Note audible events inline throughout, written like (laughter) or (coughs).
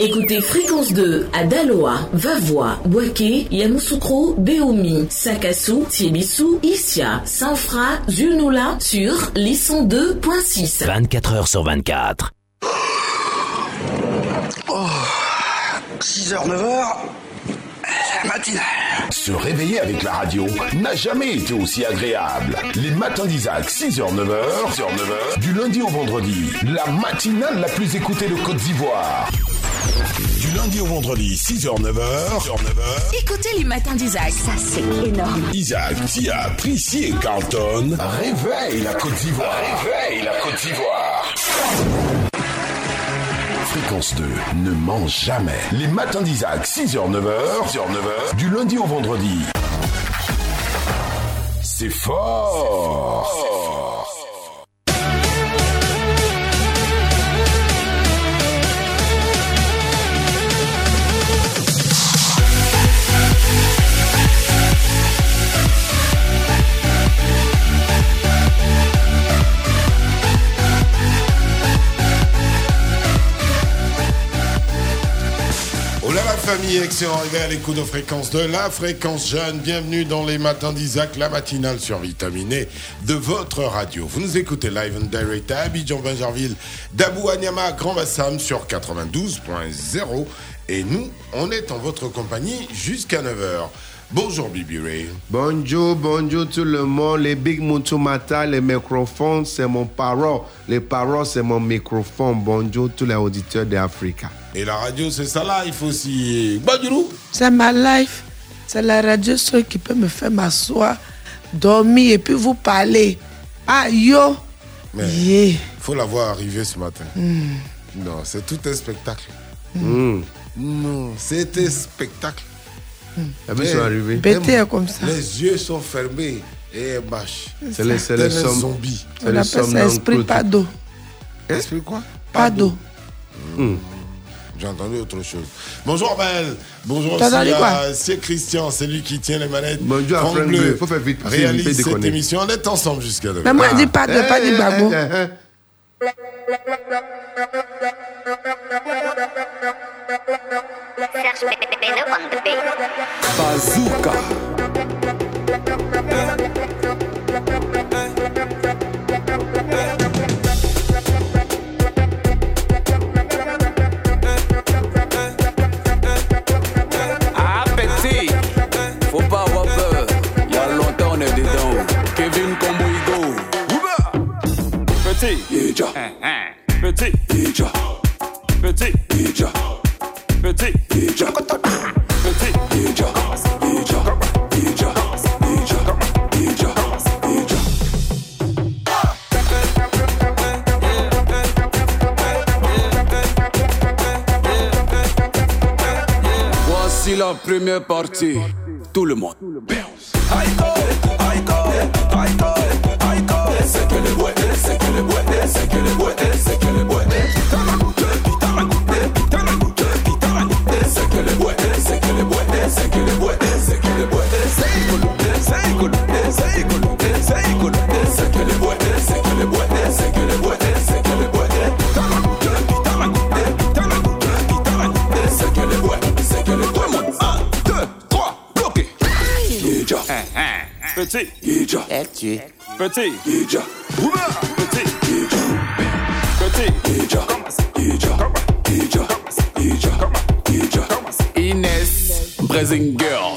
Écoutez Fréquence 2 à Daloa, Vavois, Boaké, Yamoussoukro, Beomi, Sakassou, Tiebissou, Issia, Sanfra, Zulnoula sur Lisson 2.6. 24 heures sur 24. 6h, 9h, la matinale. Se réveiller avec la radio n'a jamais été aussi agréable. Les matins d'Isaac, 6h, 9h, 6h, 9h, du lundi au vendredi, la matinale la plus écoutée de Côte d'Ivoire. Du lundi au vendredi, 6h, 9h, 6h, 9h, Écoutez les matins d'Isaac. Ça, c'est énorme. Isaac, Tia, Prissy et Carlton réveillent la Côte d'Ivoire. Réveillent la Côte d'Ivoire. Fréquence 2 ne mange jamais. Les matins d'Isaac, 6h, 9h, 6h, 9h, du lundi au vendredi. C'est fort. Famille, excellent réveil à l'écoute de fréquence de la fréquence jeune. Bienvenue dans les matins d'Isaac, la matinale sur Vitaminé de votre radio. Vous nous écoutez live and direct à Abidjan, Benjarville, Dabou Anyama, Grand Bassam sur 92.0. Et nous, on est en votre compagnie jusqu'à 9h. Bonjour Bibi Ray. Bonjour, bonjour tout le monde. Les Big Moutoumata, les microphones, c'est mon parole. Les paroles, c'est mon microphone. Bonjour tous les auditeurs d'Africa. Et la radio, c'est ça là, il faut aussi. Bonjour. C'est ma life. C'est la radio seule qui peut me faire m'asseoir, dormir et puis vous parler. Ah yo! Mais Yeah. faut la voir arriver ce matin. Hmm. Non, c'est tout un spectacle. Hmm. Non, c'est un spectacle. Les amis sont arrivés. Pété est comme ça. Les yeux sont fermés et elle marche. C'est les, c'est les un sommes. zombie. C'est On les appelle ça esprit pas d'eau. Esprit quoi? Pas d'eau. J'ai entendu autre chose. Bonjour Belle. Bonjour T'as aussi entendu quoi? À c'est Christian, c'est lui qui tient les manettes. Bonjour à Franck Bleu Bleu. Faut faire vite Réalise peut cette déconner. émission. On est ensemble jusqu'à demain. Mais moi, je dis pas de, pas Eh, du eh, babou. Eh, eh, eh. Bazooka. Ah, petit, faut pas avoir peur. Y'a longtemps on est dedans. Kevin Kombuigo. Petit, Ija. Petit, Voici la première partie. Tout le monde. Petit. Ija. Petit. Petit. Ija. Petit. Ija. Petit. Ija. Ija. Ija. Ija. Ija. Inès. Brazing Girl.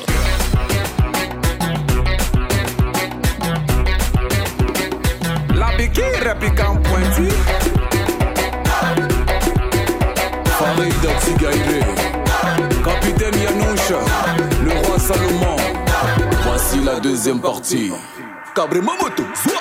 Deuxième partie. Cabri Momoto. Soit.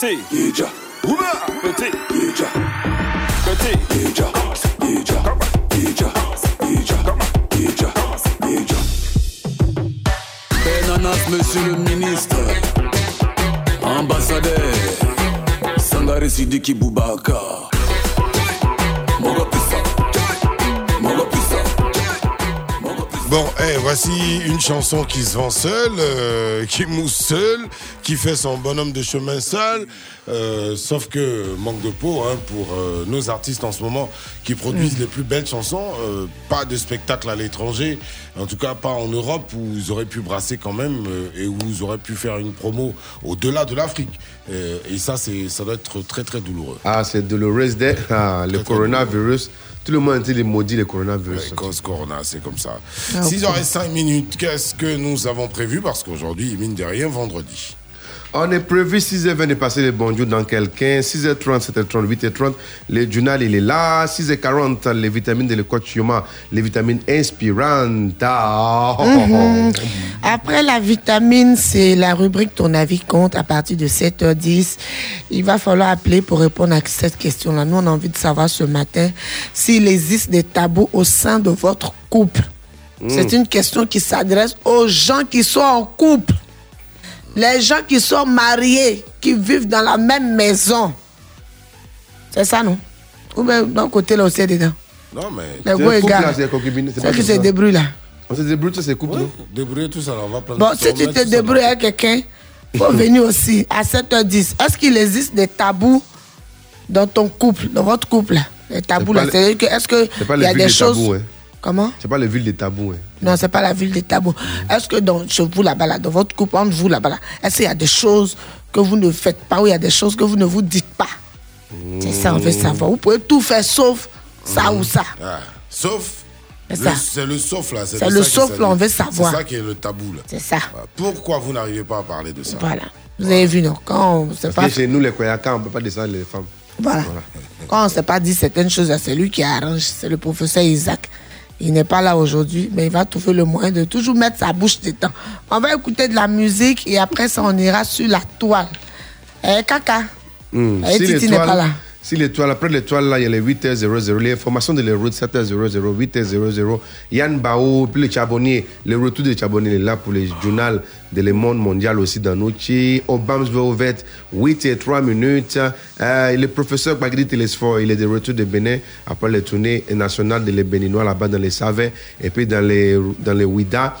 Petit. Yeja. Rouba. Petit. Yeja. Petit. Yeja. Monsieur le ministre. Ambassadeur. Sangare Sidiki Boubacar. Bon, eh, voici une chanson qui se vend seule, euh, qui mousse seule, qui fait son bonhomme de chemin seul. euh, sauf que manque de peau hein, pour euh, nos artistes en ce moment qui produisent les plus belles chansons. euh, pas de spectacle à l'étranger, en tout cas pas en Europe où ils auraient pu brasser quand même et où ils auraient pu faire une promo au-delà de l'Afrique. Et ça, c'est, ça doit être très très douloureux. Ah, c'est Day. (laughs) Ah, le coronavirus. Tout le monde dit les maudits, le coronavirus? Ouais, cause Corona, c'est comme ça. Ah, 6h05 minutes, qu'est-ce que nous avons prévu? Parce qu'aujourd'hui, mine de rien, vendredi. On est prévu 6h20 de passer les bonjours dans quelqu'un. 6h30, 7h30, 8h30. Le journal, il est là. 6h40, les vitamines de l'école Chioma, les vitamines inspirantes. Oh, oh. Après la vitamine, c'est la rubrique Ton avis compte à partir de 7h10. Il va falloir appeler pour répondre à cette question-là. Nous, on a envie de savoir ce matin s'il existe des tabous au sein de votre couple. C'est une question qui s'adresse aux gens qui sont en couple. Les gens qui sont mariés, qui vivent dans la même maison. C'est ça, non? Ou bien d'un côté, là aussi, dedans. Non, mais. Les là, égaux. c'est qui se débrouille, là? On se débrouille, ça, c'est couple, Ouais, non? débrouiller tout ça, là, on va prendre. Bon, on si tu te débrouilles avec quelqu'un, faut (laughs) venir aussi à 7h10. Est-ce qu'il existe des tabous dans ton couple, dans votre couple Les tabous là, c'est-à-dire que est-ce que C'est pas il y a des des choses tabous, hein. Comment? C'est pas les villes des tabous. Hein. Non, c'est pas la ville des tabous. Est-ce que dans chez vous là-bas là, dans votre couple entre vous là-bas là, est-ce qu'il y a des choses que vous ne faites pas ou il y a des choses que vous ne vous dites pas? C'est ça on veut savoir. Vous pouvez tout faire sauf ça ou ça. Ah, sauf. C'est le- sauf, là. C'est le sauf, là, on veut savoir. C'est ça qui est le tabou, là. C'est ça. Voilà. Pourquoi vous n'arrivez pas à parler de ça? Voilà. Vous avez vu non quand on sait pas que chez nous, les Koyakans, on ne peut pas descendre les femmes. Voilà. Quand on ne s'est pas dit certaines choses, c'est lui qui arrange. C'est le professeur Isaac. Il n'est pas là aujourd'hui, mais il va trouver le moyen de toujours mettre sa bouche dedans. On va écouter de la musique et après ça, on ira sur la toile. Eh, caca. Hmm. Eh, Titi n'est pas là. Si l'étoile, après l'étoile, là, il y a les 8h00, les formations de les routes 7h00, 8h00, Yann Bao, puis les Charbonniers, le retour des Charbonniers est là pour les journaux de Le Monde Mondial aussi dans Nochi, Obams Velvet, 8 et 3 minutes, euh, le professeur Bagri Télésphore, il est de retour de Bénin après les tournées nationales de les Béninois là-bas dans les Savets et puis dans les, dans les Ouida.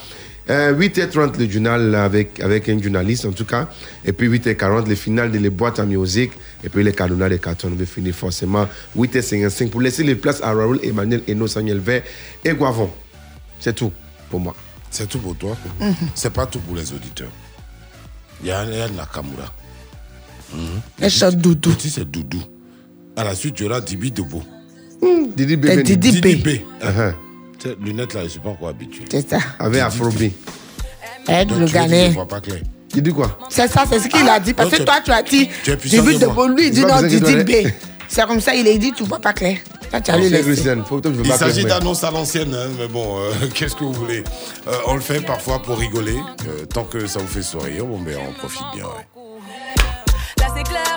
Euh, 8h30, le journal avec, avec un journaliste en tout cas. Et puis 8h40, le final de les boîtes à musique. Et puis les canonnades des cartons. On va finir forcément 8h55 pour laisser les places à Raoul, Emmanuel, Eno, Samuel Vert et Guavon. C'est tout pour moi. C'est tout pour toi? Mhm. C'est pas tout pour les auditeurs. Il y a Yann Nakamura. Elle chante doudou. Petit, c'est Doudou. À la suite, il y aura Dibi Debo. Didi Eh, Bébé. Didi B. B. Uh-huh. Lunettes là, je suis pas encore habitué. C'est ça. Avec Afrobi. Aide le tu Ghanéen. Je vois pas clair. Il dit quoi? C'est ça, c'est ce qu'il a dit. Parce que tu- toi, tu as dit tu es puissant que de moi. Lui, il dit non, Didi doit B. C'est comme ça, il a dit, tu vois pas clair. Tu as lu tu Il s'agit d'annonces à l'ancienne, hein, mais bon, euh, (laughs) qu'est-ce que vous voulez? Euh, On le fait parfois pour rigoler, euh, tant que ça vous fait sourire, bon, ben, on profite bien. ouais. Là c'est clair,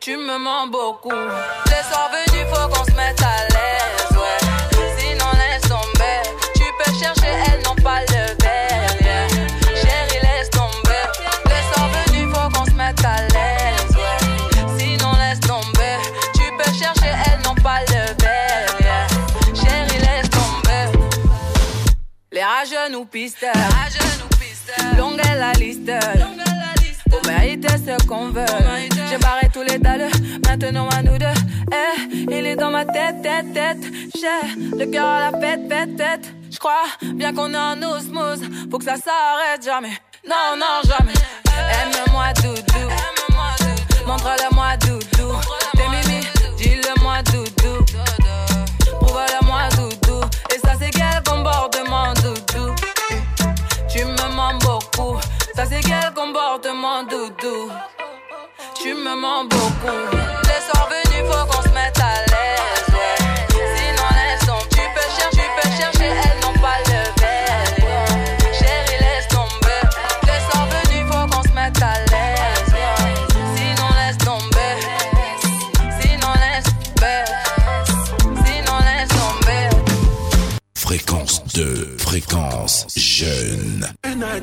Tu me mens beaucoup. Les soirs venus, faut qu'on se mette à l'aise, ouais. Sinon, laisse tomber. Tu peux chercher, elles n'ont pas le verre, yeah. Chérie, laisse tomber. Les soirs venus, faut qu'on se mette à l'aise, ouais. Sinon, laisse tomber. Tu peux chercher, elles n'ont pas le verre, yeah. Chérie, laisse tomber. Les rageux nous pistent. Longue est la liste. Faut ce qu'on veut. J'ai barré tous les dalles, maintenant à nous deux. Eh, il est dans ma tête, tête, tête. J'ai le cœur à la fête, fête, tête. J'crois bien qu'on est en osmose. Faut que ça s'arrête jamais. Non, non, jamais. Aime-moi, doudou. Montre-le-moi, doudou. C'est quel comportement, doudou. Tu me mens beaucoup. Les soirs venus, faut qu'on se mette à l'aise. Sinon, elles sont. Tu peux chercher, tu peux chercher, elles n'ont pas le verre. Chérie, laisse tomber. Les soirs venus, faut qu'on se mette à l'aise. Sinon, laisse tomber. Sinon, laisse tomber. Sinon, laisse tomber. Fréquence 2, fréquence jeune. I.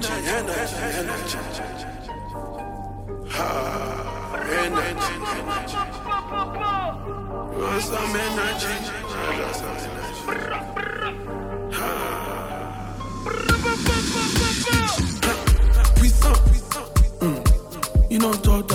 Puissant. Mm. You don't talk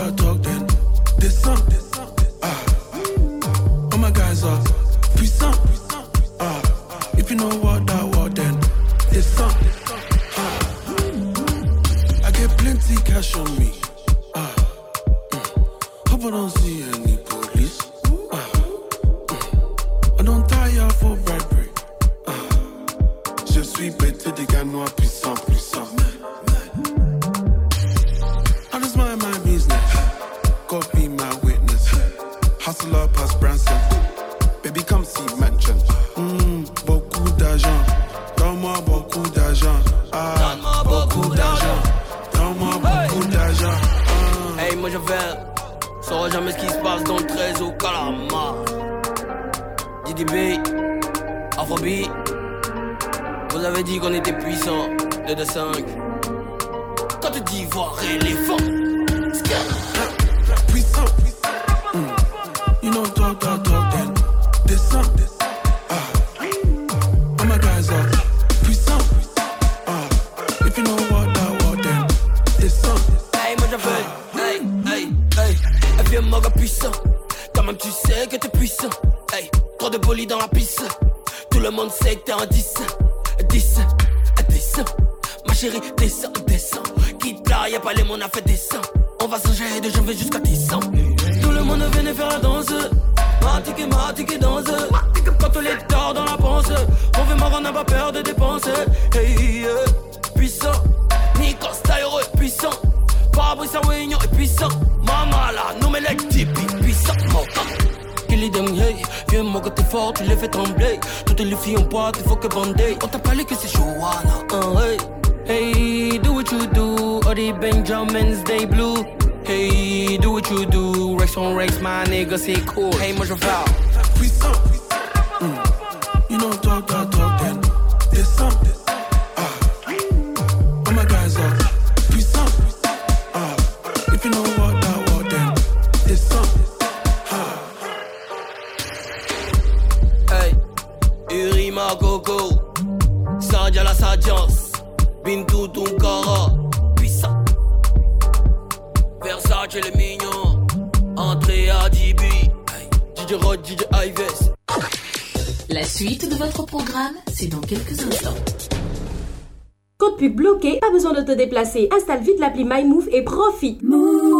Installe vite l'appli MyMove et profite. Move,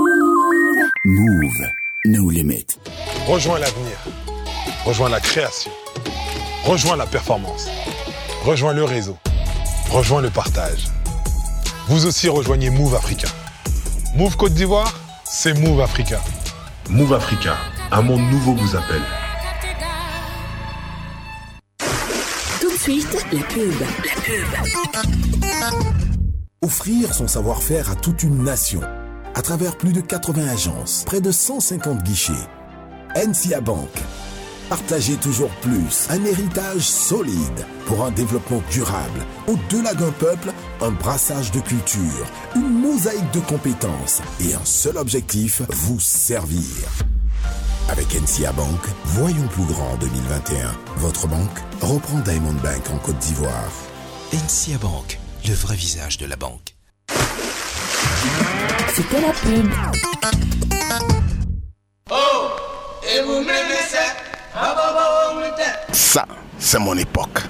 no limit. Rejoins l'avenir. Rejoins la création. Rejoins la performance. Rejoins le réseau. Rejoins le partage. Vous aussi rejoignez Move Africa. Move Côte d'Ivoire, c'est Move Africa. Move Africa, un monde nouveau vous appelle. Tout de suite, la pub. La pub. Offrir son savoir-faire à toute une nation. À travers plus de 80 agences, près de 150 guichets. NCA Bank. Partager toujours plus. Un héritage solide pour un développement durable. Au-delà d'un peuple, un brassage de culture, une mosaïque de compétences et un seul objectif, vous servir. Avec NCA Bank, voyons plus grand en 2021. Votre banque reprend Diamond Bank en Côte d'Ivoire. NCA Bank, le vrai visage de la banque. C'était la pub. Oh, et vous m'aimez ça Ah bah bah m'aimez Ça, c'est mon époque.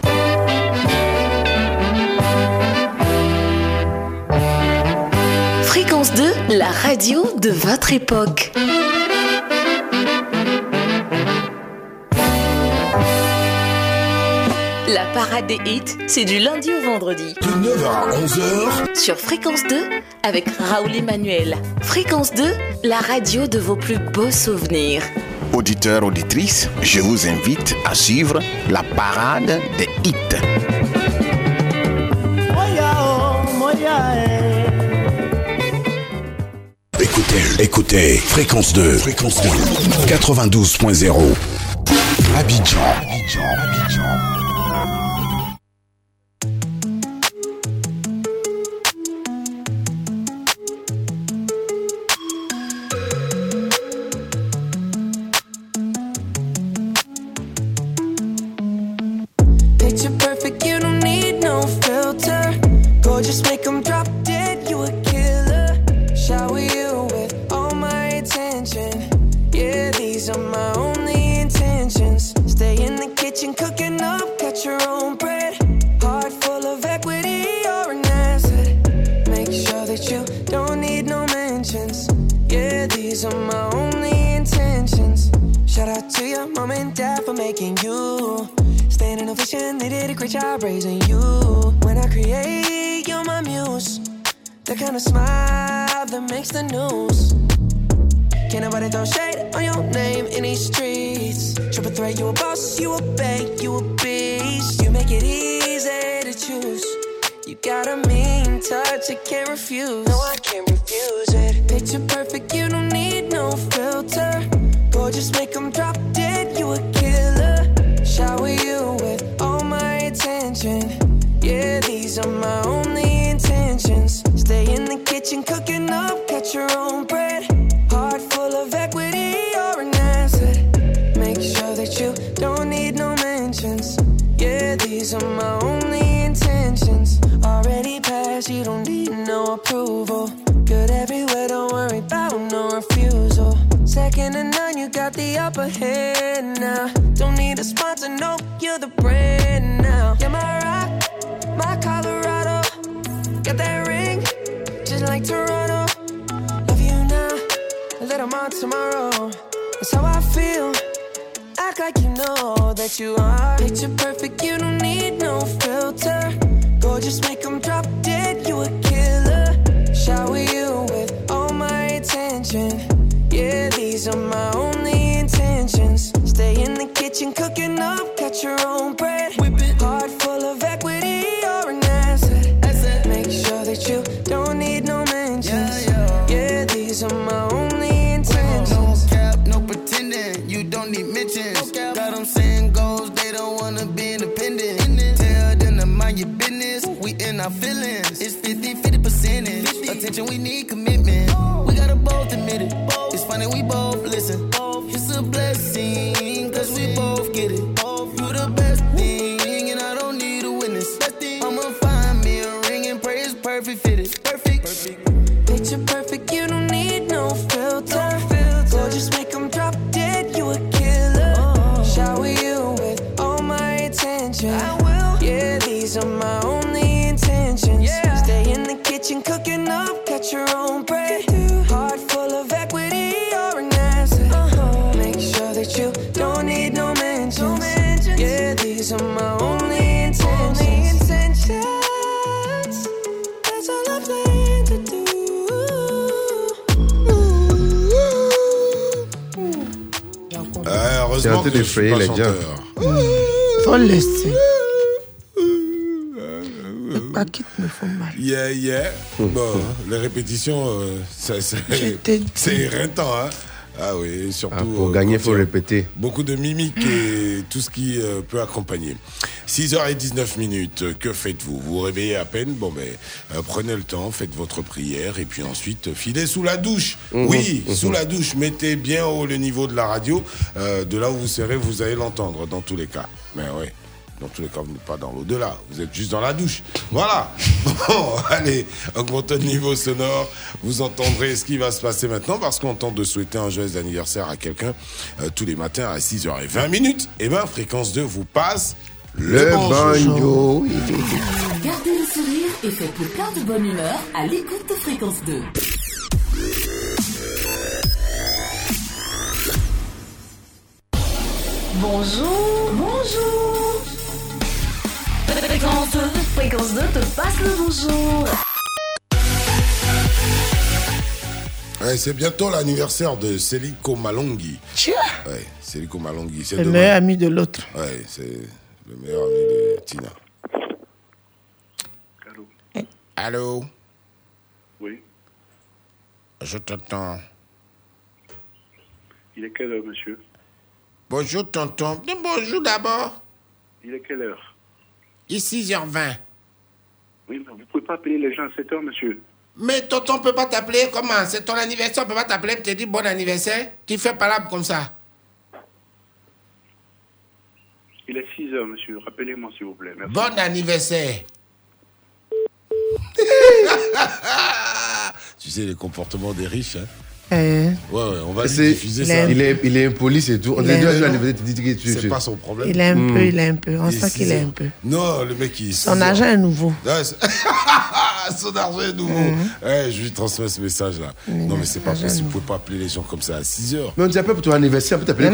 Fréquence 2, la radio de votre époque. Parade des hits, c'est du lundi au vendredi. De 9h à 11h. Sur Fréquence 2, avec Raoul Emmanuel. Fréquence 2, la radio de vos plus beaux souvenirs. Auditeurs, auditrices, je vous invite à suivre la parade des hits. Écoutez, écoutez, fréquence 2, fréquence 2, 92.0. Abidjan. Abidjan, Abidjan. You. Standing ovation, they did a great job raising you. When I create, you're my muse. The kind of smile that makes the news. Can't nobody throw shade on your name in these streets. Triple threat, you a boss, you a bank, you a beast. You make it easy to choose. You got a mean touch, I can't refuse. No, I can't refuse it. Picture perfect, you don't need no filter. Gorgeous, make 'em drop dead, you a my only intentions. Stay in the kitchen, cooking up, cut your own bread. Heart full of equity, you're an asset. Make sure that you don't need no mentions. Yeah, these are my only intentions. Already passed, you don't need no approval. Good everywhere, don't worry about no refusal. Second to none, you got the upper hand now. Don't need a sponsor, no, you're the brand tomorrow. That's how I feel. Act like you know that you are. Picture perfect, you don't need no filter. Gorgeous, make 'em drop dead, you a killer. Shower you with all my attention. Yeah, these are my only intentions. Stay in the kitchen, cooking up, cut your own bread. Heart feelings. It's 50 50 percentage. Attention, we need commitment. We gotta both admit it. It's funny, we both Suis d'effrayer, pas les gars. Faut laisser. Les paquets me font mal. Yeah, yeah. Bon, les répétitions, euh, ça, ça- (laughs) c'est éreintant, hein. Ah oui, surtout. Ah, pour euh, gagner, faut il a répéter. Beaucoup de mimiques et tout ce qui euh, peut accompagner. 6h19 minutes, que faites-vous? Vous vous réveillez à peine? Bon, ben, euh, prenez le temps, faites votre prière et puis ensuite euh, filez sous la douche. Mhm, Oui, mhm. sous la douche, mettez bien haut le niveau de la radio. Euh, de là où vous serez, vous allez l'entendre dans tous les cas. Mais oui. Dans tous les cas, vous n'êtes pas dans l'au-delà, vous êtes juste dans la douche. Voilà. (laughs) Bon, allez, augmentez le niveau sonore. Vous entendrez ce qui va se passer maintenant parce qu'on tente de souhaiter un joyeux anniversaire à quelqu'un euh, tous les matins à 6h20 minutes. Et ben, fréquence 2 vous passe le, Le banjo. banjo. Gardez le sourire et faites le plein de bonne humeur à l'écoute de Fréquence 2. Bonjour, bonjour. Fréquence 2, Fréquence 2 te passe le bonjour. Ouais, c'est bientôt l'anniversaire de Seliko Malongi. Tiens. Ouais, Seliko Malongi. C'est Le demain. meilleur ami de l'autre. Ouais, c'est le meilleur ami de Tina. Allô Oui. Je t'entends. Il est quelle heure, monsieur? Bonjour, tonton. Dis bonjour d'abord. Il est quelle heure? Il est 6h20. Oui, mais vous ne pouvez pas appeler les gens à cette heure, monsieur. Mais tonton peut pas t'appeler comment? C'est ton anniversaire, on peut pas t'appeler pour te dire bon anniversaire? Qui fait palabre comme ça Il est 6 heures, monsieur. Rappelez-moi, s'il vous plaît. Merci. Bon anniversaire. (laughs) tu sais, les comportements des riches, hein Euh, Ouais, ouais, on va lui diffuser il, ça. est, il, est, il est impoli, c'est tout. On est dit, un- joyeux anniversaire, tu dis que tu C'est pas son problème. il est un peu, il est un peu. On sent qu'il est un peu. Non, le mec, il (laughs) Son argent est nouveau. Son argent est nouveau. Ouais, je lui transmets ce message-là. Non, mais c'est pas possible. Vous pouvez pas appeler les gens comme ça à 6 heures. Mais on dit pas pour ton anniversaire, on peut t'appeler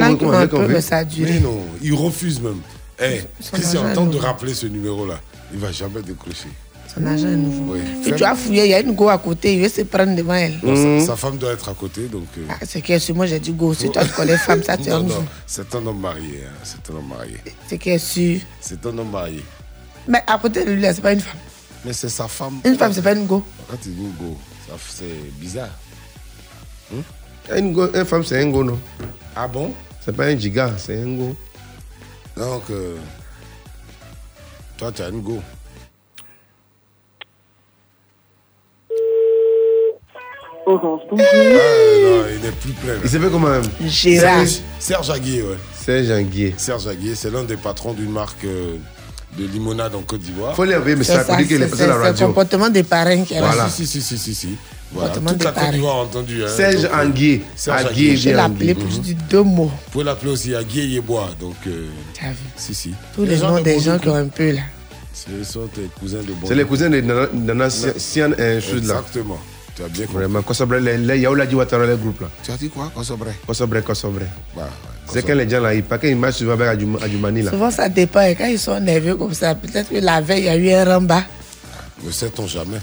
comme ça. Mais non, il refuse même. Eh, Son Christian, argent est tente de rappeler ce numéro-là. Il va jamais décrocher. Son argent est nouveau. Oui. Et tu as fouillé, il y a une go à côté, il veut se prendre devant elle. Non, Hmm. sa, sa femme doit être à côté, donc. euh, Ah, c'est que sûr, moi j'ai dit go. Si toi tu connais femme, ça (laughs) tu non, en non, joue. c'est un homme marié. hein, C'est un homme marié. C'est que sûr. C'est un homme marié. Mais à côté de lui, là, c'est pas une femme. Mais c'est sa femme. Une femme, c'est pas une go. Quand tu dis go, c'est bizarre. Une, go- une femme, c'est un go, non? Ah bon? C'est pas un giga, c'est un go. Donc, euh, toi, tu as une go. Orange, Ah, non, il n'est plus plein. là. Il s'appelle comment Gérard. Serge, Serge Aguier, ouais. Serge Aguier. Serge Aguier, c'est l'un des patrons d'une marque euh, de limonade en Côte d'Ivoire. Faut un C'est message pour ça, dire qu'il est passé à la c'est le radio. comportement des parrains qui est là. Si, si, si, si, si. Voilà, toute la Côte d'Ivoire a entendu. Hein, Serge Donc, euh, Aguier. Serge Aguier. Je vais l'appeler lui dire deux mots. Vous pouvez l'appeler aussi Aguier Yebois. Donc, euh, T'as vu si, si. Tous les noms des gens qui ont un peu là. Ce sont tes cousins de bon. C'est les cousins de Nana- Sian et chose là. Exactement. Tu as bien compris. Vraiment, Kosobre, les les Yaoula dit Ouattara, les groupes là. Tu as dit quoi, Kosobre Kosobre, Kosobre. Bah, ouais, C'est quand les gens là, ils pas qu'ils marchent souvent avec Adjum- Adjumani là. Souvent ça dépend. Et quand ils sont nerveux comme ça, peut-être que la veille, il y a eu un ramba. Ne sait-on jamais.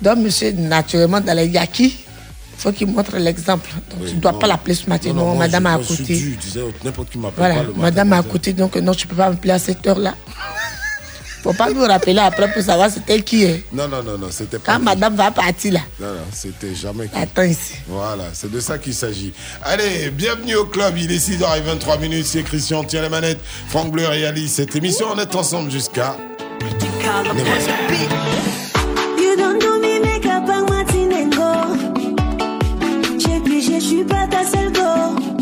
Donc, monsieur, naturellement, dans les yakis, il faut qu'il montre l'exemple. Donc, Oui, tu ne dois non. pas l'appeler ce matin. Non, Non, non, madame a suis côté. tu sais, n'importe qui m'appelle Voilà, pas le matin madame a ça. côté, donc non, tu ne peux pas m'appeler à cette heure-là. Faut pas me rappeler après pour savoir c'était qui est. Non, non, non, non, c'était pas. Quand madame va partir là, Non, non, c'était jamais. qui. attends ici. Voilà, c'est de ça qu'il s'agit. Allez, bienvenue au club. Il est 6h23 minutes. C'est Christian, tient les manettes. Franck Bleu réalise cette émission. On est ensemble jusqu'à. Je suis pas ta seule go.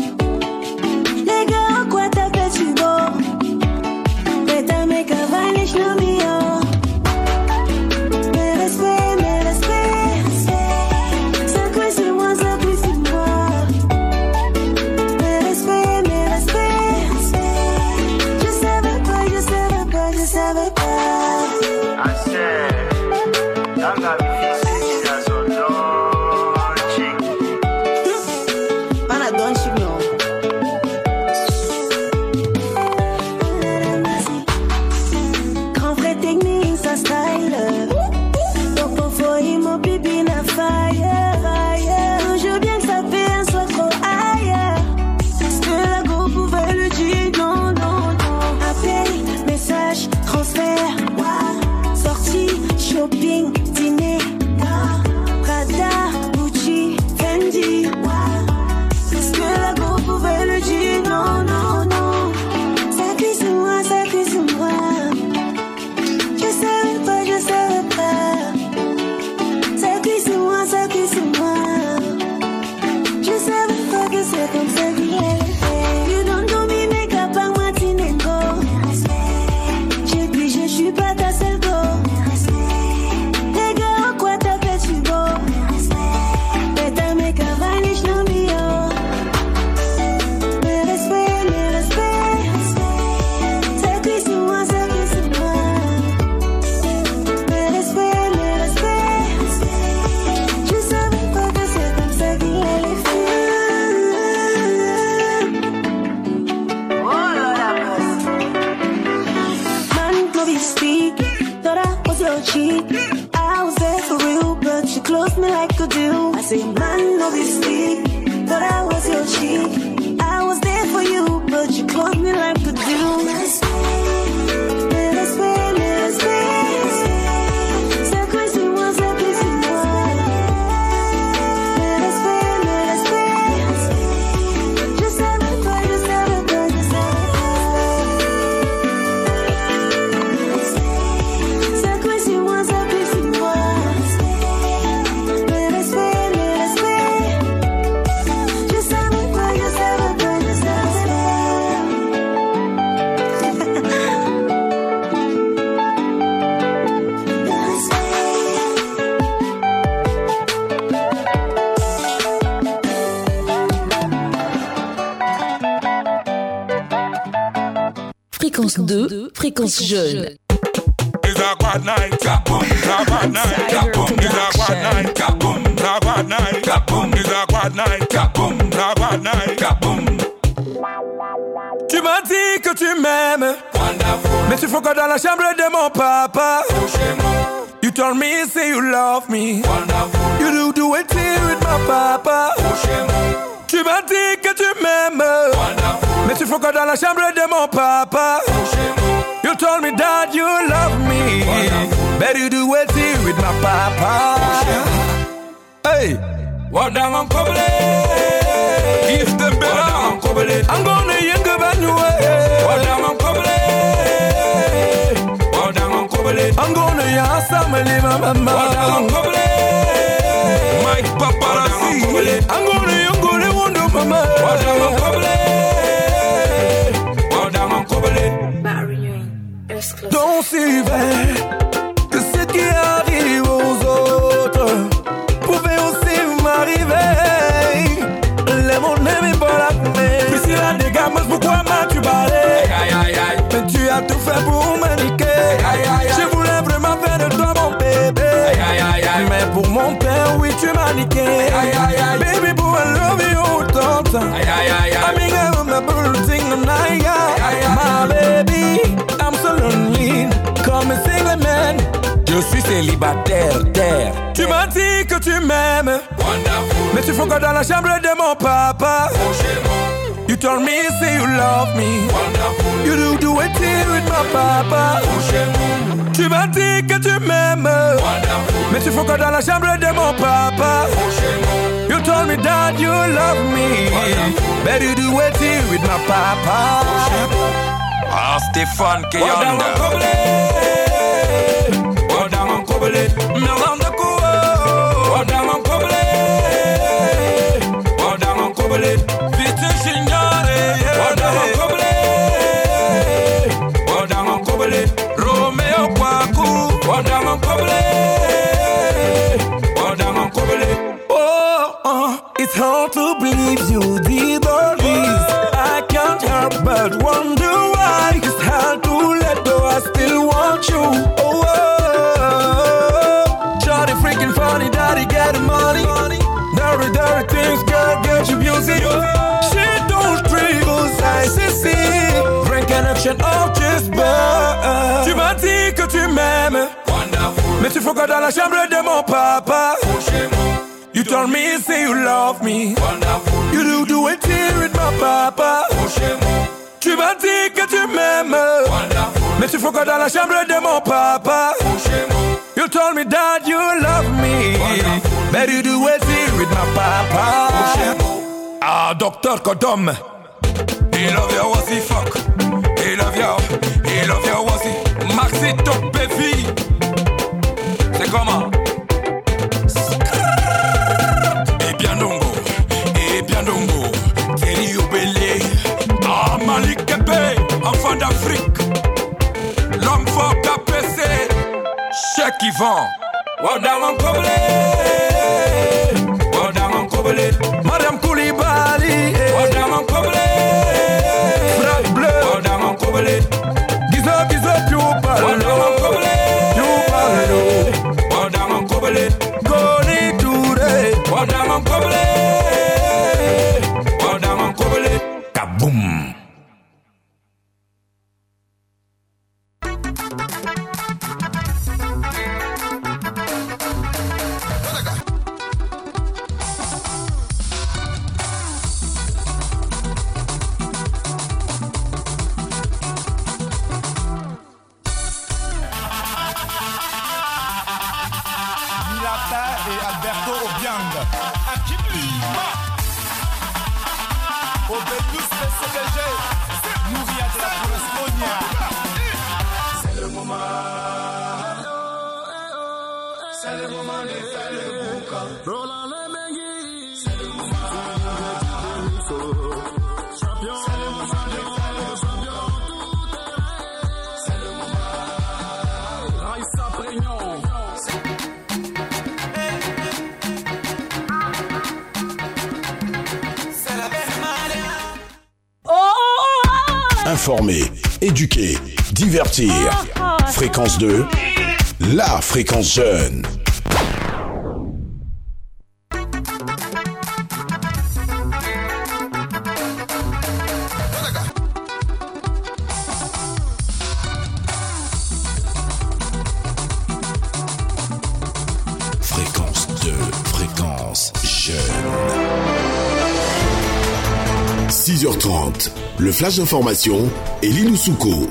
Fréquence jeune. It's a bad night, kaboom. It's a bad night, kaboom. It's a bad night, kaboom. It's a bad night, kaboom. It's a bad night, kaboom. It's a bad night, kaboom. Tu m'as dit que tu m'aimes. Mais tu que dans la chambre de mon papa. You told me, say you love me. You do do it here with my papa. Tu m'as dit que tu m'aimes. Mais tu que dans la chambre de mon papa. You told me that you love me. Better you do it with my papa. Hey, what down on Kobele? If the better on Kobele. I'm gonna younger than you. What down on Kobele? What down on Kobele? I'm gonna yasa mali mama. What down on Kobele? Mike Paparazzi. I'm gonna younger wonder mama. What down on Kobele? Que ce qui arrive aux autres pouvait aussi m'arriver. Les mon aimé pas la fumée. Priscilla des gammes, pourquoi m'as-tu barré? Mais tu as tout fait pour me niquer. Je voulais vraiment faire de toi mon bébé. Mais pour mon père, oui, tu m'as niqué. Baby, boy, I love you mean, I Je suis célibataire, terre. Tu m'as dit que tu m'aimes. Mais tu fais dans la chambre de mon papa? You told me, say you love me. You do do it here with my papa. Tu m'as dit que tu m'aimes. Mais tu quoi dans la chambre de mon papa? You told me that you love me. But you do it here with my papa. Ah, Stéphane Kayanda. Oh, uh, it's hard to believe you did all this. I can't help but wonder why it's hard to let go. I still want you. Oh. oh. You music. She don't triggles, I see, see. Brain connection of just birth. Tu m'as dit que tu m'aimes. Mais tu fais quoi dans la chambre de mon papa? You told me, say you love me. You do do it here with my papa. Tu m'as dit que tu m'aimes. Mais tu fais quoi dans la chambre de mon papa? You told me that you love me. But you do it with my papa. Ah, Docteur Kodom. He love you, was he fuck? He love you, he love you, was he? Maxi Top Baby. C'est comment? Et bien dongo, et bien dongo, Thierry Obélé, ah Malik Kepé, enfant d'Afrique, l'homme fort KPC, Cheikh Yvan, Wadaman Kobele, Wadaman Kobele, Madame Koulibaly, Wadaman Kobele, Frère Bleu, Wadaman Kobele, Gizo Gizo Pioupa, Wadaman Kobele, Pioupa, Wadaman Kobele, Goni Touré, Wadaman Kobele, Wadaman Kobele, Kaboom. Informer, éduquer, divertir. Fréquence 2, la fréquence jeune. Le flash d'information et Souko.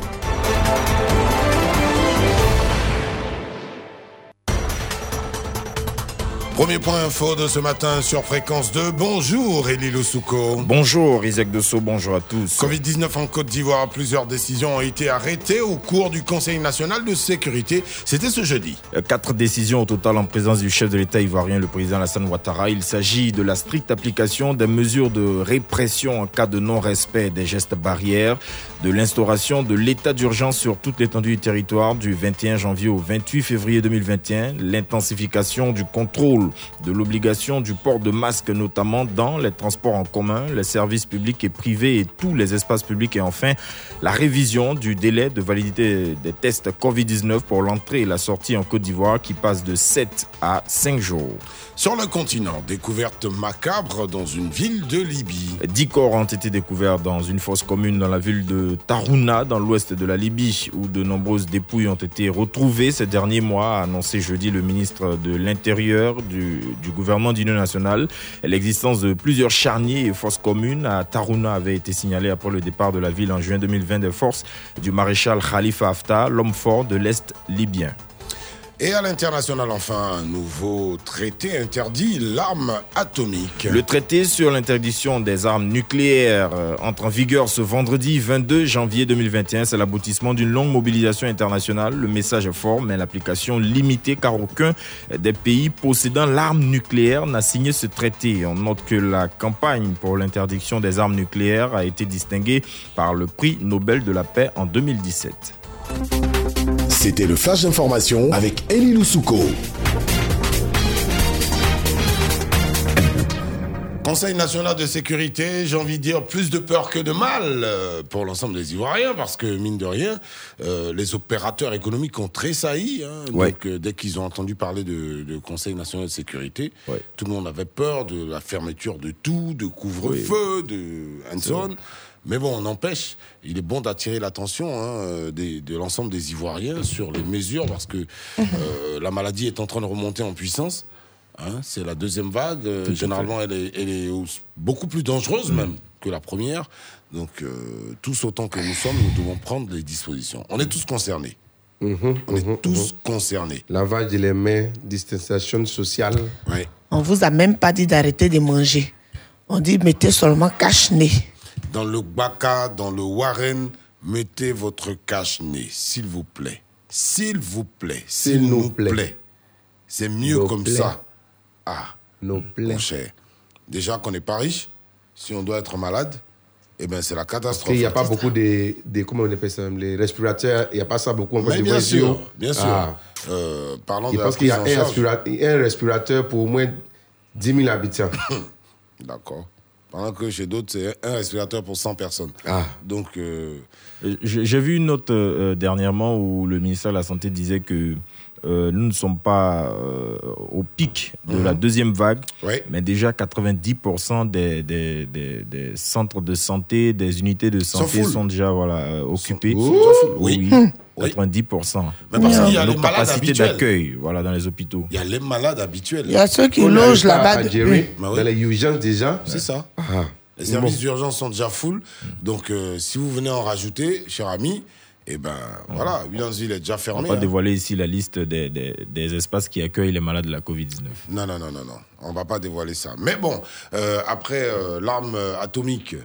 Premier point info de ce matin sur Fréquence 2. Bonjour Elie Souko. Bonjour Isaac Dessau, bonjour à tous. Covid-19 en Côte d'Ivoire, plusieurs décisions ont été arrêtées au cours du Conseil national de sécurité. C'était ce jeudi. Euh, Quatre décisions au total en présence du chef de l'État ivoirien, le président Alassane Ouattara. Il s'agit de la stricte application des mesures de répression en cas de non-respect des gestes barrières, de l'instauration de l'état d'urgence sur toute l'étendue du territoire du 21 janvier au 28 février 2021, l'intensification du contrôle de l'obligation du port de masque, notamment dans les transports en commun, les services publics et privés et tous les espaces publics, et enfin la révision du délai de validité des tests Covid-19 pour l'entrée et la sortie en Côte d'Ivoire qui passe de 7 à 5 jours. Sur le continent, découverte macabre dans une ville de Libye. Dix corps ont été découverts dans une fosse commune dans la ville de Taruna, dans l'ouest de la Libye, où de nombreuses dépouilles ont été retrouvées ces derniers mois, a annoncé jeudi le ministre de l'Intérieur du, du gouvernement d'union nationale. L'existence de plusieurs charniers et fosses communes à Taruna avait été signalée après le départ de la ville en juin 2020 des forces du maréchal Khalifa Haftar, l'homme fort de l'Est libyen. Et à l'international, enfin, un nouveau traité interdit l'arme atomique. Le traité sur l'interdiction des armes nucléaires euh, entre en vigueur ce vendredi 22 janvier 2021. C'est l'aboutissement d'une longue mobilisation internationale. Le message est fort, mais l'application limitée car aucun des pays possédant l'arme nucléaire n'a signé ce traité. On note que la campagne pour l'interdiction des armes nucléaires a été distinguée par le prix Nobel de la paix en 2017. C'était le flash d'information avec Elie Loussouko. Conseil national de sécurité, j'ai envie de dire plus de peur que de mal euh, pour l'ensemble des Ivoiriens, parce que mine de rien, euh, les opérateurs économiques ont tressailli. Hein, Ouais. Donc euh, dès qu'ils ont entendu parler de, de Conseil national de sécurité, tout le monde avait peur de la fermeture de tout, de couvre-feu, de Hanson. Mais bon, on empêche. Il est bon d'attirer l'attention hein, euh, des- de l'ensemble des Ivoiriens sur les mesures, parce que (laughs) euh, la maladie est en train de remonter en puissance. Hein, c'est la deuxième vague. euh, généralement, elle est, elle est au- beaucoup plus dangereuse même que la première. Donc, euh, tous autant que nous sommes, nous devons prendre des dispositions. On est tous concernés. On est tous concernés. Lavage de les mains, distanciation sociale. On vous a même pas dit d'arrêter de manger. On dit mettez seulement cache-nez. Dans le Baka, dans le Warren, mettez votre cache-nez, s'il vous plaît. S'il vous plaît. S'il nous plaît. C'est mieux Nous comme plaît. ça. Ah, Nos mon cher. Déjà qu'on n'est pas riche, si on doit être malade, eh ben c'est la catastrophe. qu'il n'y a pas beaucoup de, de- comment on appelle ça, les respirateurs, il n'y a pas ça beaucoup en Mais bien sûr, oh. bien sûr. Ah. Euh, parlant Je de pense qu'il y a un respirateur pour au moins 10 000 habitants. (coughs) D'accord. Pendant que chez d'autres, c'est un respirateur pour 100 personnes. Ah. Donc, euh, J'ai vu une note euh, euh, dernièrement où le ministère de la Santé disait que euh, nous ne sommes pas euh, au pic de la Mhm. deuxième vague, mais déjà 90% des, des, des, des centres de santé, des unités de santé sont déjà voilà, euh, occupés. sont oui. Oui, Oui. 90%. Mais parce qu'il y a Nos les capacités d'accueil voilà, dans les hôpitaux. il y a les malades habituels. Il y a ceux qui On logent là-bas. oui. dans les urgences déjà. C'est ça. Ah. Les services Bon. d'urgence sont déjà full. Donc, euh, si vous venez en rajouter, cher ami, Et ben voilà, Williamsville est déjà On fermé. va pas hein. dévoiler ici la liste des, des- des espaces qui accueillent les malades de la Covid-19. Non, non, non, non, non. On va pas dévoiler ça. Mais bon, euh, après euh, l'arme atomique,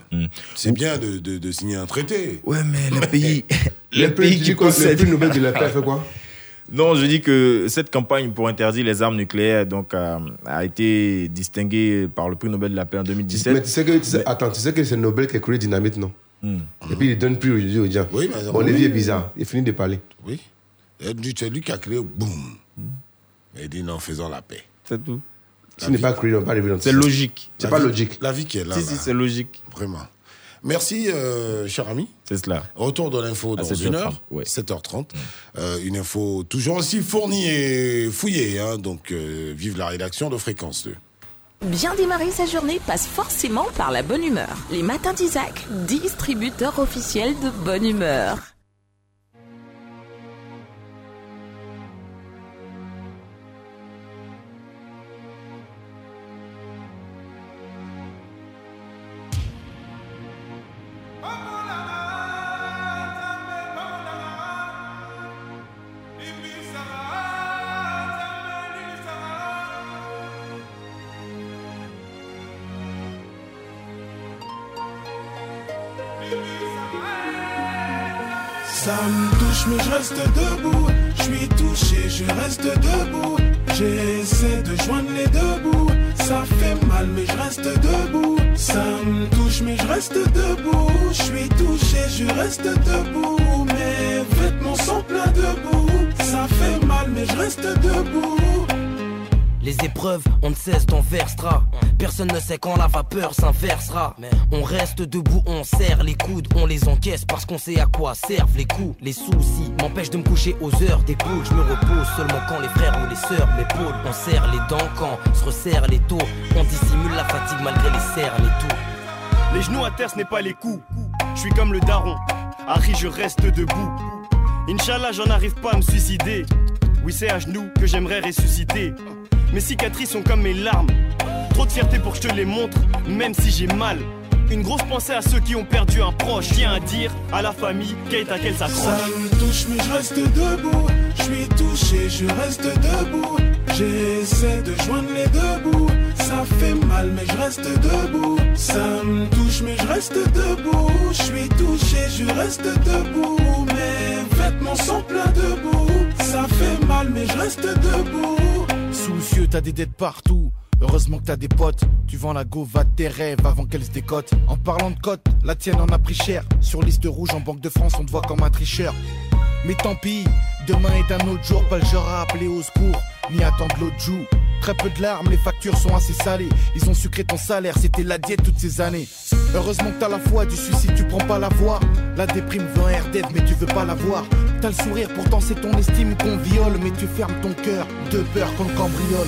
c'est bien de, de- de signer un traité. Ouais, mais le (laughs) pays, Le le pays du qui le possède. prix Nobel de la paix fait quoi (laughs) Non, je dis que cette campagne pour interdire les armes nucléaires donc, a, a été distinguée par le prix Nobel de la paix en 2017. Mais tu sais que, tu sais- attends, tu sais que c'est Nobel qui a créé Dynamite, non? Et puis il donne plus aujourd'hui aux gens. Oui, mais- Bon, Lévi est bizarre. Il finit de parler. Oui. C'est lui qui a créé, boum. Et il dit non, faisons la paix. C'est tout. Ce n'est pas créé, on va pas C'est logique. C'est La pas vie- logique. La vie qui est là. Si, là. si, c'est logique. Vraiment. Merci, euh, cher ami. C'est cela. Retour de l'info dans 7h30, une heure. ouais. 7h30. Euh, une info toujours aussi fournie et fouillée. hein. donc, euh, vive la rédaction de Fréquence 2. Bien démarrer sa journée passe forcément par la bonne humeur. Les matins d'Isaac, distributeur officiel de bonne humeur. Reste debout. Je suis touché, je reste debout. J'essaie de joindre les deux bouts. Ça fait mal mais je reste debout. Ça me touche mais je reste debout. Je suis touché, je reste debout. Mes vêtements sont pleins de boue. Ça fait mal mais je reste debout. Les épreuves, on ne cesse d'en versera. Personne ne sait quand la vapeur s'inversera. On reste debout, on serre les coudes, on les encaisse parce qu'on sait à quoi servent les coups. Les soucis m'empêchent de me coucher aux heures des poules. Je me repose seulement quand les frères ou les sœurs m'épaulent. On serre les dents quand se resserrent les taux. On dissimule la fatigue malgré les cernes et tout. Les genoux à terre, ce n'est pas les coups. Je suis comme le daron. Harry, je reste debout. Inch'Allah, j'en arrive pas à me suicider. Oui, c'est à genoux que j'aimerais ressusciter. Mes cicatrices sont comme mes larmes. Trop de fierté pour que je te les montre, même si j'ai mal. Une grosse pensée à ceux qui ont perdu un proche. Viens à dire à la famille qu'elle à qu'elle Ça s'accroche. me touche mais je reste debout Je suis touché, je reste debout J'essaie de joindre les deux bouts Ça fait mal mais je reste debout Ça me touche mais je reste debout Je suis touché, je reste debout Mes vêtements sont pleins de boue Ça fait mal mais je reste debout Soucieux, t'as des dettes partout. Heureusement que t'as des potes. Tu vends la go, va tes rêves avant qu'elle se décote. En parlant de cote, la tienne en a pris cher. Sur liste rouge en Banque de France, on te voit comme un tricheur. Mais tant pis, demain est un autre jour, pas le genre à appeler au secours, ni attendre l'autre joue. Très peu de larmes, les factures sont assez salées. Ils ont sucré ton salaire, c'était la diète toutes ces années. Heureusement que t'as la foi du suicide, tu prends pas la voie. La déprime veut un air d'aide, mais tu veux pas la voir. T'as le sourire, pourtant c'est ton estime qu'on viole, mais tu fermes ton cœur de peur qu'on le cambriole.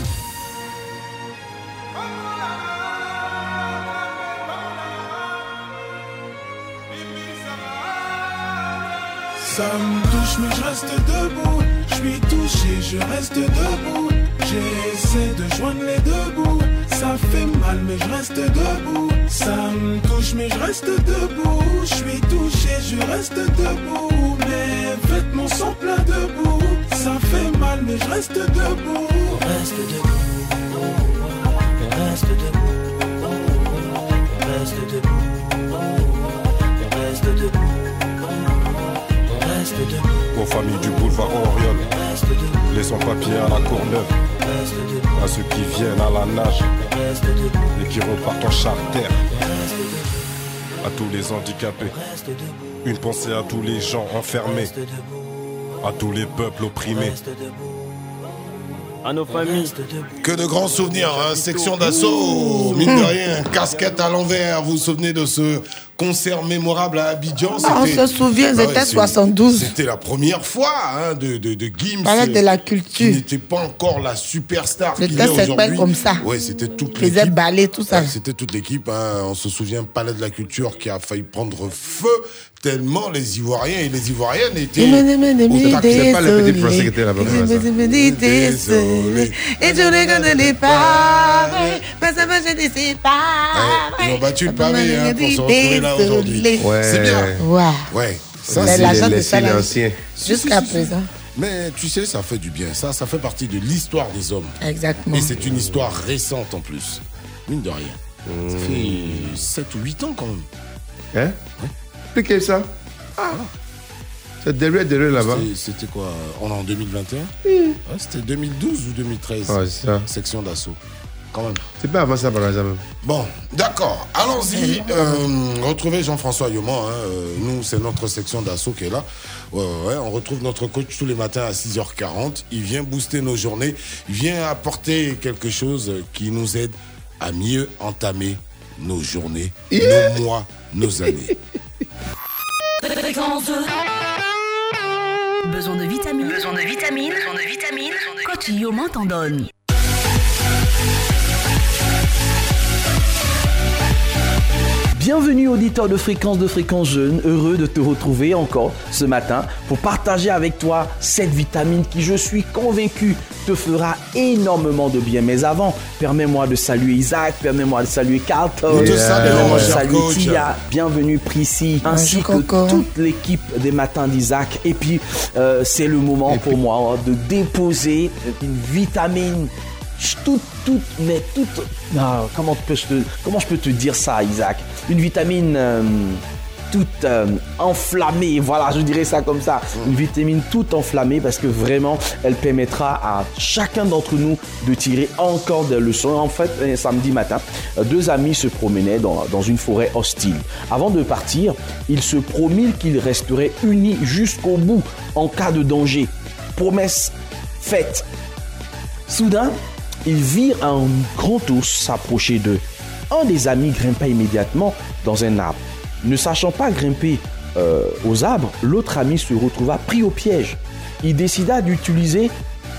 Ça me touche mais je reste debout. Je suis touché, je reste debout. J'essaie de joindre les deux bouts. Ça fait mal mais je reste debout. Ça me touche mais je reste debout. Je suis touché, je reste debout. Mes vêtements sont pleins de boue. Ça fait mal mais je reste debout. Reste debout. Reste debout. Reste debout. Aux familles du boulevard Oriol, les sans-papiers à la Courneuve, à ceux qui viennent à la nage. Et qui repartent en charter, à tous les handicapés, une pensée à tous les gens enfermés, à tous les peuples opprimés. À nos familles. Que de grands souvenirs, hein, section d'assaut, mine de rien, casquette à l'envers. Vous vous souvenez de ce concert mémorable à Abidjan Ah, on C'était- se souvient, Bah ouais, c'était c'est- 72. C'était la première fois hein, de, de, de Gims. Parlait de la culture. Qui n'était pas encore la superstar qu'il C'était est aujourd'hui. comme ça. Ouais, c'était toute Faisait l'équipe. balai, tout ça. Ouais, C'était toute l'équipe. hein. On se souvient, Palais de la Culture qui a failli prendre feu tellement les Ivoiriens et les Ivoiriennes étaient. C'est pas le petit français qui était là-bas. Je. Et je ne connais pas. Mais ça me dit c'est pas. Ils ont battu le pavé hein, pour se retrouver là aujourd'hui. Ouais. C'est bien. Ouais. Ouais. Ça, c'est les- les. Jusqu'à présent. Mais tu sais, ça fait du bien. Ça, ça fait partie de l'histoire des hommes. Exactement. Et c'est une histoire récente en plus. Mine de rien. Ça fait 7 ou 8 ans quand même. Hein? Expliquez ça. Ah. C'est derrière, derrière là-bas. C'était- quoi? On est en 2021 Oui. Ouais, C'était 2012 ou 2013 Ah, c'est ça. Section d'assaut. Quand même. C'est pas avant ça, par exemple. Bon, d'accord. Allons-y. Euh, retrouvez Jean-François Yoman. hein. Euh, Nous, c'est notre section d'assaut qui est là. Ouais, ouais, ouais. On retrouve notre coach tous les matins à 6h40. Il vient booster nos journées. Il vient apporter quelque chose qui nous aide à mieux entamer nos journées, nos mois, nos années. (laughs) Fréquence 2. Besoin de vitamines. Besoin de vitamines. Besoin de vitamines. Coach Yoman t'en donne. Bienvenue auditeur de fréquence de fréquence jeune, heureux de te retrouver encore ce matin pour partager avec toi cette vitamine qui je suis convaincu te fera énormément de bien. Mais avant, permets-moi de saluer Isaac, permets-moi de saluer Carlton, permets-moi de cher saluer coach. Tia, bienvenue Prissy, ainsi que Coco. toute l'équipe des matins d'Isaac. Et puis, euh, c'est le moment pour moi hein, de déposer une vitamine toute, toute, mais toute. Ah, comment, peux -je te, comment je peux te dire ça, Isaac? Une vitamine euh, toute euh, enflammée, voilà, je dirais ça comme ça. Une vitamine toute enflammée parce que vraiment, elle permettra à chacun d'entre nous de tirer encore des leçons. En fait, un samedi matin, deux amis se promenaient dans, dans une forêt hostile. Avant de partir, ils se promirent qu'ils resteraient unis jusqu'au bout en cas de danger. Promesse faite. Soudain, ils virent un grand ours s'approcher d'eux. Un des amis grimpa immédiatement dans un arbre. Ne sachant pas grimper euh, aux arbres, l'autre ami se retrouva pris au piège. Il décida d'utiliser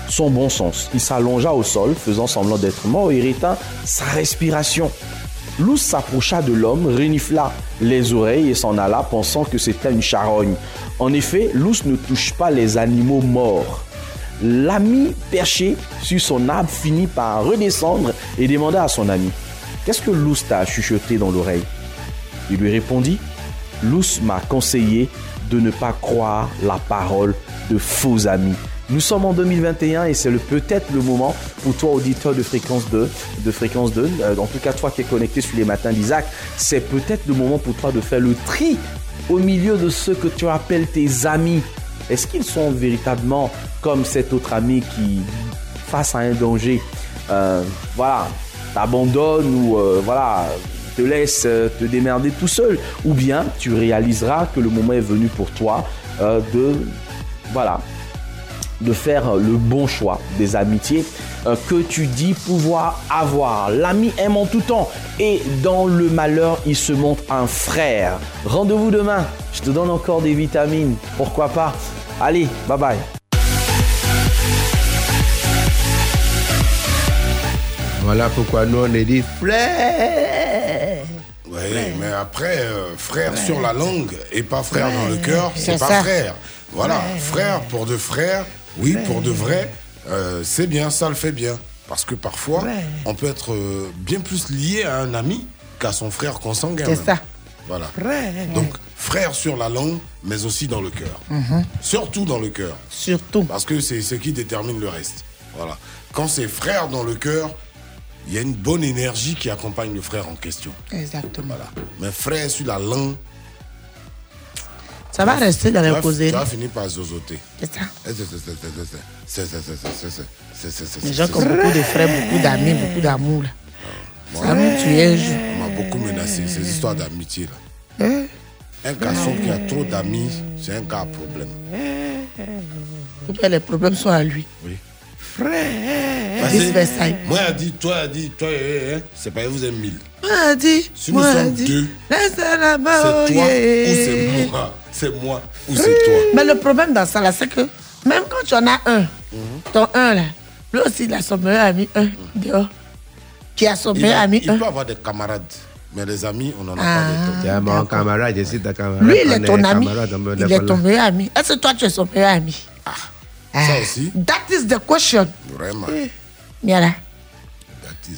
son bon sens. Il s'allongea au sol, faisant semblant d'être mort et rétint sa respiration. L'ours s'approcha de l'homme, renifla les oreilles et s'en alla pensant que c'était une charogne. En effet, l'ours ne touche pas les animaux morts. L'ami perché sur son arbre finit par redescendre et demanda à son ami Qu'est-ce que l'ours t'a chuchoté dans l'oreille? Il lui répondit L'ours m'a conseillé de ne pas croire la parole de faux amis. Nous sommes en 2021 et c'est peut-être le moment pour toi, auditeur de fréquence 2, de fréquence 2, euh, en tout cas toi qui es connecté sur les matins d'Isaac, c'est peut-être le moment pour toi de faire le tri au milieu de ceux que tu appelles tes amis. Est-ce qu'ils sont véritablement comme cet autre ami qui, face à un danger, euh, voilà, t'abandonne ou euh, voilà, te laisse euh, te démerder tout seul? Ou bien tu réaliseras que le moment est venu pour toi de, voilà, de faire le bon choix des amitiés que tu dis pouvoir avoir. L'ami aime en tout temps et dans le malheur, il se montre un frère. Rendez-vous demain. Je te donne encore des vitamines. Pourquoi pas? Allez, bye bye. Voilà pourquoi nous on est dit frère. Oui, mais après, euh, frère sur la langue et pas frère dans le cœur, c'est pas ça. frère. Voilà, frère pour de frère, oui, pour de vrai, euh, c'est bien, ça le fait bien. Parce que parfois, Ouais. on peut être euh, bien plus lié à un ami qu'à son frère consanguin. C'est ça. Voilà. Frère. Donc, frère sur la langue, mais aussi dans le cœur. Mhm. Surtout dans le cœur. Surtout. Parce que c'est ce qui détermine le reste. Voilà. Quand c'est frère dans le cœur, il y a une bonne énergie qui accompagne le frère en question. Exactement. Mais frère sur la langue. Ça va rester dans les causeries. Tu finir par zozoter. C'est ça. Les gens qui ont beaucoup de frères, beaucoup d'amis, beaucoup d'amour. Ça nous tue. On m'a beaucoup menacé, ces histoires d'amitié. là. Un garçon qui a trop d'amis, c'est un gars à problème. Les problèmes sont à lui Oui. Frère Vice versa. Moi, elle dit, toi, elle dit, toi, eh, eh, c'est pas vous êtes mille. Moi, elle dit. Si nous moi, sommes dit. deux, oh, c'est toi yeah. ou c'est moi. C'est moi ou c'est toi. Mais le problème dans ça, là, c'est que même quand tu en as un, ton un, là, lui aussi, il a son meilleur ami, un, dehors, qui a son Il, meilleur ami, il un. peut avoir des camarades, mais les amis, on n'en a Ah. pas des tonnes. C'est mon camarade, je suis ta camarade. Lui, il est On ton ami. Il est ton meilleur ami. Est-ce que toi, tu es son meilleur ami? Ça aussi, That is the question. vraiment. Voilà.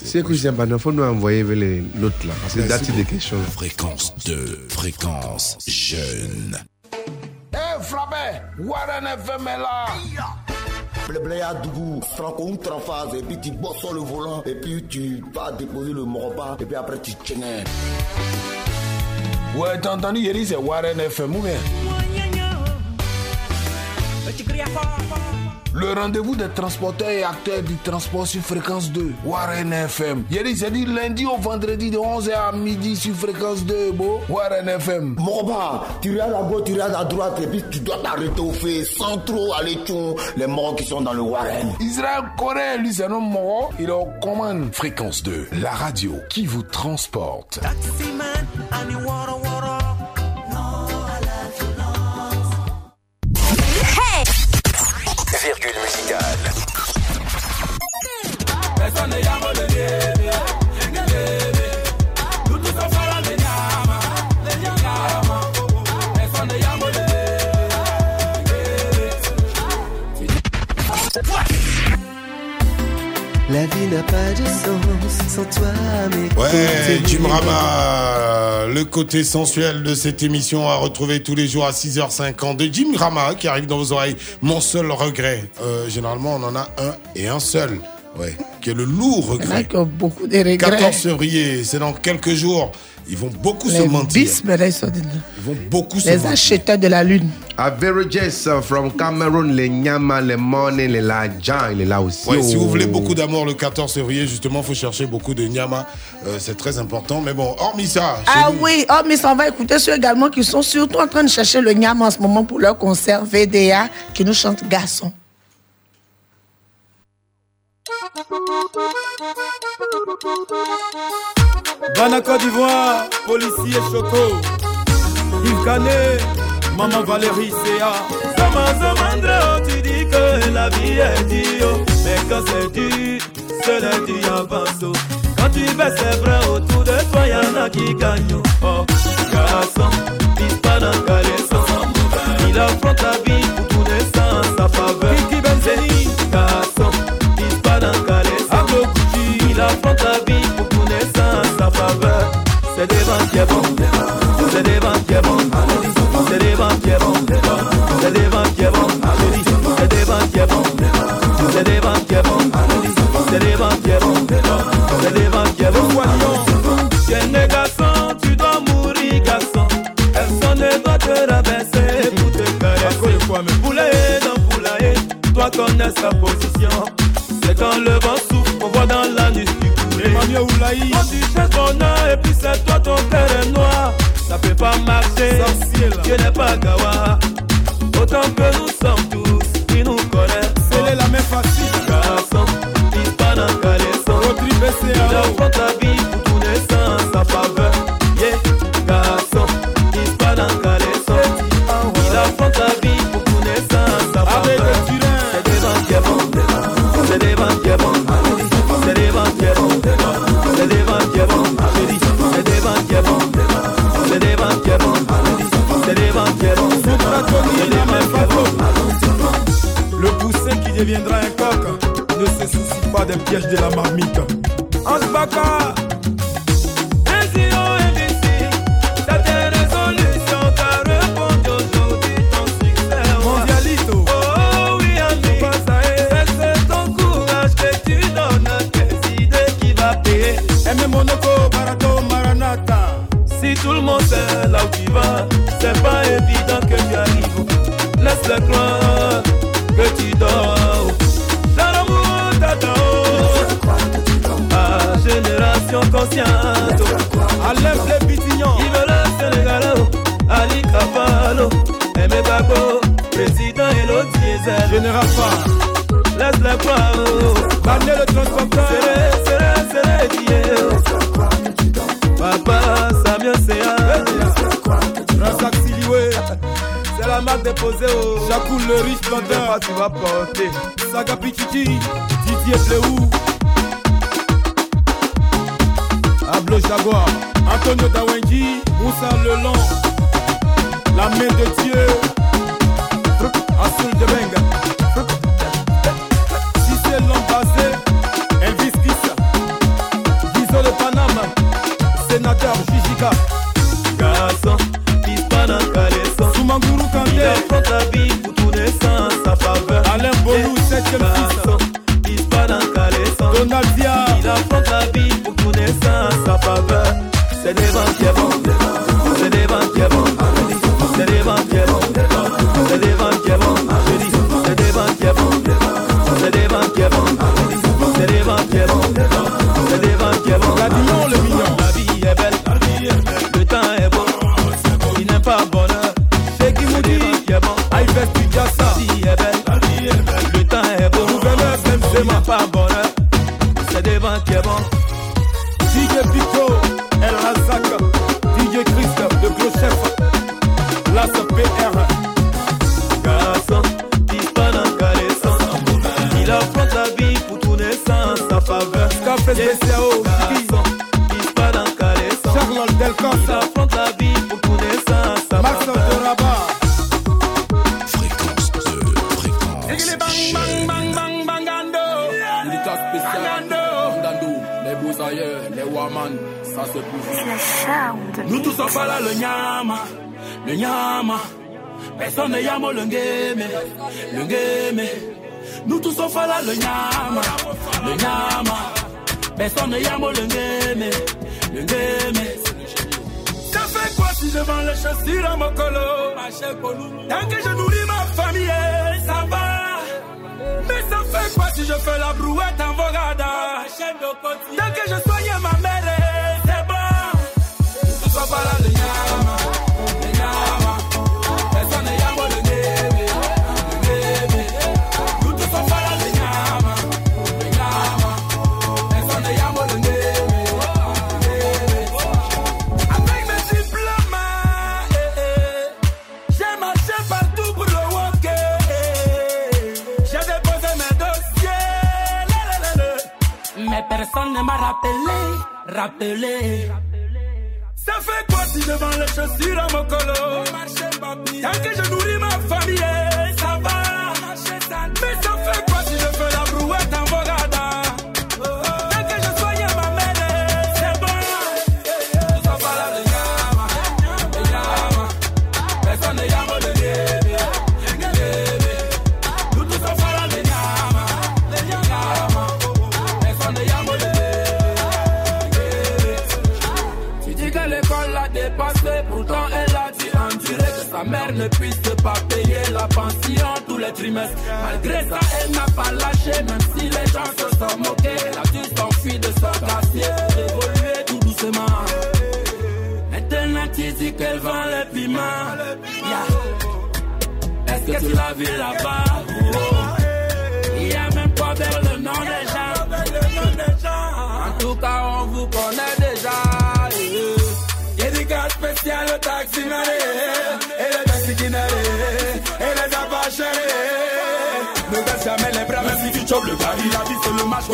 C'est que c'est pas, il faut nous envoyer vers les- l'autre là. Parce que date des questions. Fréquence 2, fréquence jeune. frappez Warren FM est là Blé à Dougou, Franco une phase et puis tu bosses sur le volant, et puis tu vas déposer le morba, et puis après tu tiens. Ouais, t'as entendu, Yeri, c'est Warren FM ou bien? Le rendez-vous des transporteurs et acteurs du transport sur fréquence 2, Warren FM. Yeri, c'est dit lundi au vendredi de 11h à midi sur fréquence 2, beau. Warren FM. Morba, tu regardes à gauche, tu regardes à droite, et puis tu dois t'arrêter au fait sans trop aller tchon les morts qui sont dans le Warren. Israël Corée, lui, c'est un homme mort. Il est aux commandes. Fréquence 2, la radio qui vous transporte. Virgule musicale. La vie n'a pas de sens sans toi, mais Ouais, Jim Rama, le côté sensuel de cette émission à retrouver tous les jours à 6h50 de Jim Rama qui arrive dans vos oreilles. Mon seul regret. Euh, généralement, on en a un et un seul. Ouais, qui est le lourd Il y en a regret. ont beaucoup de regrets. 14 février, c'est dans quelques jours. Ils vont beaucoup se Les mentir. mais là, ils vont beaucoup se les mentir. acheteurs de la lune. Averages uh, from Cameroon, les Nyama, les Money, les Lajan, il est là aussi. Ouais, si vous oh. voulez beaucoup d'amour le 14 février, justement, faut chercher beaucoup de Nyama. Euh, c'est très important. Mais bon, hormis ça, Ah nous- oui, oh, mais ça on va écouter ceux également qui sont surtout en train de chercher le niam en ce moment pour leur concert VDA qui nous chante Garçon. Ghana Côte d'Ivoire, policier Choco, Yves Canet, Maman Valérie CA. Sama Samandra, tu dis que la vie est dure, mais quand c'est dur, cela dit avance. Quand tu baisses les bras autour de toi, y'en a qui gagnent. Oh, garçon, le caleçon. Il affronte la vie pour tout sans sa faveur. Affronte la vie pour tout sans sa faveur. C'est des vents qui est bon, c'est des vents qui est bon, c'est des vents qui est bon, c'est des vents qui est bon, c'est des vents qui est bon, c'est des vents qui est bon, c'est des vents qui est bon, c'est des vents qui est bon. Né garçon, tu dois mourir garçon. Personne ne doit te rabaisser pour te caresser. Poulailler dans poulailler, toi connais sa position. C'est quand le vent poulet. Quand tu cherches ton œil et puis c'est toi ton cœur est noir. Ça peut pas marcher, tu n'es pas gawa. Autant que nous sommes tous, qui nous connaissent. C'est la même facile. Garçon, pisse pas dans le caleçon. Il affronte la vie Le poussin qui deviendra un coq ne se soucie pas des pièges de la marmite. Hans Baka, Ainsi on ici, t'as tes résolutions, t'as répondu aujourd'hui ton succès. Mondialito, oh oui, ami, c'est ton courage que tu donnes à tes idées qui va payer. Aimez Monaco, Barato, Maranata. Si tout le monde sait là où tu vas, c'est pas Laisse-le croire que tu dors. Dans l'amour. Ah, génération consciente. Blé Pitignon. Il veut le Sénégal. Ali Kapalo. Aimé Babo. Président Elodie. Général Fa. Laisse-le croire. Barnier le transporteur. La marque déposée au Jacoul le riche vendeur. Tu vas porter. Saga Pichichi. Didier Pléou. Ablo Jaguar. Antonio Dawenji. Moussa Lelon. La main de Dieu. Assoul de Benga. Relou, septième fils. sana yamo lengeme. Lengeme nutu sofala yamo lengeme lengeme. Ça fait quoi si je vends les chaussures à mon colo tant que je nourris ma famille ça va. Mais ça fait quoi si je fais la brouette en vogada tant que Ça fait quoi si devant les chaussures à mon colo?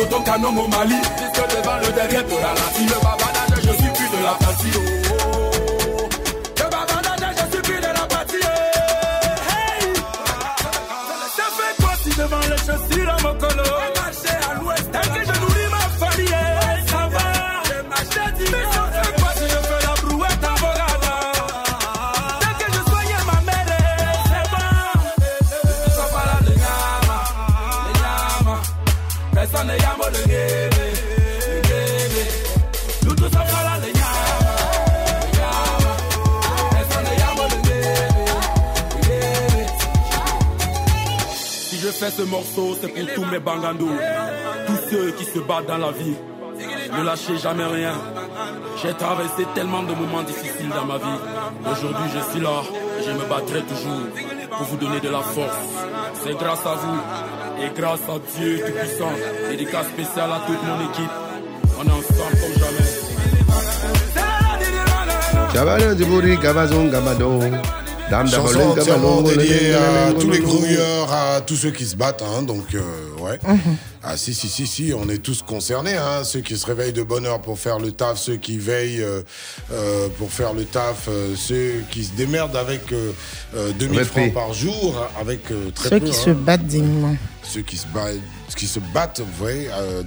coton canon au Mali. Disque devant le derrière de la le babanade, je suis plus de la partie. ce morceau, c'est pour tous mes bangando, tous ceux qui se battent dans la vie. Ne lâchez jamais rien. J'ai traversé tellement de moments difficiles dans ma vie. Aujourd'hui, je suis là et je me battrai toujours pour vous donner de la force. C'est grâce à vous et grâce à Dieu Tout-Puissant. Dédicace spéciale à toute mon équipe. On est ensemble comme jamais. Tous les grouilleurs tous ceux qui se battent, hein, donc euh, ouais. Mhm. Ah si, si, si, si, on est tous concernés, hein, ceux qui se réveillent de bonne heure pour faire le taf, ceux qui veillent euh, euh, pour faire le taf, ceux qui se démerdent avec 2000 francs par jour, avec très ceux peu. Ceux qui hein. se battent dignement. Ceux qui se, battent, qui se battent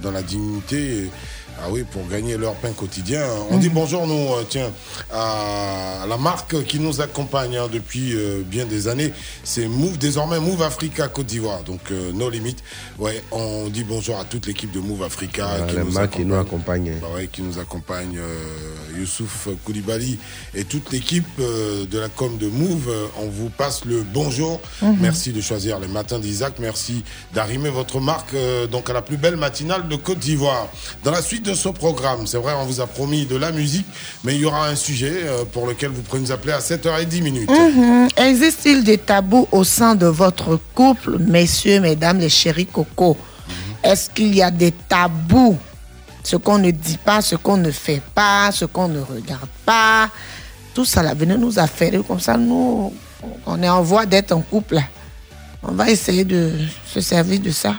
dans la dignité. Ah oui, pour gagner leur pain quotidien. On dit bonjour, nous, euh, tiens, à la marque qui nous accompagne hein, depuis euh, bien des années. C'est Move, désormais Move Africa Côte d'Ivoire. Donc, euh, nos limites. Ouais, on dit bonjour à toute l'équipe de Move Africa. Voilà, qui la nous marque qui nous accompagne. Bah ouais, qui nous accompagne, euh, Youssouf Koulibaly et toute l'équipe de la com de Move. On vous passe le bonjour. Mhm. Merci de choisir les matins d'Isaac. Merci d'arrimer votre marque donc à la plus belle matinale de Côte d'Ivoire. Dans la suite de ce programme, c'est vrai, on vous a promis de la musique, mais il y aura un sujet euh, pour lequel vous pourrez nous appeler à 7h10 minutes. Mhm. Existe-t-il des tabous au sein de votre couple, messieurs, mesdames, les chéris coco Est-ce qu'il y a des tabous? Ce qu'on ne dit pas, ce qu'on ne fait pas, ce qu'on ne regarde pas. Tout ça, là, venez nous affairer. Comme ça, nous, on est en voie d'être en couple. On va essayer de se servir de ça.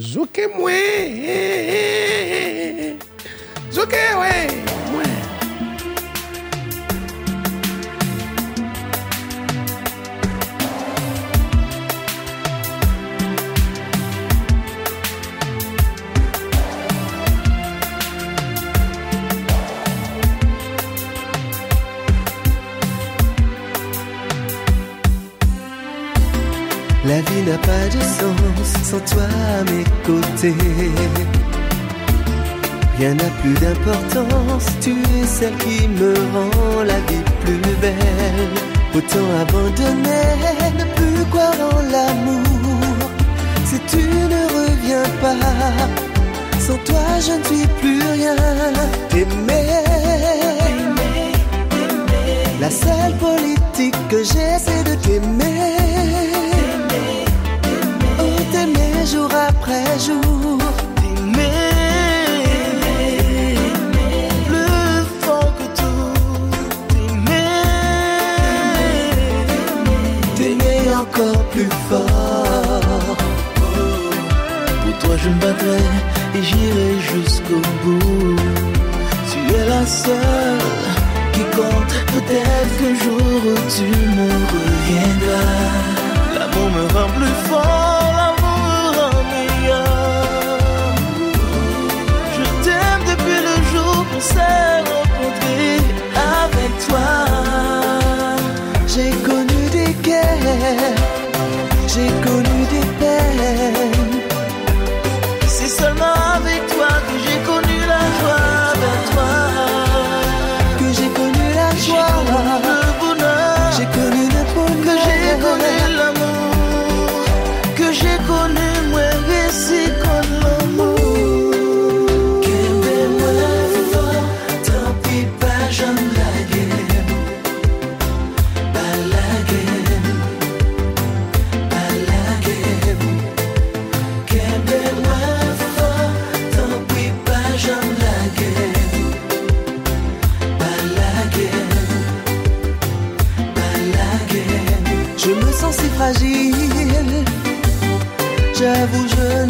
Zouke mwen, eh, eh, eh, zouke mwen, mwen. La vie n'a pas de sens sans toi à mes côtés. Rien n'a plus d'importance, tu es celle qui me rend la vie plus belle. Autant abandonner, ne plus croire en l'amour. Si tu ne reviens pas, sans toi je ne suis plus rien. T'aimer, la seule politique que j'ai c'est de t'aimer. Jour après jour. T'aimer plus fort que tout. T'aimer, t'aimer encore plus fort. Pour toi, je me battrai et j'irai jusqu'au bout. Tu es la seule qui compte. Peut-être qu'un jour tu me reviendras. L'amour me rend plus fort, jour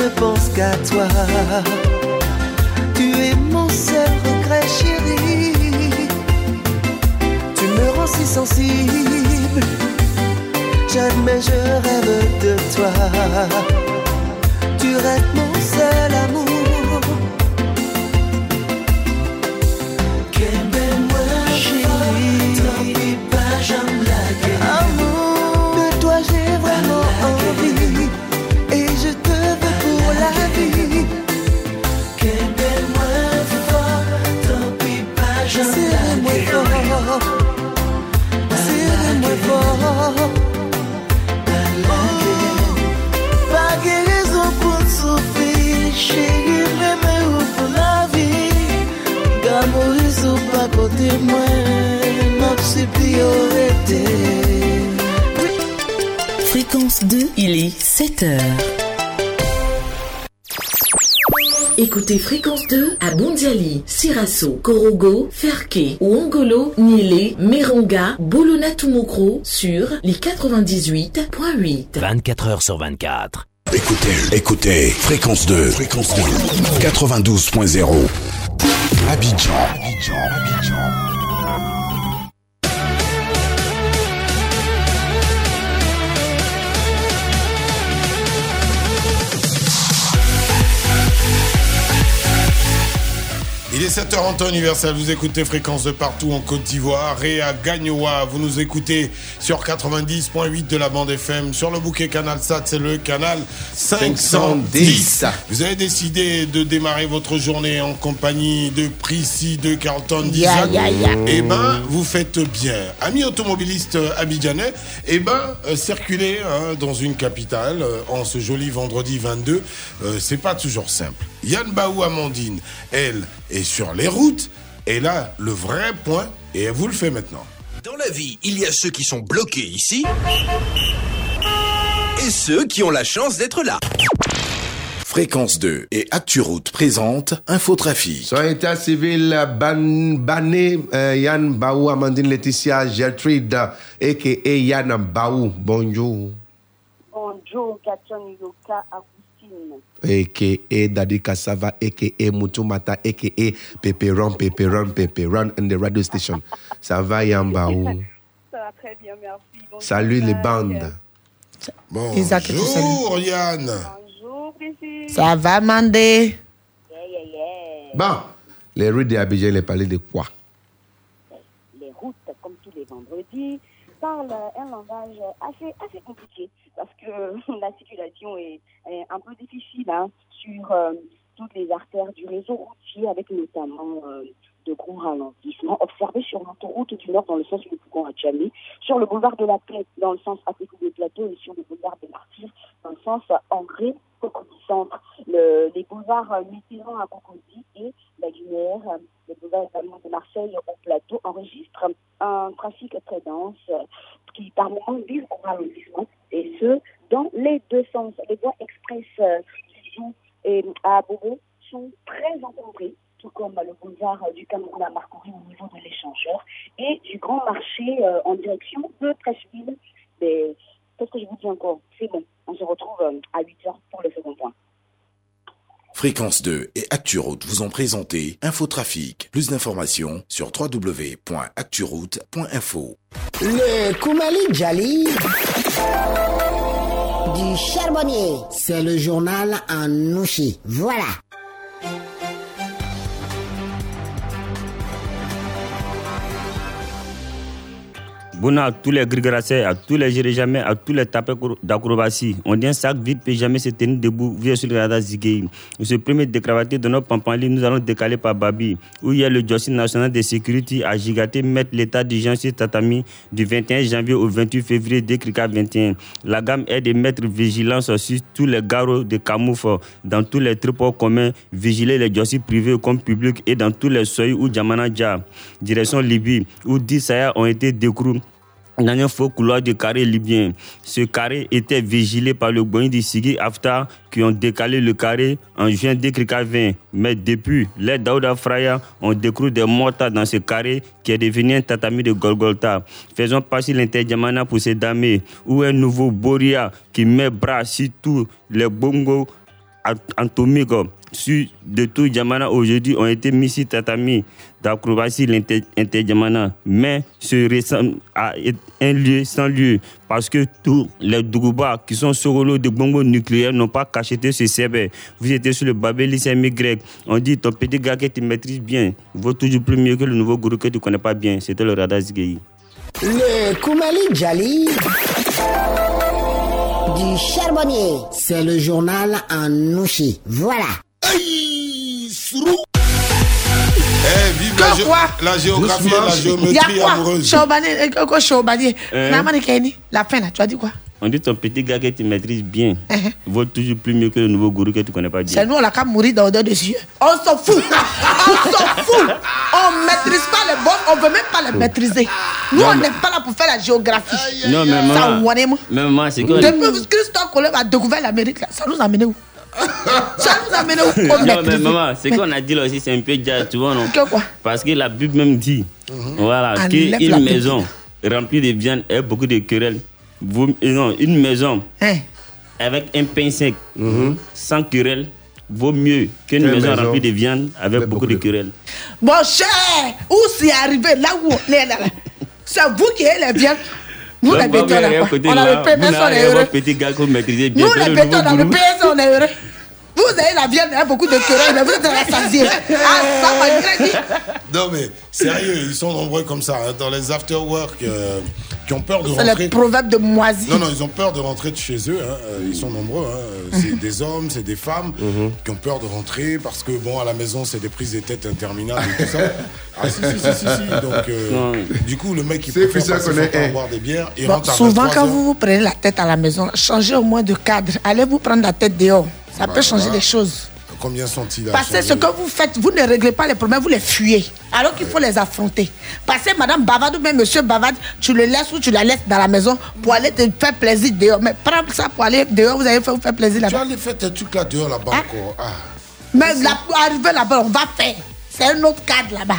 ne pense qu'à toi. Tu es mon seul regret, chéri. Tu me rends si sensible. J'admets, je rêve de toi. Tu restes mon 7 heures. Écoutez Fréquence 2 à Bondiali, Sirasso, Korogo, Ferke, Ouangolo, Nile, Meronga, Bolona Tumokro sur les 98.8. 24 heures sur 24. Écoutez, écoutez, fréquence 2, fréquence 2, 92.0. Abidjan, Abidjan, Abidjan. Il est 7h en temps universel, vous écoutez Fréquence de partout en Côte d'Ivoire et à Gagnoa, vous nous écoutez sur 90.8 de la bande FM, sur le bouquet Canal Sat, c'est le canal 510. Vous avez décidé de démarrer votre journée en compagnie de Prissy de Carlton ya. Eh ben, vous faites bien. Amis automobilistes abidjanais, eh ben, euh, circuler hein, dans une capitale euh, en ce joli vendredi 22, euh, c'est pas toujours simple. Yann Baou Amandine, elle, est sur les routes. Et là, le vrai point, et elle vous le fait maintenant. Dans la vie, il y a ceux qui sont bloqués ici et ceux qui ont la chance d'être là. Fréquence 2 et ActuRoute présente Infotrafic. Société civile ban, Bané, euh, Yann Baou, Amandine Laetitia, Gertrude, a.k.a. Yann Baou. Bonjour. Bonjour, Yoka Agustine. a.k.a. Daddy Cassava, a.k.a. Mutumata, a.k.a. Pepperon, Pepperon, Pepperon, and the radio station. Ça va, Yann Baou? Ça va très bien, merci. Bonjour, Salut les bandes. Bonjour Yann. Bonjour, Priscille. Ça va, Mandé? Yeah, yeah, yeah. Bon, les rues d'Abidjan, les parlé de quoi? Les routes, comme tous les vendredis, parlent un langage assez, assez compliqué parce que (laughs) la circulation est, un peu difficile hein, sur euh, toutes les artères du réseau routier avec notamment euh, de gros ralentissements observés sur l'autoroute du Nord dans le sens du Pougon à sur le boulevard de la Paix dans le sens Afrique des Plateaux et sur le boulevard des Martyrs dans le sens André Cocody Centre, le, les boulevards euh, Mitterrand à Cocody et la Guinière, euh, le boulevard de Marseille au plateau enregistrent un trafic très dense euh, qui par moments vise au ralentissement et ce dans les deux sens. Les voies express euh, et à Bobo sont très encombrées tout comme le boulevard du Cameroun à parcourir au niveau de l'échangeur et du grand marché euh, en direction de Trècheville. Mais qu'est-ce que je vous dis encore? C'est bon, on se retrouve euh, à 8 heures pour le second point. Fréquence 2 et ActuRoute vous ont présenté Infotrafic. Plus d'informations sur www.acturoute.info. Le Koumali Djali du charbonnier. C'est le journal en Nouchi. Voilà. Bouna à tous les grigracés, à tous les jamais, à tous les tapés d'acrobatie. On dit un sac vide peut jamais se tenir debout, vieux sur le radar Zigueï. Ce premier décravaté de notre pampali, nous allons décaler par Babi, où il y a le Jossi national de sécurité à Gigaté mettre l'état d'urgence sur Tatami du 21 janvier au 28 février 2021. La gamme est de mettre vigilance sur tous les garros de camoufle dans tous les tripots communs, vigiler les Jossi privés comme publics et dans tous les seuils où Dja, direction Libye, où 10 Sayas ont été découverts un faux couloir du carré libyen. Ce carré était vigilé par le Boeing du Sigui Aftar qui ont décalé le carré en juin 2020. Mais depuis, les Daouda Fraya ont découvert des mortards dans ce carré qui est devenu un tatami de Golgotha. Faisons passer l'interdiamana pour ces dames ou un nouveau Boria qui met bras sur tous les bongos atomiques sur de tout Djamana aujourd'hui ont été mis sur tatami d'acrobatie l'inter-Djamana. Mais ce ressemble à un lieu sans lieu parce que tous les Dougouba qui sont sur l'eau de bongo nucléaires n'ont pas cacheté ce CB. Vous étiez sur le Babel lycémique grec. On dit ton petit gars que tu maîtrises bien vaut toujours plus mieux que le nouveau gourou que tu connais pas bien. C'était le radar Zigei. Le Koumali Djali du charbonnier. C'est le journal en Nouchi. Voilà. Eh, vive la, quoi? la géographie et la Il y a géométrie quoi? amoureuse. Chobani, euh, quoi, Chobani Hein? La fin là, tu as dit quoi? On dit ton petit gars que tu maîtrises bien vaut toujours plus mieux que le nouveau gourou que tu connais pas C'est bien. nous, on a qu'à mourir dans l'odeur des yeux. On s'en fout. on s'en fout. On maîtrise pas les boss, on veut même pas les maîtriser. Nous, Non, on mais- n'est pas là pour faire la géographie. Non, mais Ça, maman, on est moi. mais maman, c'est que... Depuis que Christophe Colomb a découvert l'Amérique, ça nous a amené où? Ça nous a amené où? (laughs) On non, mais maman, ce qu'on a dit là aussi, c'est un peu déjà, tu vois, non? Que quoi? Parce que la Bible même dit, voilà, Enlève qu'une la Bible. maison remplie de viande et beaucoup de querelles, vaut- non, une maison Hein? avec un pain sec, sans querelle, vaut mieux qu'une maison, maison remplie de viande avec beaucoup de querelles. Mon cher, où c'est arrivé? Là où on est là, là. C'est vous qui êtes les viandes. Nous, les bétons, on a le n'avez n'est pas heureux. Nous, les le bétons, nouveau dans le pays, on est heureux. Vous avez la viande, hein, beaucoup de querelles, mais vous êtes rassasiés. (laughs) Ah, ça malgré dit. Non, mais sérieux, ils sont nombreux comme ça. hein, dans les after-work euh, qui ont peur de C'est le rentrer. proverbe de moisi. Non, non, ils ont peur de rentrer de chez eux. hein, euh, Ils sont nombreux. hein. C'est des hommes, c'est des femmes qui ont peur de rentrer parce que, bon, à la maison, c'est des prises de tête interminables et tout ça. (laughs) Ah, si, si, si, si. si. Donc, euh, du coup, le mec, il préfère plus ça passer son est, temps à boire des bières et Bon, rentre à souvent, 23 quand heures. vous vous prenez la tête à la maison, changez au moins de cadre. Allez vous prendre la tête dehors. Ça Bah, peut changer voilà. les choses. Combien sont-ils Parce que ce que vous faites, vous ne réglez pas les problèmes, vous les fuyez. Alors qu'il faut les affronter. Parce que madame bavarde ou même monsieur bavarde, tu le laisses ou tu la laisses dans la maison pour aller te faire plaisir dehors. Mais prends ça pour aller dehors, vous allez faire, vous faire plaisir Tu là-bas. vas aller faire tes trucs là dehors là-bas Hein? encore. Ah. Mais là, pour arriver là-bas, on va faire. C'est un autre cadre là-bas.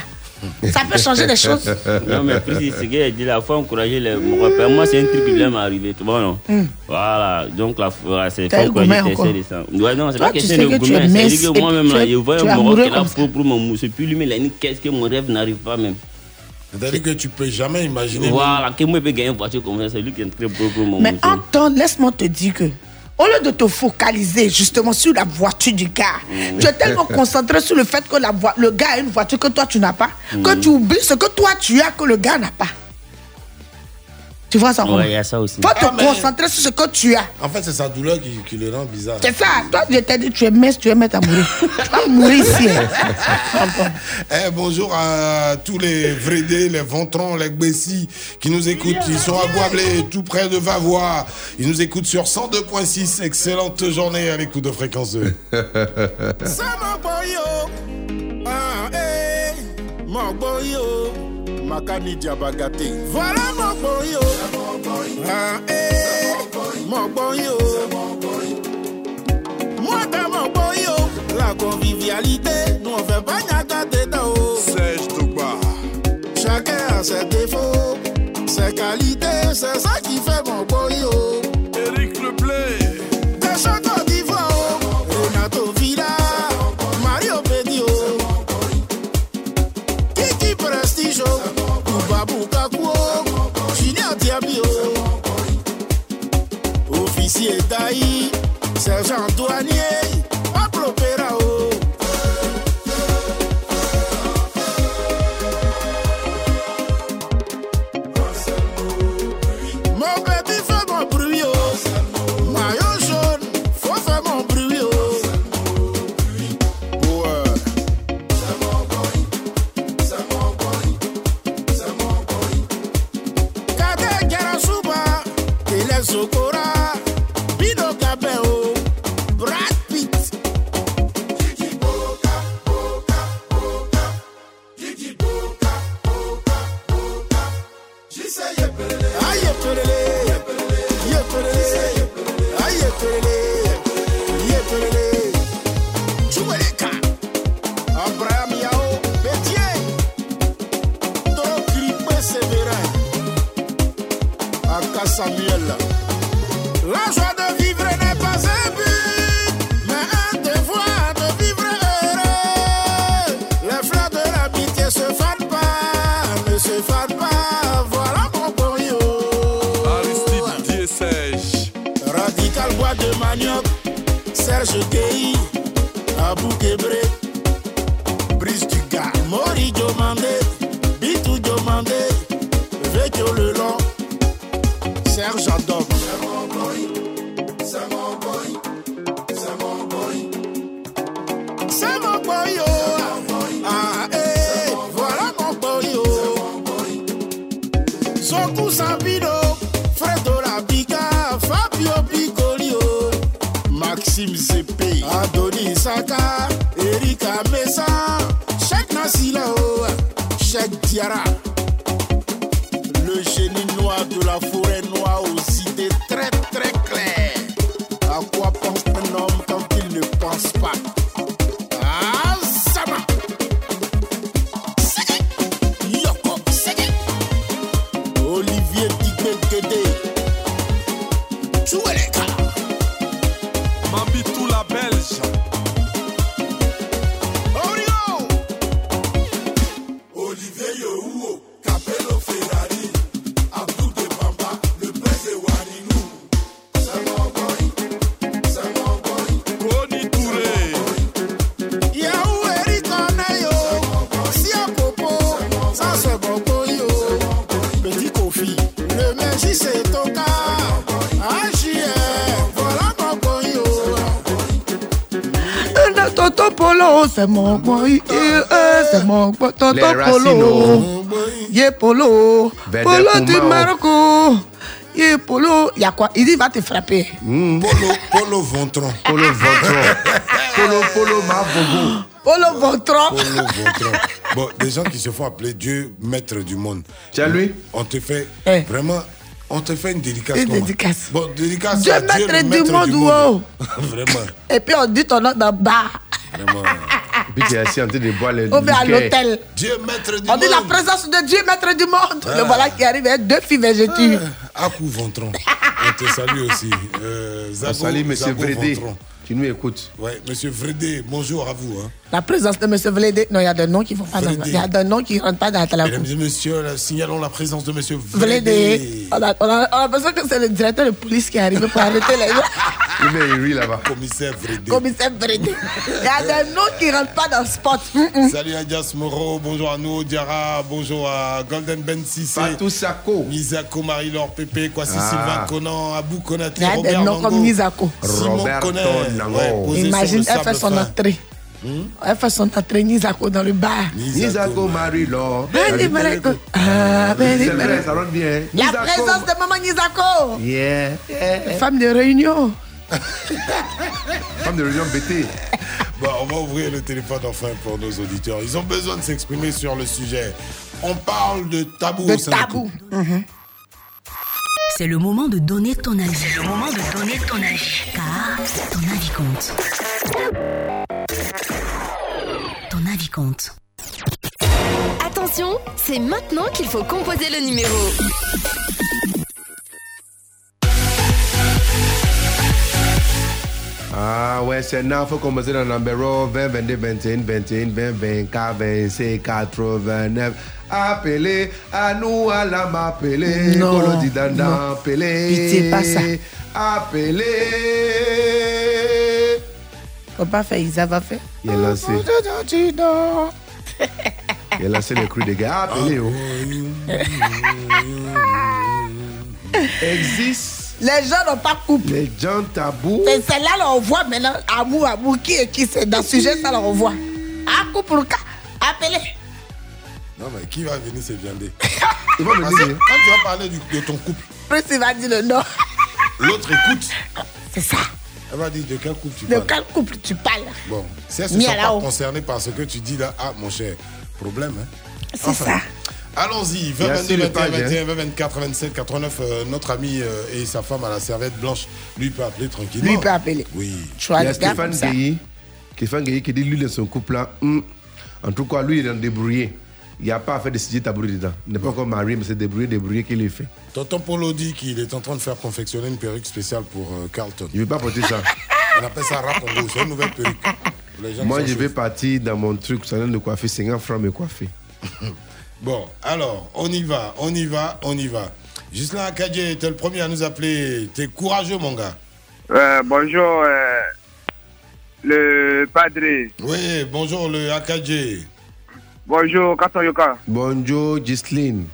Ça peut changer les choses. (laughs) Non, mais plus ce qu'il a dit là, il faut encourager les, mon repère. Moi, c'est un truc qui vient m'arriver, tu vois, non? Hmm. Voilà, donc là, voilà, c'est encore. tes sœurs et ça. Ouais, non, c'est pas tu question de que tu es gourmet. et que moi-même, là, je vois un amoureux Maroc qui est là pour, pour mon mousse. Puis lui, mais dit, qu'est-ce que mon rêve n'arrive pas même. C'est-à-dire que tu peux jamais imaginer. Voilà, que moi, je peux gagner une voiture comme ça, c'est lui qui est très beau pour mon Mais temps, laisse-moi te dire que, au lieu de te focaliser justement sur la voiture du gars, tu es tellement (laughs) concentré sur le fait que la le gars a une voiture que toi tu n'as pas, que Mm. tu oublies ce que toi tu as que le gars n'a pas. Tu vois ça Ouais, il y a ça aussi. Faut te Ah, concentrer sur ce que tu as. En fait, c'est sa douleur qui, qui le rend bizarre. C'est ça. Toi, je t'ai dit, tu es mince, tu es mettre à mourir. tu vas mourir ici. hein. (laughs) Eh, bonjour à tous les Vrédés, les Ventrons, les Gbessis qui nous écoutent. Ils sont à Boablé, tout près de Vavois. Ils nous écoutent sur 102.6. Excellente journée à l'écoute de Fréquence 2. (laughs) Sama boyo, makani. Voilà mon boyo, ah eh, mon boyo. Moi dans mon boyo, la convivialité, nous on fait pas nyaka dedans. Serge Tougba. Chacun a ses défauts, ses qualités, c'est ça qui fait mon boyo. Eric Leblé. De Daï, Sergent Douanier, Cheikh Diara. Polo, c'est mon boy. Eh, C'est mon boy. Tonton Les polo. Yeah, polo. Verde Polo du. Marocco. Yeah, polo. Il y a quoi Il dit, va te frapper. Polo, polo Vontron. Polo Vontron. polo, polo, ma vogo. Polo Vontron. Polo Vontron. Bon, des gens qui se font appeler Dieu maître du monde. Tiens, lui. On te fait Eh. vraiment. On te fait une dédicace. Une dédicace. Bon, dédicace Dieu à maître le du monde, wow. (laughs) Vraiment, Et puis on dit ton nom dans bar. vraiment. Puis tu es assis en train de boire les Ou bien à l'hôtel. Dieu maître du On monde. dit la présence de Dieu, maître du monde. Ah. Le voilà qui arrive avec deux filles végétues. Akou Vontron. On te salue aussi. Euh, Zago, On salue M. Vrédé Vontron. qui nous écoute. Ouais, Monsieur Vrédé, bonjour à vous. Hein. La présence de M. Vlédé. Non, il y a des noms qui vont pas dans. Il y a des noms qui rentrent pas dans la Mesdames et messieurs, là, signalons la présence de Monsieur Vlédé. Vrédé. On a, on, a, on a l'impression que c'est le directeur de police qui est arrivé pour arrêter les gens. (laughs) Il met Uri là-bas. Commissaire Vrédé. Commissaire Vlédé. Il y a des noms qui rentrent pas dans le spot. Hum, hum. Salut à Dias Moro, bonjour à nous, Diara, bonjour à Golden Ben Sissé. Fatou Sako. Misako, Marie-Laure Pépé, Kwasi Ah. Sylvain Conan, Abou Konaté, Il y a des Robert noms comme Nizako. Conner, Nango. ouais, Imagine, le elle fait son fin. entrée. Elle fait son entrée Nizako dans le bar. Nizako Marie-Laure. Mareko. Ah, C'est vrai, Mareko. ça rentre bien. La Nizako. présence de maman Nizako. Yeah. Femme de réunion. (laughs) Femme de réunion BT. Bon, on va ouvrir le téléphone enfin pour nos auditeurs. Ils ont besoin de s'exprimer sur le sujet. On parle de tabou De tabou. C'est le moment de donner ton avis. C'est le moment de donner ton avis. Car ton avis compte. Ton avis compte. Attention, c'est maintenant qu'il faut composer le numéro. Ah ouais, c'est là, faut commencer dans le numéro 20, 22, 21, 21, 20, 24, 25, 89. Appelez à nous à la m'appeler. Non, non. Pitié, pas ça. Appelez. Faut pas faire, Isa va faire. Il a lancé, il a lancé les cris des gars. Appelez, oh. (laughs) Existe. Les gens n'ont pas couple. Les gens tabous. C'est celle-là, là, on voit maintenant. Amour, amour, qui est qui c'est dans ce sujet, ça, là, on voit. Ah, couple, cas. Appelez. Non, mais qui va venir se viander? (laughs) Quand tu vas parler du- de ton couple, Plus il va dire le nom. l'autre écoute. C'est ça. Elle va dire de quel couple tu De parles? quel couple tu parles? Bon, si elles ne sont pas concernées par ce que tu dis là, ah mon cher, problème. Hein? C'est ça. Allons-y, Il y 20, a 22, sur le 21, page, 21, 20, 24, 27, 89. euh, notre ami euh, et sa femme à la serviette blanche, lui peut appeler tranquillement. Lui, il peut appeler. Oui. Il y a Stéphane ça. Gueye, Stéphane Gueye qui dit lui, dans son couple-là, hum, en tout cas, lui, il est débrouillé. Il n'y a pas à faire de CJ tabouret dedans. Il n'est pas encore marié, mais c'est débrouillé, débrouillé qu'il est fait. Tonton Polo dit qu'il est en train de faire confectionner une perruque spéciale pour euh, Carlton. Il ne veut pas porter ça. (laughs) On appelle ça Rapongo, c'est une nouvelle perruque. Moi, je vais partir dans mon truc, salon de coiffer, 50 francs me coiffer. (laughs) Bon, alors, on y va, on y va, on y va. Gislain Akadje, t'es le premier à nous appeler. T'es courageux, mon gars. Euh, bonjour, euh, le padre. Oui, bonjour, le Akadje. Bonjour, Kato Yoka. Bonjour, Ghislaine.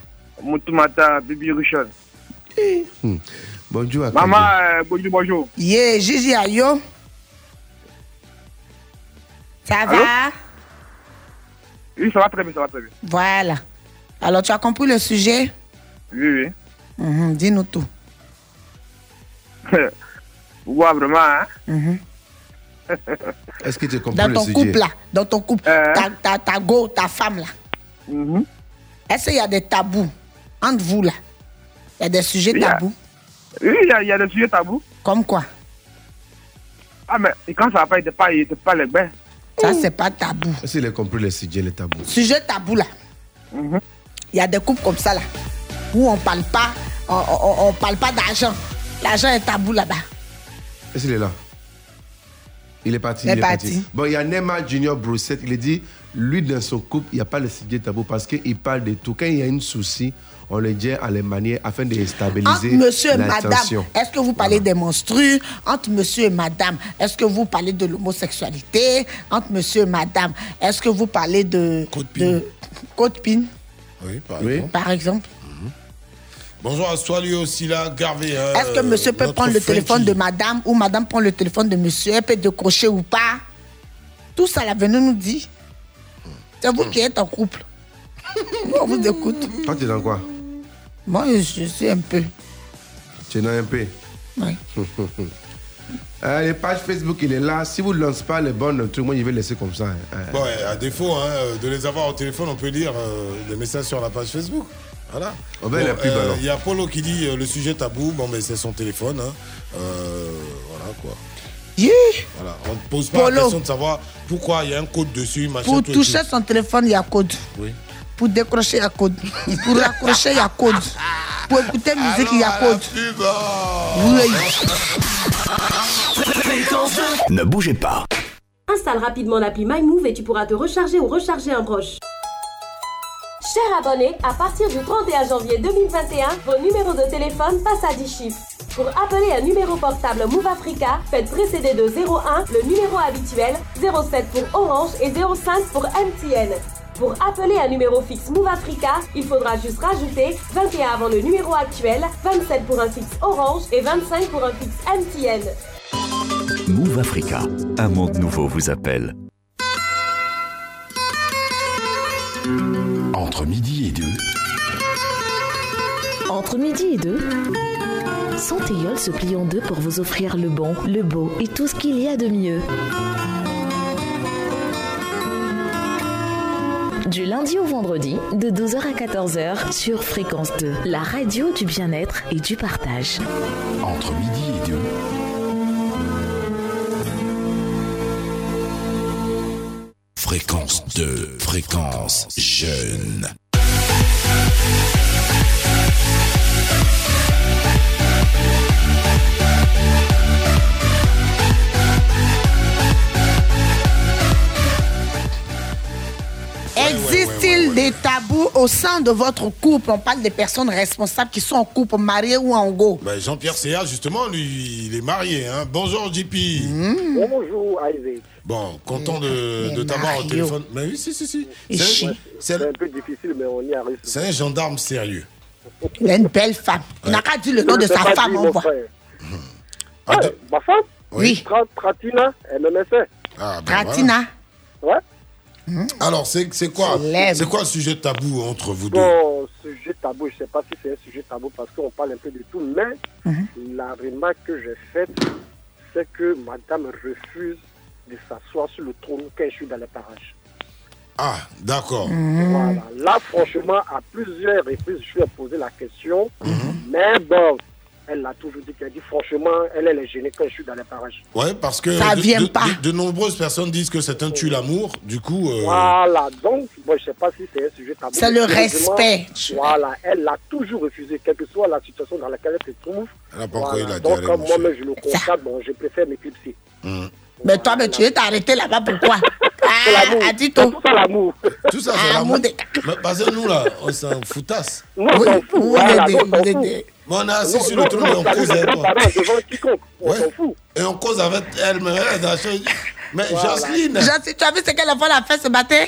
Moutoumata, Bibi Richard. Hmm. Bonjour, Akadje. Maman, euh, bonjour, bonjour. Yeah, Gigi Ayo. Ça Allô? va? Oui, ça va très bien, ça va très bien. Voilà. Alors, tu as compris le sujet? Oui, oui. Mhm, Dis-nous tout. (laughs) Ouais, vraiment, hein? Mhm. (laughs) Est-ce que tu as compris Dans le ton sujet? couple, là, dans ton couple, ta, ta, ta go, ta femme, là. Mhm. Est-ce qu'il y a des tabous entre vous, là? Il y a des sujets a- tabous? Oui, il y, a- il y a des sujets tabous. Comme quoi? Ah, mais quand ça va pas, il te parle, il te parle les bains. Ça, c'est pas tabou. Est-ce qu'il a compris le sujet, le tabou Sujet tabou, là. Il y a des couples comme ça, là, où on parle pas, on, on, on parle pas d'argent. L'argent est tabou là-bas. Est-ce qu'il est là? Il est parti. Il est parti. Bon, il y a Nema Junior Broussette. Il a dit, lui, dans son couple, il n'y a pas le sujet tabou parce qu'il parle de tout. Quand il y a un souci, on le dit à les manières afin de Entre stabiliser monsieur et madame, est-ce que vous parlez des menstrues? Entre monsieur et madame, est-ce que vous parlez de l'homosexualité? Entre monsieur et madame, est-ce que vous parlez de. de Côte pine, Oui, par Oui. exemple. par exemple Bonjour à toi, lui aussi, là, Garvey. hein, Est-ce que monsieur peut prendre le téléphone de madame ou madame prend le téléphone de monsieur Elle peut décrocher ou pas? Tout ça, là, venez nous dire. C'est vous qui êtes en couple. (laughs) On vous écoute. Toi, tu es dans quoi? Moi, je suis un peu. Tu es dans un peu Oui. (laughs) Euh, les pages Facebook, il est là. Si vous ne lancez pas les bonnes trucs, moi, je vais laisser comme ça. hein. Euh, Bon, ouais, à défaut hein, euh, de les avoir au téléphone, on peut lire euh, des messages sur la page Facebook. Voilà. On va la pub, euh, alors. Il y a Polo qui dit euh, le sujet tabou. Bon, mais c'est son téléphone. hein. Euh, voilà quoi. Yeah. Voilà. On ne pose pas la question de savoir pourquoi il y a un code dessus, machin. Pour toucher son téléphone, il y a code. Oui. Pour décrocher, a code. Pour raccrocher, a code. Pour écouter musique, il y a code. Oui. Ne bougez pas. Installe rapidement l'appli MyMove et tu pourras te recharger ou recharger un proche. Chers abonnés, à partir du 31 janvier 2021, vos numéros de téléphone passent à 10 chiffres. Pour appeler un numéro portable Move Africa, faites précéder de 01 le numéro habituel, 07 pour Orange et 05 pour MTN. Pour appeler un numéro fixe Move Africa, il faudra juste rajouter 21 avant le numéro actuel, 27 pour un fixe Orange et 25 pour un fixe MTN. Move Africa, un monde nouveau vous appelle. Entre midi et deux, Entre midi et deux, Santéol se plie en deux pour vous offrir le bon, le beau et tout ce qu'il y a de mieux. Du lundi au vendredi, de 12h à 14h sur Fréquence 2, la radio du bien-être et du partage. entre midi et deux, Fréquence 2, fréquence jeune. Existe-t-il des tabous au sein de votre couple? On parle des personnes responsables qui sont en couple, mariées ou en go. Ben, Jean-Pierre Céa, justement, lui, il est marié. Hein. Bonjour, JP. Bonjour Isaac. Bon, content de, de t'avoir au téléphone. Mais oui, si, si, si. C'est un- peu difficile, mais on y arrive. c'est un gendarme sérieux. Il a une belle femme. Il n'a qu'à dire le nom de sa femme, on voit. frère. Ah, ma femme? Oui. Tra- Tratina, MMSA. Ah, ben Tratina. Ouais. Voilà. Alors, c'est c'est quoi, c'est quoi le sujet tabou entre vous deux? Bon, sujet tabou, je ne sais pas si c'est un sujet tabou parce qu'on parle un peu de tout, mais la remarque que j'ai faite, c'est que madame refuse de s'asseoir sur le trône quand je suis dans les parages. Ah, d'accord. Voilà. Là, franchement, à plusieurs reprises, je lui ai posé la question, mais bon, elle l'a toujours dit qu'elle dit franchement, elle, elle est gênée quand je suis dans les parages. Ouais, parce que Ça de, vient de- pas. de- de nombreuses personnes disent que c'est un tue l'amour. Du coup, euh, Voilà, donc, moi, je ne sais pas si c'est un sujet tabou. C'est le respect. Voilà, elle l'a toujours refusé, quelle que soit la situation dans laquelle elle se trouve. elle n'a pas encore eu Voilà, la donc, diarrhée, comme moi-même, je le constate, bon, je préfère m'éclipser. Hum. Mais toi, mais tu es arrêté là-bas, pourquoi? (laughs) L'amour. Ah, dis-toi. Tout ça, l'amour. Tout ça, c'est Ah, l'amour. Parce que nous, là, on s'en foutasse. Nous, on s'en fout. Mais on est assis Nous, sur nous, le trône nous, et on cause avec toi. devant quiconque. On Ouais. s'en fout. Et on cause avec elle, mais elle, chose. Mais Voilà. Jocelyne, Jocelyne, tu as vu ce qu'elle a fait la fête ce matin?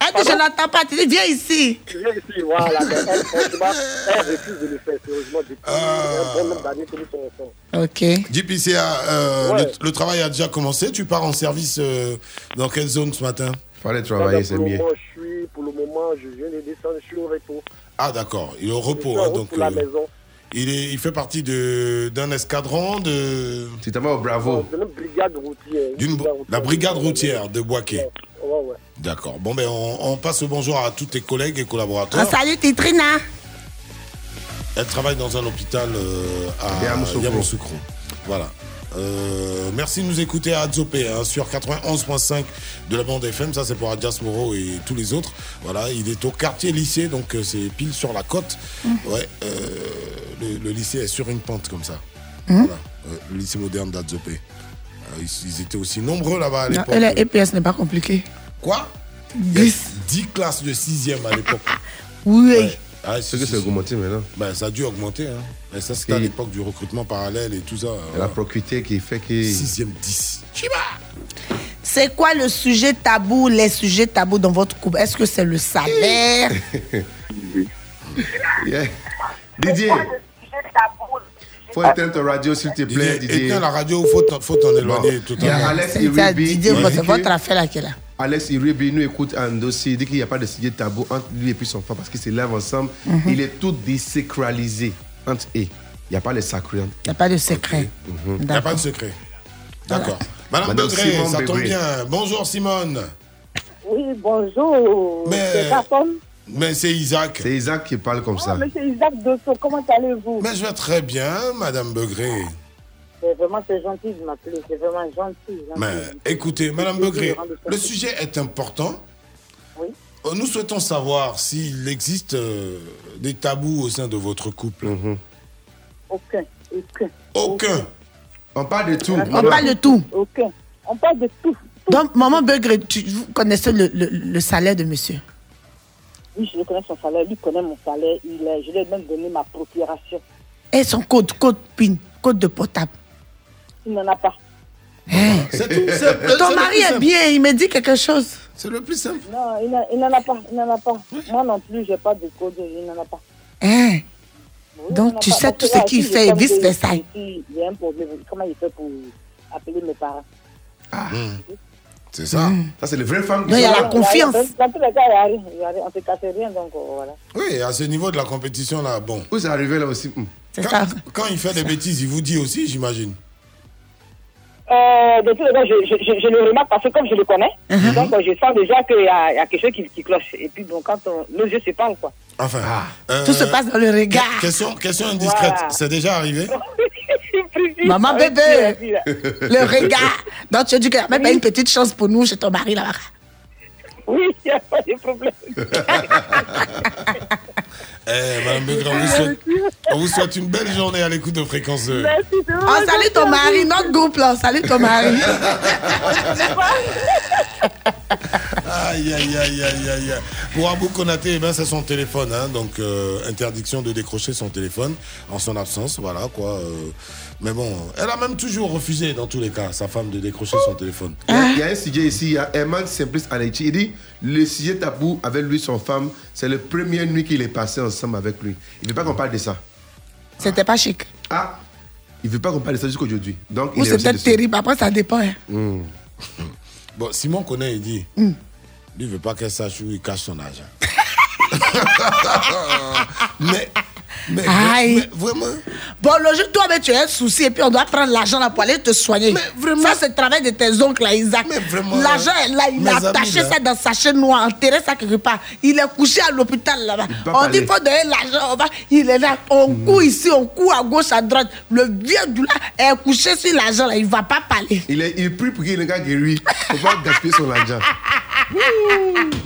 Elle dit, je n'entends pas. Tu dis, viens ici. Tu viens ici, voilà. mais elle, franchement, elle refuse de le faire, sérieusement, depuis un bon nombre d'années que nous sommes ensemble. Ok. JPCA, euh, Ouais. le, le travail a déjà commencé. Tu pars en service euh, dans quelle zone ce matin? Fallait Là, pour, le moment, je suis, pour le moment, je viens de descendre, je suis au repos. Ah, d'accord. Il est au repos. hein, route donc, la euh, maison. il, est, il fait partie de- d'un escadron de. Vas au Bravo. Brigade routière. Brigade routière. la brigade routière de Boaké. Ouais, ouais. D'accord. Bon, ben, on, on passe le bonjour à tous tes collègues et collaborateurs. On salue Titrina. Elle travaille dans un hôpital euh, à. Yamoussoukro. Voilà. Euh, merci de nous écouter à Adzopé hein, sur 91.5 de la bande FM. Ça, c'est pour Adjas Moro et tous les autres. Voilà, il est au quartier lycée, donc euh, c'est pile sur la côte. Ouais, euh, le, le lycée est sur une pente comme ça. Voilà, euh, le lycée moderne d'Adzopé. Euh, ils, ils étaient aussi nombreux là-bas à l'époque. et la EPS n'est pas compliqué. Quoi? Il y a 10 classes de 6e à l'époque. (laughs) Oui. Ouais. Ah, C'est que c'est augmenté maintenant. Ben, ça a dû augmenter. Hein. Mais ça, c'était à Et- l'époque du recrutement parallèle et tout ça. La procuité qui fait que. Sixième 10. C'est quoi le sujet tabou, les sujets tabous dans votre couple? Est-ce que c'est le salaire? (laughs) Yeah. Didier, faut éteindre ton radio, s'il te plaît, Didier. Éteins la radio, faut t'en- faut t'en éloigner tout Il y à a l'heure. Alex Iribi. Didier, c'est votre affaire là qui est là. Alex Iribi nous écoute un dossier, il dit qu'il n'y a pas de sujet tabou entre lui et puis son frère parce qu'ils s'élèvent ensemble. Mhm. Il est tout désacralisé entre eux. Il n'y a pas de sacré. Il n'y a pas de secret. Il n'y a pas de secret. D'accord. Madame, Madame Simone ça tombe bien. Bonjour Simone. Oui, bonjour. Mais- Mais c'est Isaac. C'est Isaac qui parle comme Ah, ça. mais c'est Isaac Dosso, comment allez-vous? Mais je vais très bien, Madame Begré. C'est Vraiment, c'est gentil de m'appeler, c'est vraiment gentil. gentil. Mais écoutez, Madame Begré, le sujet est important. Oui. Euh, Nous souhaitons savoir s'il existe euh, des tabous au sein de votre couple. Aucun, aucun. Aucun. On parle de tout. On parle de tout. Aucun. On parle de tout. Donc, maman Begré, tu, vous connaissez le, le- le salaire de monsieur? Oui, je connais son salaire, lui connaît mon salaire. Il, est- je lui ai même donné ma procuration. Et son code, code PIN, code de portable. Il n'en a pas. C'est tout. c'est- c'est Ton mari est bien, il me dit quelque chose. C'est le plus simple. Non, il n'en a pas. Il n'en a pas. Moi non plus, je n'ai pas de code, il n'en a pas. Hein? Oui, Donc, tu pas. sais tout ce qu'il fait et tombe vice de- versa. si Il y a un problème. Comment il fait pour appeler mes parents? C'est ça. Ça, c'est les vraies femmes qui Non, il y a la confiance. Dans, tous les cas, il n'y a rien. On ne se casse rien, donc euh, voilà. Oui, à ce niveau de la compétition là, bon. Où c'est arrivé là aussi. Quand, quand il fait des bêtises, il vous dit aussi, j'imagine. Euh, de les cas, je, je, je, je le remarque parce que comme je le connais, donc euh, je sens déjà qu'il y a, il y a quelque chose qui, qui cloche. Et puis bon, quand on, nos yeux se parlent, quoi. Enfin. euh, Tout se passe dans le regard. Question, question indiscrète. Voilà. C'est déjà arrivé? (laughs) Maman bébé, le regard. Donc, tu dis qu'il n'y a même pas une petite chance pour nous chez ton mari là-bas. Oui, il n'y a pas de problème. (laughs) Eh, Madame on vous, souhaite, (laughs) on vous souhaite une belle journée à l'écoute de Fréquence 2. On salue ton mari, notre groupe là, on salue ton mari. Aïe, aïe, aïe, aïe, aïe. aïe. Pour Abou Konaté, eh ben, c'est son téléphone. hein, donc, euh, interdiction de décrocher son téléphone en son absence. Voilà, quoi. euh. Mais bon, elle a même toujours refusé, dans tous les cas, sa femme, de décrocher son téléphone. Il y, a, il y a un sujet ici, il y a Herman Simplice Alechi. Il dit le sujet tabou avec lui, son femme, c'est la première nuit qu'il est passé ensemble avec lui. Il ne veut pas qu'on parle de ça. C'était pas chic. Ah Il ne veut pas qu'on parle de ça jusqu'aujourd'hui. Donc, Ou est c'est peut-être terrible, après ça dépend. hein. Hmm. (laughs) Bon, Simon connaît, il dit. Hmm. Lui, il veut pas qu'elle sache où il cache son argent. (laughs) (laughs) mais, mais, Aïe. mais vraiment. Bon, jour, toi, mais tu as un souci et puis on doit prendre l'argent là pour aller te soigner. Ça, c'est le travail de tes oncles, là, Isaac. L'argent est là, il mes a amis, attaché là. ça dans sa chaîne noire, enterré ça quelque part. Il est couché à l'hôpital là-bas. On dit parler. faut donner l'argent, on va- il est là. On court ici, on court à gauche, à droite. Le vieux du là est couché sur l'argent là, il va pas parler. Il, est, il prie pour qu'il gars guéri. Il ne faut pas (laughs) gaspiller son argent.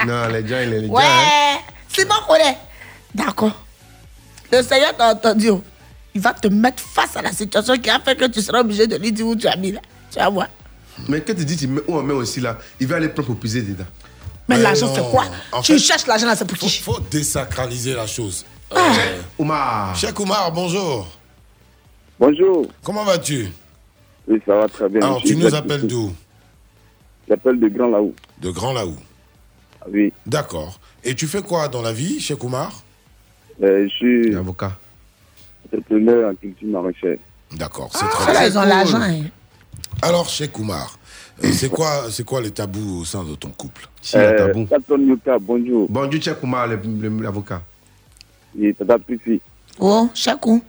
non, les gens, il est les gens. Ouais, hein. c'est bon, connaît. D'accord. Le Seigneur t'a entendu. oh. Il va te mettre face à la situation qui a fait que tu seras obligé de lui dire où tu as mis là. Tu vas voir. Mais quand tu dis tu mets où on met aussi là, il va aller prendre pour puiser dedans. Mais Ouais, l'argent, c'est quoi? En Tu fait, cherches l'argent là, c'est pour qui? faut désacraliser la chose. Ah. Euh, Oumar. Cheikh Oumar, bonjour. Bonjour. Comment vas-tu? Oui, ça va très bien. Alors, tu nous appelles d'où? J'appelle de Grand Laou. De Grand Laou. Ah oui. D'accord. Et tu fais quoi dans la vie, Cheikh Oumar? Je suis avocat. entrepreneur en culture maraîchère. D'accord, c'est Ah, très bien. ils ont l'argent. hein. Alors, Cheikh Oumar, euh, c'est quoi, c'est quoi les tabous au sein de ton couple? Si, a tabou. Bonjour. Bonjour, Cheikh Oumar, le- le- l'avocat. Et Tata Prissi, Oh, chaque coup.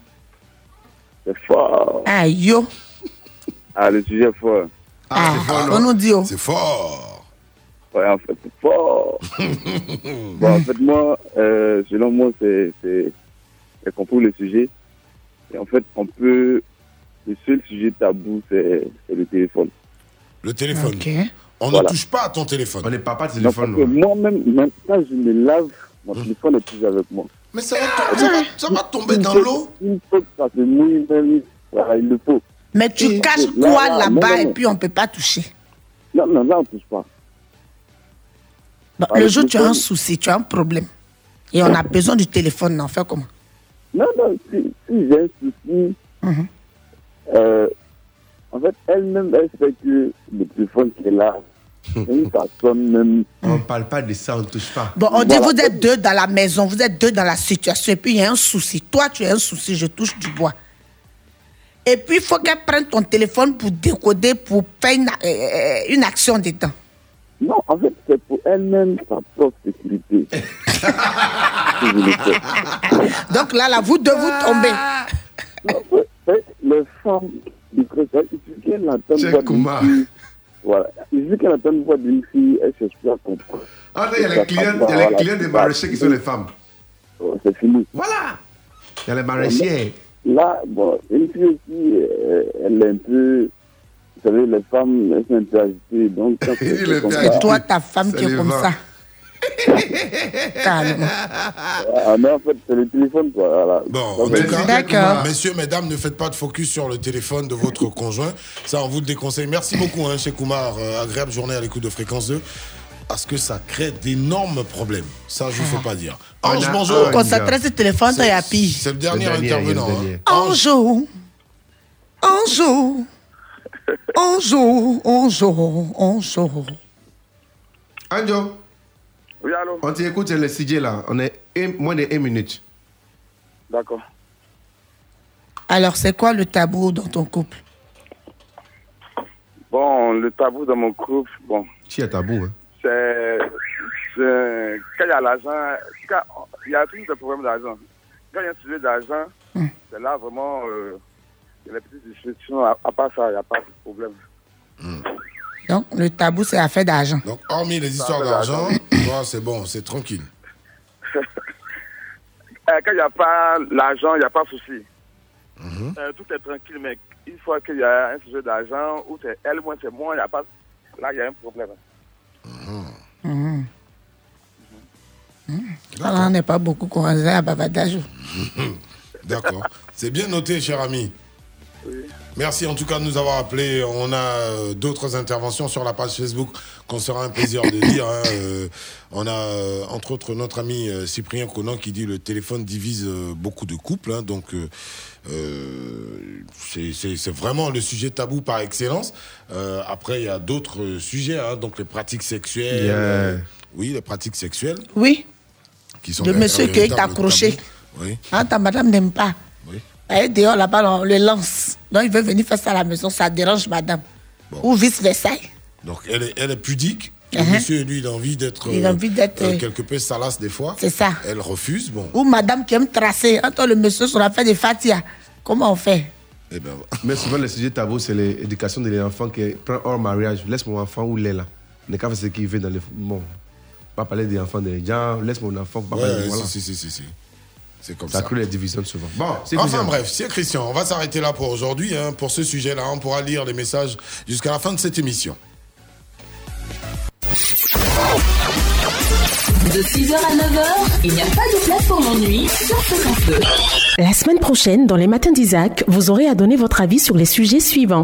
c'est fort. Aïe, yo. Ah, le sujet est fort. Ah, on nous dit, oh. C'est fort. Ouais, en fait, c'est fort. (laughs) bon, en fait, moi, euh, selon moi, c'est, c'est, le sujet. Et en fait, on peut, le seul sujet tabou, c'est, c'est le téléphone. Le téléphone. On Voilà. ne touche pas à ton téléphone. On n'est pas pas de Non, que moi-même, même quand je me lave, mon Hum. téléphone est toujours avec moi. Mais ça va, to- ça va, ça va tomber dans l'eau Une fois que ça se mouille, même, voilà, il le faut. Mais tu Et- caches quoi là, là-bas et puis on peut pas toucher Non, non, là, on touche pas. Le jour où tu as un souci, tu as un problème. Et on a besoin du téléphone, on fait comment? Non, non, si, si j'ai un souci, euh, en fait, elle-même, elle sait que le téléphone qui est là, (laughs) une personne même. On ne parle pas de ça, on ne touche pas. Bon, on dit Voilà. vous êtes deux dans la maison, vous êtes deux dans la situation, et puis il y a un souci. Toi, tu as un souci, je touche du bois. Et puis, il faut qu'elle prenne ton téléphone pour décoder, pour faire une, euh, une action dedans. Non, en fait, c'est pour elle-même sa propre sécurité. (laughs) Donc là, là, vous deux, vous tombez. Non, les femmes, du Christ, il suffit qu'elles entendent voix d'une fille. Voilà. Il suffit qu'elles entendent voix d'une fille, elles cherchent plus à comprendre. Ah, là, il y a les clients, passe il y a les pas, clients voilà. des maraîchers qui sont les femmes. C'est fini. Voilà. Il y a les maraîchers. Là, bon, une fille aussi, euh, elle est un peu. Vous savez, les femmes, elles sont un peu agitées. Donc, quand (laughs) c'est est comme ça- Et toi, ta femme qui est comme ça. Calme. Ah, mais en fait, c'est le téléphone, quoi. Voilà. Bon, Ça en fait- tout cas, D'accord. messieurs, mesdames, ne faites pas de focus sur le téléphone de votre (laughs) conjoint. Ça, on vous le déconseille. Merci beaucoup, hein, chez Koumar. Euh, agréable journée à l'écoute de Fréquence 2. Parce que ça crée d'énormes problèmes. Ça, je ne faut pas dire. Ange, bonjour. sur le téléphone. C'est le dernier intervenant. hein. dernier. Ange, Bonjour. Bonjour. Bonjour. Bonjour. Bonjour. Anjo, Oui, allô on t'écoute, le CJ là. On est un- moins de 1 minute. D'accord. Alors, c'est quoi le tabou dans ton couple? Bon, le tabou dans mon couple, bon, Qui est tabou, hein? c'est. Quand il y a l'argent, il y a toujours des problèmes d'argent. Quand il y a un sujet d'argent, Hmm. c'est là vraiment. euh, les petites discussions. À, à part ça, il n'y a pas de problème. Donc, le tabou, c'est affaire d'argent. donc, hormis les histoires d'argent, c'est bon, c'est tranquille. (laughs) Euh, quand il n'y a pas l'argent, il n'y a pas de souci. Mhm. Euh, tout est tranquille, mais une fois qu'il y a un sujet d'argent, où c'est elle, moi, c'est moi, il n'y a pas. Là, il y a un problème. Alors, on n'est pas beaucoup courageux à bavardage. (laughs) D'accord. C'est bien noté, cher ami. Merci en tout cas de nous avoir appelés. On a euh, d'autres interventions sur la page Facebook qu'on sera un plaisir de lire. hein. Euh, on a euh, entre autres notre ami Cyprien Conan qui dit le téléphone divise beaucoup de couples. hein. donc euh, c'est- vraiment le sujet tabou par excellence. Euh, après il y a d'autres sujets, hein. donc les pratiques sexuelles. Yeah. oui, les pratiques sexuelles Oui, qui sont le monsieur qui est accroché. Oui. Hein, ta madame n'aime pas. Oui. Elle est dehors là-bas, on le lance. Donc, il veut venir faire ça à la maison, ça dérange madame. Ou vice-versa. Donc elle est, elle est pudique. Le Uh-huh. monsieur, lui, il a envie d'être Il a envie d'être, euh, euh, quelque peu salace des fois. C'est ça. Elle refuse. Bon, Ou madame qui aime tracer. Entre le monsieur sur la fête de Fatia. Comment on fait? Eh ben, Mais souvent, le sujet tabou, c'est l'éducation de l'enfant qui prend hors mariage. Laisse mon enfant où il est là. Ne qu'à faire ce qu'il veut dans le. Bon, pas parler des enfants des gens. Laisse mon enfant. Pas ouais, parler de- voilà. si, si, si, si. C'est comme Ça ça. crée les divisions souvent. Bon, c'est Enfin bref, c'est Christian. On va s'arrêter là pour aujourd'hui. hein. Pour ce sujet-là, on pourra lire les messages jusqu'à la fin de cette émission. De 6h à 9h, il n'y a pas de place pour l'ennui sur Fréquence 2. La semaine prochaine, dans les matins d'Isaac, vous aurez à donner votre avis sur les sujets suivants.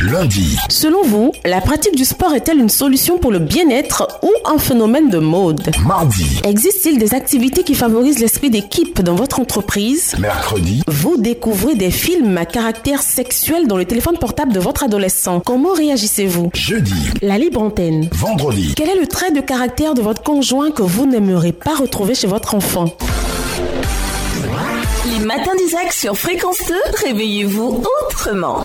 Lundi, Selon vous, la pratique du sport est-elle une solution pour le bien-être ou un phénomène de mode? Mardi, Existe-t-il des activités qui favorisent l'esprit d'équipe dans votre entreprise? Mercredi, Vous découvrez des films à caractère sexuel dans le téléphone portable de votre adolescent. Comment réagissez-vous? Jeudi, La libre antenne. vendredi. Quel est le trait de caractère de votre conjoint que vous n'aimerez pas retrouver chez votre enfant? Les matins d'Isaac sur Fréquence 2, réveillez-vous autrement.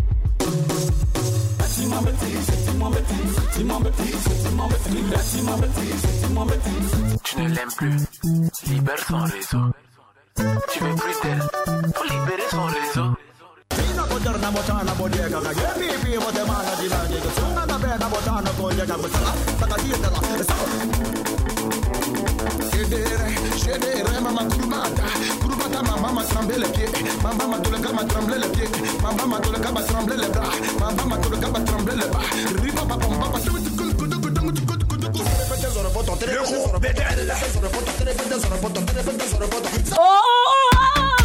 Tu ne l'aimes plus, libère son réseau. Tu veux plus d'elle, faut libérer son réseau. na botana bodega na gemi pi botemana dilani kusanga na bena botana kojega kusanga sakatiyela Chédere,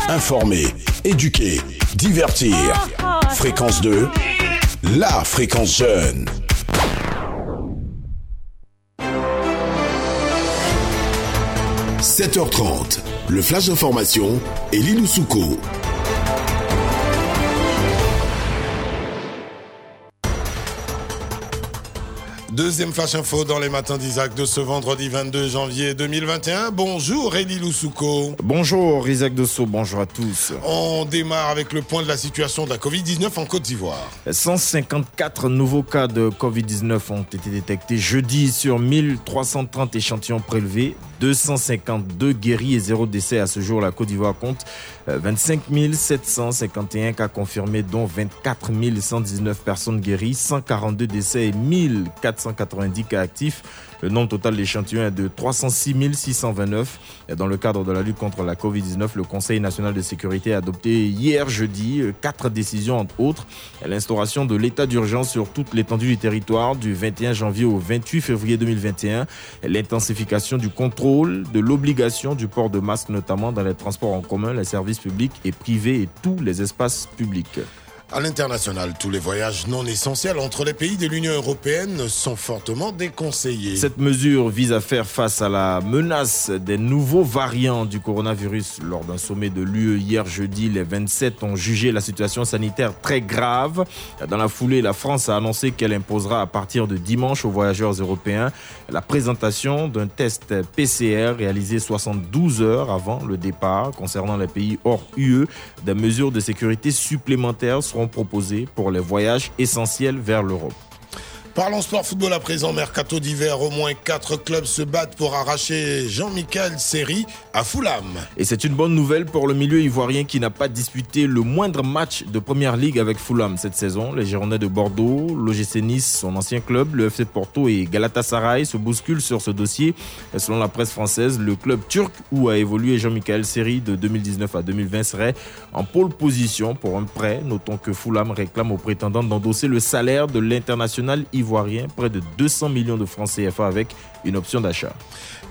Informer, éduquer, divertir. Ah, ah, fréquence ah. 2, la fréquence jeune. 7h30, le flash d'information et Souko. Deuxième flash info dans les matins d'Isaac de ce vendredi 22 janvier 2021. Bonjour Elie Loussouko. Bonjour Isaac Dosso, bonjour à tous. On démarre avec le point de la situation de la Covid-19 en Côte d'Ivoire. 154 nouveaux cas de Covid-19 ont été détectés jeudi sur 1330 échantillons prélevés. 252 guéris et zéro décès à ce jour. La Côte d'Ivoire compte 25 751 cas confirmés, dont 24 119 personnes guéries, 142 décès et 1490 cas actifs. Le nombre total d'échantillons est de 306 629. Et dans le cadre de la lutte contre la Covid-19, le Conseil national de sécurité a adopté hier jeudi quatre décisions, entre autres l'instauration de l'état d'urgence sur toute l'étendue du territoire du 21 janvier au 28 février 2021, l'intensification du contrôle de l'obligation du port de masque, notamment dans les transports en commun, les services publics et privés et tous les espaces publics. À l'international, tous les voyages non essentiels entre les pays de l'Union européenne sont fortement déconseillés. Cette mesure vise à faire face à la menace des nouveaux variants du coronavirus. Lors d'un sommet de l'UE hier jeudi, les 27 ont jugé la situation sanitaire très grave. Dans la foulée, la France a annoncé qu'elle imposera à partir de dimanche aux voyageurs européens la présentation d'un test PCR réalisé 72 heures avant le départ. Concernant les pays hors UE, des mesures de sécurité supplémentaires proposés pour les voyages essentiels vers l'Europe. Parlons sport football à présent, mercato d'hiver. Au moins quatre clubs se battent pour arracher Jean-Michel Seri à Fulham. Et c'est une bonne nouvelle pour le milieu ivoirien qui n'a pas disputé le moindre match de première ligue avec Fulham cette saison. Les Girondins de Bordeaux, l'OGC Nice, son ancien club, le FC Porto et Galatasaray se bousculent sur ce dossier. Selon la presse française, le club turc où a évolué Jean-Michel Seri de 2019 à 2020 serait en pôle position pour un prêt. Notons que Fulham réclame aux prétendants d'endosser le salaire de l'international ivoirien ivoirien, près de 200 millions de francs CFA avec une option d'achat.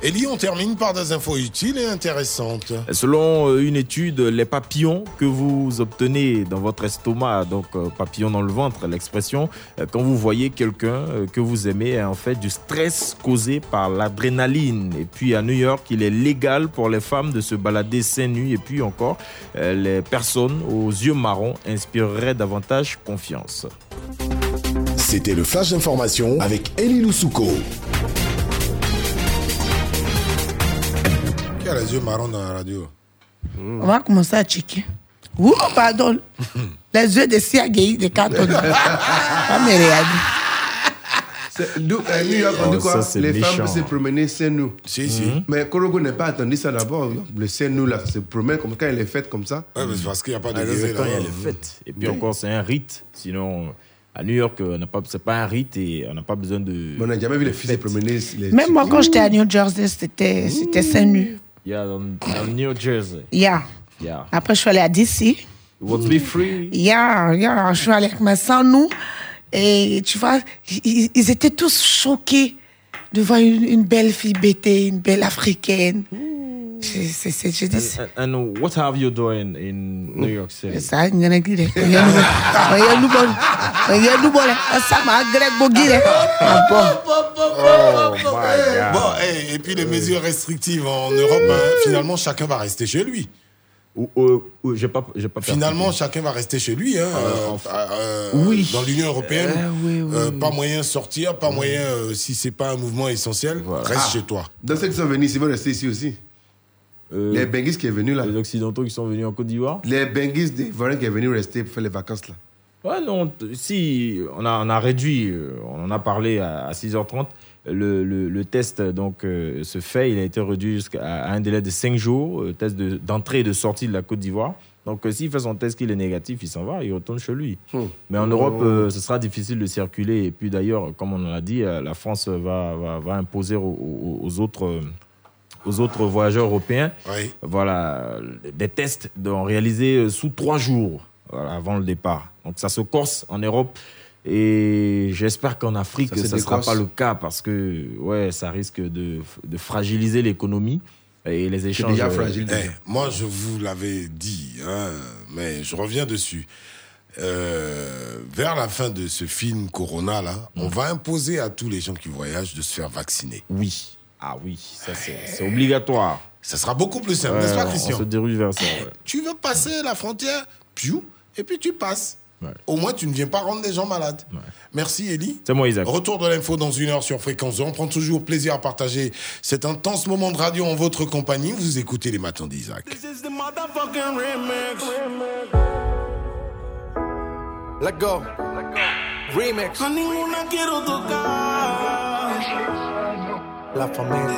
Et Lyon termine par des infos utiles et intéressantes. Selon une étude, les papillons que vous obtenez dans votre estomac, donc papillons dans le ventre, l'expression, quand vous voyez quelqu'un que vous aimez, est en fait du stress causé par l'adrénaline. Et puis à New York, il est légal pour les femmes de se balader seins nus. Et puis encore, les personnes aux yeux marrons inspireraient davantage confiance. C'était le flash d'information avec Elie Loussouko. Qui a les yeux marrons dans la radio? On va commencer à checker. Ouh, pardon. (laughs) les yeux de Siagui de Canton. (laughs) Pas me regarder. D'où, à New York, on dit quoi? ça, c'est Les méchant. femmes se promener seins nus. Si, si. Mais Korogo n'a pas attendu ça d'abord. Le seins nus, là, se promène comme quand il est fait comme ça. Ouais, mais c'est parce qu'il n'y a pas de Ah, c'est quand y a les fêtes. Et puis encore, c'est un rite. Sinon, à New York, on n'a pas, c'est pas un rite et on n'a pas besoin de. Mais on n'a jamais vu les filles se promener. Les Même moi, quand j'étais à New Jersey, c'était c'était seins nus. Yeah, dans, dans New Jersey. Yeah. Yeah. Après, je suis allée à DC. It was be free? Yeah, yeah, je suis allée avec mes sans nous. Et tu vois, ils, ils étaient tous choqués de voir une, une belle fille bêtée, une belle africaine. C'est- dis, And, and what have you done in New York City? ça, il y en a qui dit, il y a nous- il y a nous bon, il y a nous bon, ça m'a grec Ah bon. Oh my God. Bon, eh, et puis les mesures restrictives en Europe, hein, finalement, chacun va rester chez lui. Ou, ou- ou- j'ai pas, j'ai pas Finalement, chacun va rester chez lui. Hein, euh, euh, oui. Dans l'Union européenne, Euh, oui, oui, euh, pas moyen de sortir, pas moyen, euh, si c'est pas un mouvement essentiel, reste Ah. chez toi. Dans ceux qui sont venus, ils vont rester ici aussi. Euh, Les Benguis qui est venu là. Les Occidentaux qui sont venus en Côte d'Ivoire Les Benguis des Ivoiriens qui est venu rester pour faire les vacances là. Ouais, non, si, on a, on a réduit, euh, on en a parlé à, à 6h30. Le, le- le test donc euh, se fait, il a été réduit jusqu'à à un délai de 5 jours, euh, test de- d'entrée et de sortie de la Côte d'Ivoire. Donc, euh, s'il fait son test qu'il est négatif, il s'en va, il retourne chez lui. Mais en Europe, Oh. ce sera difficile de circuler. Et puis d'ailleurs, comme on en a dit, la France va, va, va imposer aux autres. Aux autres voyageurs européens, voilà, des tests réalisés euh, sous trois jours voilà, avant le départ. Donc ça se corse en Europe et j'espère qu'en Afrique Ça ne sera pas le cas parce que ouais, ça risque de, de fragiliser l'économie et les échanges. euh, Eh, moi, je vous l'avais dit, hein, mais je reviens dessus. Euh, vers la fin de ce film Corona, là, on va imposer à tous les gens qui voyagent de se faire vacciner. Oui. Ah oui, ça c'est obligatoire. Ça sera beaucoup plus simple, Ouais, n'est-ce pas, on Christian se dirige vers ça. ouais. Tu veux passer la frontière, piou, et puis tu passes. Au moins, tu ne viens pas rendre les gens malades. Merci, Elie. C'est moi, Isaac. Retour de l'info dans une heure sur Fréquence 2. On prend toujours plaisir à partager cet intense moment de radio en votre compagnie. Vous écoutez les matins d'Isaac. This is the motherfucking remix. Let go. Remix. La familia.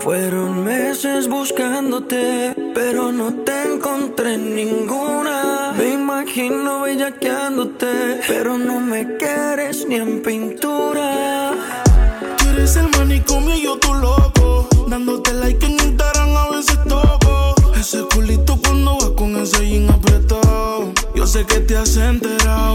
Fueron meses buscándote, pero no te encontré en ninguna. Me imagino bellaqueándote, pero no me quieres ni en pintura. Tú eres el manicomio y yo tu loco. Dándote like en Instagram a veces toco. Ese culito cuando va con ese jean apretado. Yo sé que te has enterado.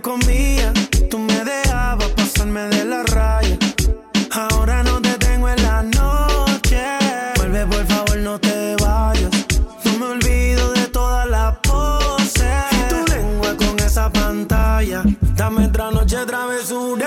comía. Tú me dejabas pasarme de la raya. Ahora no te tengo en la noche. Vuelve, por favor, no te vayas. No me olvido de todas las poses. Y tu lengua con esa pantalla. Dame otra noche travesura.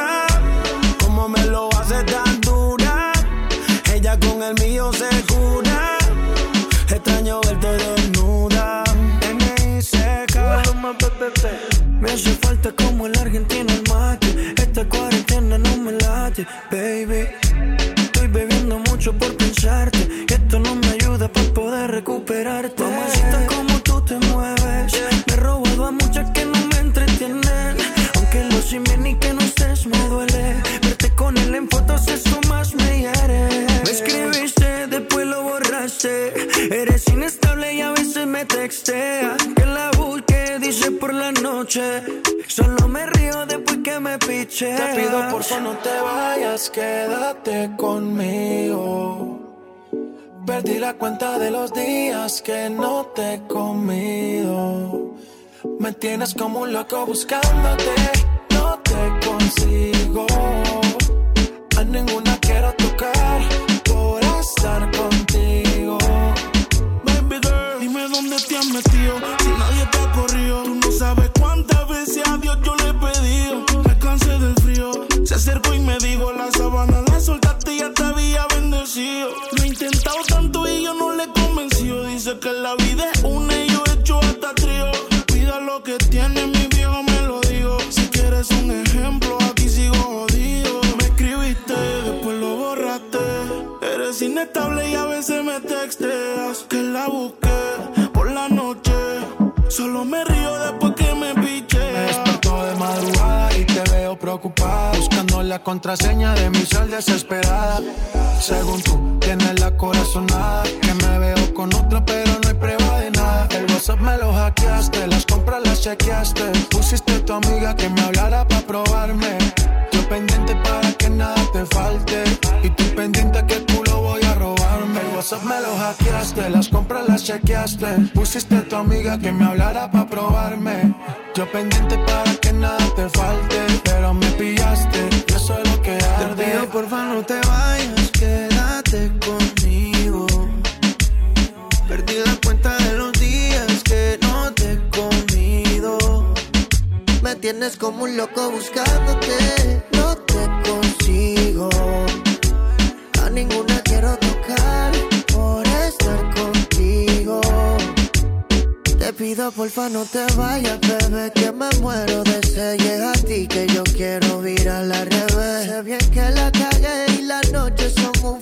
Poder recuperarte. Mamacita, como tú te mueves. Me he robado a muchas que no me entretienen. Aunque lo simen y que no estés me duele. Verte con él en fotos, eso más me hiere. Me escribiste, después lo borraste. Eres inestable y a veces me textea. Que la busque, dice por la noche. Solo me río después que me piche. Te pido por favor no te vayas, quédate conmigo. Perdí la cuenta de los días que no te he comido. Me tienes como un loco buscándote, no te consigo. A ninguna quiero tocar por estar contigo. Baby girl, dime dónde te has metido. Si nadie te ha corrido, tú no sabes cuántas veces a Dios yo le he pedido. Me cansé del frío. Se acercó y me dijo: La sabana la soltaste y ya te había bendecido. Lo he intentado Que la vida es una y yo he hecho hasta trío. Cuida lo que tiene, mi viejo me lo digo. Si quieres un ejemplo, aquí sigo jodido. Me escribiste, después lo borraste. Eres inestable y a veces me texteas. Que la busqué por la noche. Solo me río después que me piche. Me despertó de madrugada y te veo preocupada. Buscando la contraseña de mi sal desesperada. Según tú, tienes la corazonada. Con otra, pero no hay prueba de nada. El WhatsApp me lo hackeaste, las compras las chequeaste. Pusiste a tu amiga que me hablara para probarme. Yo pendiente para que nada te falte. Y tú pendiente que culo voy a robarme. El WhatsApp me lo hackeaste, las compras las chequeaste. Pusiste a tu amiga que me hablara para probarme. Yo pendiente para que nada te falte, pero me pillaste, y eso es lo que arde. Te pido porfa no te vayas, tienes como un loco buscándote, no te consigo. A ninguna quiero tocar por estar contigo. Te pido porfa no te vayas, bebé, que me muero de sed. Es a ti que yo quiero virar al revés. Sé bien que la cagué y las noches son un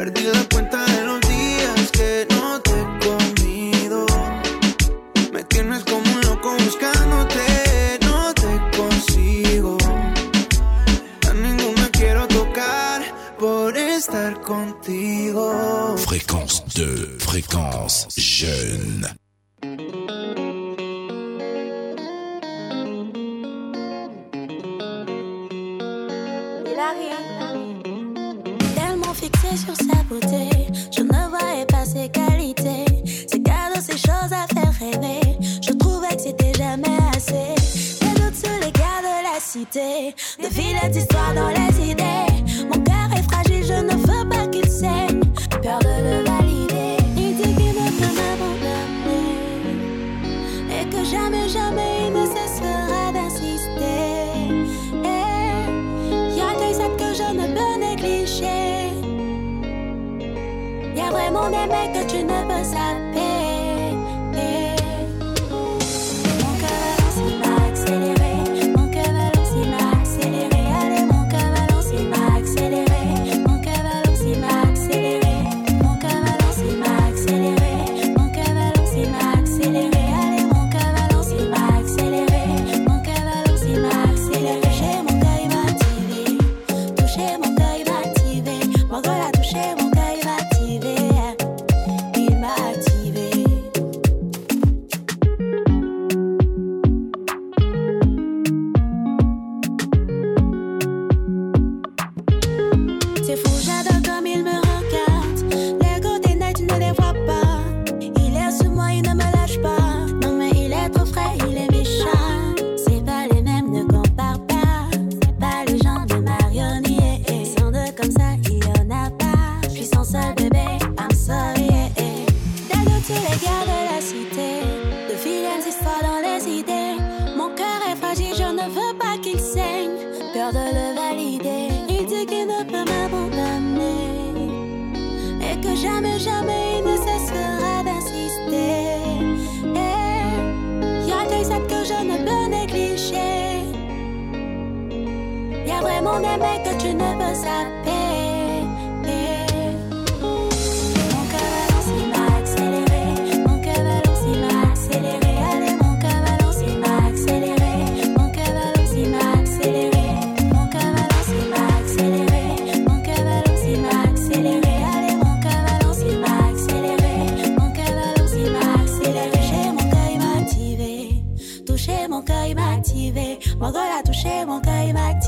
Perdí la cuenta de los días que no te he comido. Me tienes como un loco buscándote, no te consigo. A ninguna quiero tocar por estar contigo. Fréquence 2, fréquence jeune. Fixé sur sa beauté, je ne voyais pas ses qualités. Ses cadeaux, ses choses à faire rêver. Je trouvais que c'était jamais assez. Des doutes sur les gars de la cité, de filets d'histoire dans les idées. Y a vraiment des mecs que tu cœur balance, il m'a accéléré. Toucher mon cœur, il m'a activé. Toucher mon cœur, il m'a activé. Mon cœur a touché, mon cœur, il m'a.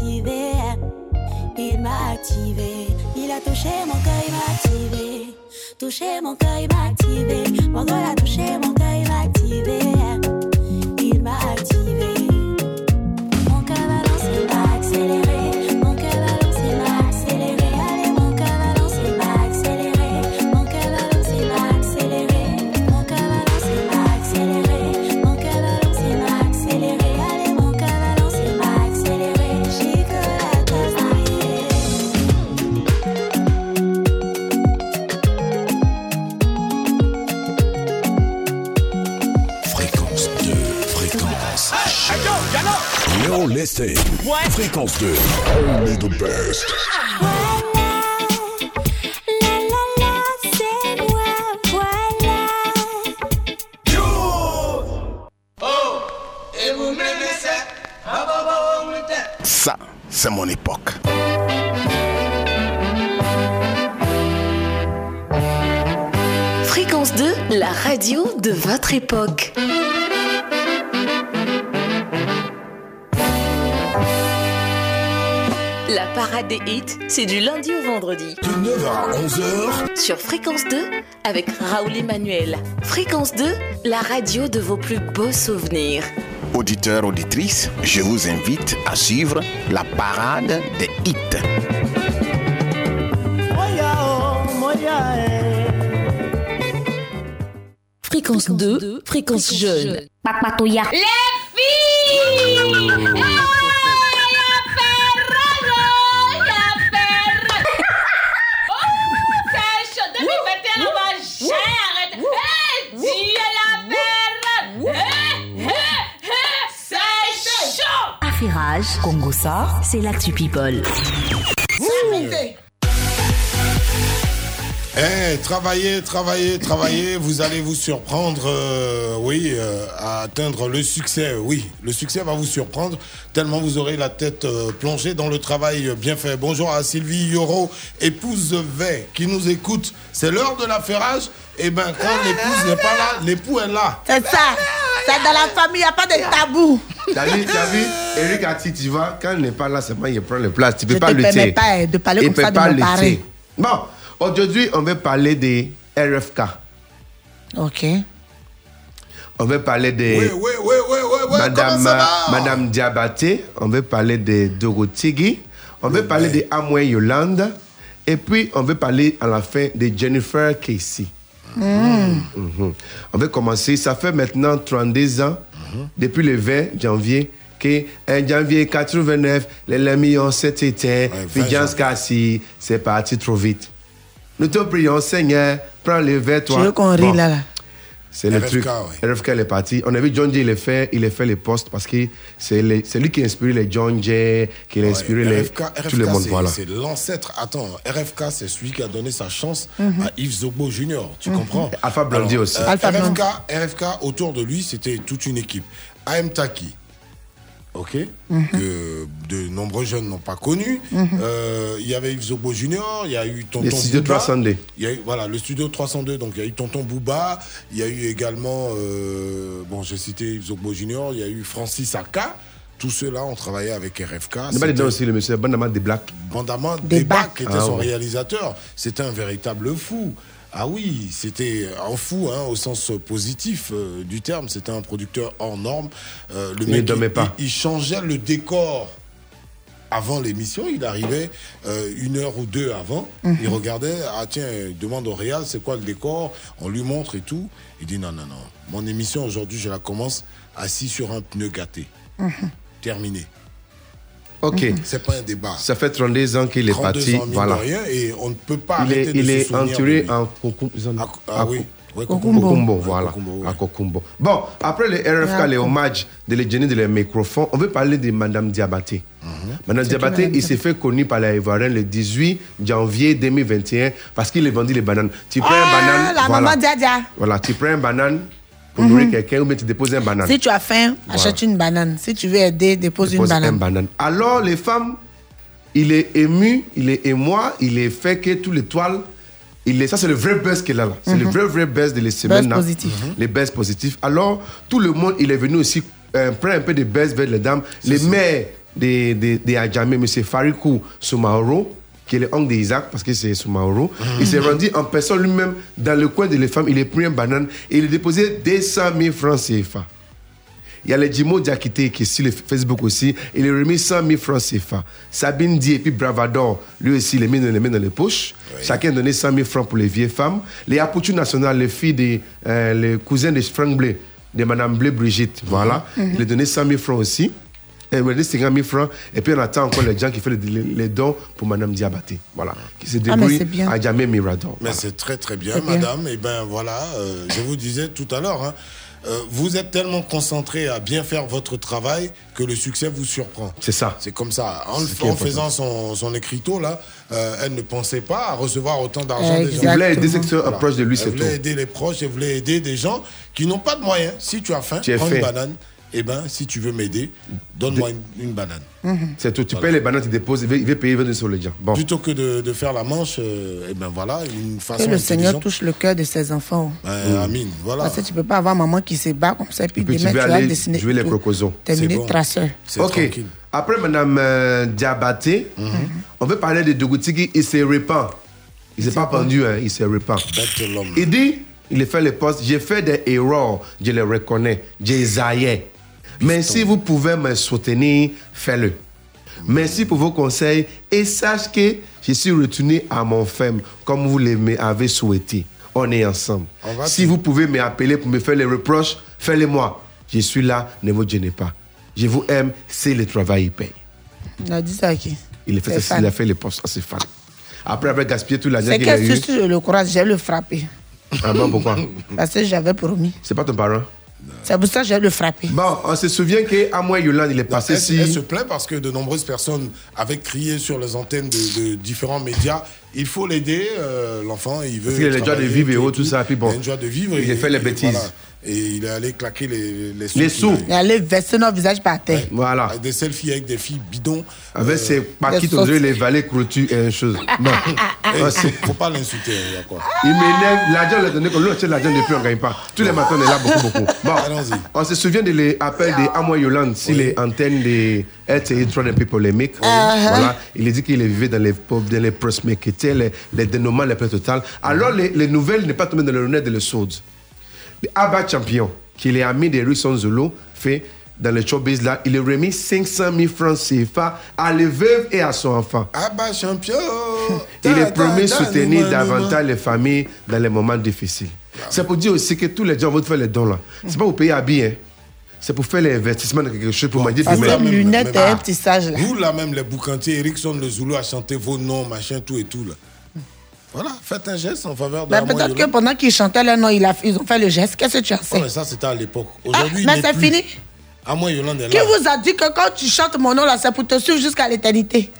Il m'a activé. Il a touché mon cœur, il m'a activé. Touché mon cœur, il m'a activé. Mon cœur a touché, mon cœur, listening. Fréquence 2. Only the best. c'est moi, voilà. Oh, et Ça, c'est mon époque. Fréquence 2, la radio de votre époque. Parade des hits, c'est du lundi au vendredi. De 9h à 11h. Sur Fréquence 2, avec Raoul Emmanuel. Fréquence 2, la radio de vos plus beaux souvenirs. Auditeurs, auditrices, je vous invite à suivre la parade des hits. Fréquence 2, fréquence jeune. Les filles Congo c'est l'actu people. Eh, travaillez, travaillez, travaillez, vous allez vous surprendre, euh, oui, euh, à atteindre le succès. Oui, le succès va vous surprendre tellement vous aurez la tête euh, plongée dans le travail bien fait. Bonjour à Sylvie Yoro, épouse V, qui nous écoute. C'est l'heure de l'affairage. Eh ben, quand l'épouse n'est pas là, l'époux est là. C'est ça. C'est dans la famille, il n'y a pas de tabou. T'as vu, t'as vu, Eric Ati, tu vois, quand il n'est pas là, c'est moi, il prend le place. Tu peux Je pas te lutter. permets pas de parler Il comme peut ça de pas parrain. Bon, aujourd'hui, on va parler des RFK. Ok. On va parler des Oui, oui, oui, oui, oui, oui, Madame, comment ça va? Madame Diabaté. On va parler de Dorothy. On va parler de Amway Yolande. Et puis, on va parler à la fin de Jennifer Casey. Mhm. On va commencer. Ça fait maintenant 32 ans, depuis le 20 janvier, que en janvier 89, les cet été, puis 20 Jans Cassie, c'est parti trop vite. Nous te prions, Seigneur, prends le verre, toi. Tu veux qu'on rit Bon. là, là C'est le RFK, truc. RFK il est parti. On a vu John Jay, il a fait, il a fait les postes parce que c'est lui qui a inspiré les John Jay, qui a inspiré les, RFK, tout le monde. c'est- Voilà. C'est l'ancêtre. Attends, RFK, c'est celui qui a donné sa chance Mhm. à Yves Zobo Jr. Tu Mhm. comprends? Alpha Alors, aussi. euh, Alpha RFK. RFK, autour de lui, c'était toute une équipe. AM Taki, ok, Mhm. que de nombreux jeunes n'ont pas connu. Mhm. Euh, Il y avait Yves Zobo Jr., il y a eu Tonton Les studios Booba. 302. Il y a eu, voilà, le studio 302. Donc, il y a eu Tonton Booba. Il y a eu également, euh, bon, j'ai cité Yves Zobo Jr., il y a eu Francis Aka. Tous ceux-là ont travaillé avec RFK. Dedans aussi le monsieur Bandama des Blacks. Bandama Bacs. qui était Ah son ouais. réalisateur. C'était un véritable fou. Ah oui, c'était un fou hein, au sens positif euh, du terme. C'était un producteur hors norme. Euh, le Il mec, pas. Il, il changeait le décor avant l'émission. Il arrivait euh, une heure ou deux avant. Mhm. Il regardait. Ah tiens, il demande au réal c'est quoi le décor? On lui montre et tout. Il dit non non non. Mon émission aujourd'hui, je la commence assis sur un pneu gâté. Terminé. Ok. C'est pas un débat. Ça fait 32 ans qu'il est 32 parti. ans, voilà. rien, et on ne peut pas il est, de il se est en Kokumbo. ah oui. Oui, Kokumbo, Kokumbo. voilà. Kokumbo, À Kokumbo. Bon, après les RFK, Ah, les hommages de les génies de les microphones, on veut parler de Madame Diabaté. Mhm. Madame Diabaté, il s'est fait connu par les Ivoiriens le 18 janvier 2021 parce qu'il a vendu les bananes. Tu prends un Ah, banane. la voilà. maman Diadia. Voilà, tu prends un banane pour Mhm. nourrir quelqu'un ou bien tu déposes un banane. Si tu as faim, achète une banane. Si tu veux aider, dépose, Dépose une banane. un banane. Alors, les femmes, il est ému, il est émoi, il est fait que tout l'étoile, il est, ça c'est le vrai buzz qu'il a là. C'est le Mhm. vrai, vrai buzz de les semaines positif. Mhm. Les buzz positifs. Alors, tout le monde, il est venu aussi euh, prendre un peu de buzz vers les dames. Les maires de, de, de Adjamé, M. Farikou Soumaoro, qui est le oncle d'Isaac, parce que c'est Soumaoro, il s'est rendu en personne lui-même dans le coin de les femmes. Il a pris une banane et il a déposé 200 000 francs CFA. Il y a le Jimo Diakité qui est sur le Facebook aussi. Il a remis 100 000 francs CFA. Sabine Di et puis Bravador, lui aussi, il les met dans les, mains dans les poches. Chacun a donné 100 000 francs pour les vieilles femmes. Les Apoutu National, les filles, des, euh, les cousins de Frank Blé, de Madame Blé Brigitte, voilà. Mhm. Il a donné 100 000 francs aussi. Et il a donné 50 000 francs. Et puis on attend encore les gens qui font les, les- les dons pour Madame Diabaté. Voilà. Qui se Ah, débrouille c'est bien. à Jamé Mirador. Mais c'est très très bien, C'est bien. madame. Et ben voilà, euh, je vous disais tout à l'heure, hein, euh, vous êtes tellement concentré à bien faire votre travail que le succès vous surprend. C'est ça. C'est comme ça. En, faisant son, son écriteau, là, euh, elle ne pensait pas à recevoir autant d'argent des gens. Il voulait aider ceux qui sont proches de lui, Elle c'est voulait tout. aider les proches, elle voulait aider des gens qui n'ont pas de moyens. Si tu as faim, Tu prends fait. une banane eh ben, si tu veux m'aider, donne-moi une, une banane. C'est tout. Tu payes les bananes, tu déposes, il va, il va payer, il va donner sur les gens. Bon. Plutôt que de, de faire la manche, euh, eh ben voilà, une façon Que le Seigneur touche le cœur de ses enfants. Ben, Amine, voilà. Parce que tu peux pas avoir maman qui se bat comme ça et puis, Et puis tu demain veux tu vas aller dessiner. jouer les tout. crocosons. Terminer traceur. Ok. Après, Madame euh, Diabaté, Mhm. on veut parler de Dogoutiki. Il se répand. Il s'est pas pendu, hein, il se répand. Il dit, il fait les postes, j'ai fait des erreurs, je les reconnais, j'ai zaillé. Mais si vous pouvez me soutenir, faites-le. Merci pour vos conseils et sache que je suis retourné à mon femme comme vous le m'avez souhaité. On est ensemble. On Si vous pouvez m'appeler pour me faire les reproches, faites-les-moi. Je suis là, ne vous gênez pas. Je vous aime, c'est le travail, il paye. Il a dit ça à qui? Il a fait, C'est ça, il a fait les postes à ses fans. Après avoir gaspillé tout l'argent C'est qu'il a que eu. si je le croise, je vais le frapper. Ah bon, pourquoi? Parce que j'avais promis. C'est pas ton parent? C'est pour ça que je le frapper. Bon, on se souvient qu'à moi, Yolande, il est passé Elle, si. elle se plaint parce que de nombreuses personnes avaient crié sur les antennes de, de différents médias. Il faut l'aider, euh, l'enfant, il veut. Parce qu'il a les joies de vivre et tout, ça. Puis bon, Il a une joie de vivre. il a fait les bêtises. voilà. Et il est allé claquer les, les sous. Les. Il allait verser notre visage par terre. Voilà. Avec Des selfies avec des filles bidons. Avec Euh, ses paquets, on dirait les valets crotus et une chose. (laughs) Non. eh, Ah, c'est- faut pas l'insulter, il y a quoi. Il m'énerve. L'argent, on l'a donné l'autre, c'est l'argent depuis, on ne gagne pas. Tous les matins, on est là beaucoup, beaucoup. (laughs) Bon, on se souvient de l'appel de Amoy Yolande sur les antennes de RTI Tron et puis polémique. Uh-huh. Voilà. Il a dit qu'il vivait dans les dans les les, les les plus totales. Alors, les, les nouvelles n'est pas tombées dans le nez de le sourd. Le Abba Champion, qui est ami de Russon Zolo, fait dans le showbiz là, il a remis 500 000 francs CFA à les veuves et à son enfant. Bah champion (laughs) Il est promis soutenir davantage les familles dans les moments difficiles. C'est pour dire aussi que tous les gens vont faire les dons là. C'est pas pour payer habiller, hein. C'est pour faire les investissements dans quelque chose pour manger Parce demain. que lunettes et un petit sage là. Vous, là même, les boucantiers, Ericsson, le Zulu a chanté vos noms, machin, tout et tout, là. Voilà, faites un geste en faveur de Mais la peut-être que pendant qu'ils chantaient leur nom, ils ont fait le geste. Qu'est-ce que tu as Oh, fait mais ça, c'était à l'époque. Ah, Aujourd'hui, mais il n'est c'est fini. À moi, Yolande est Qui là. vous a dit que quand tu chantes mon nom là, c'est pour te suivre jusqu'à l'éternité?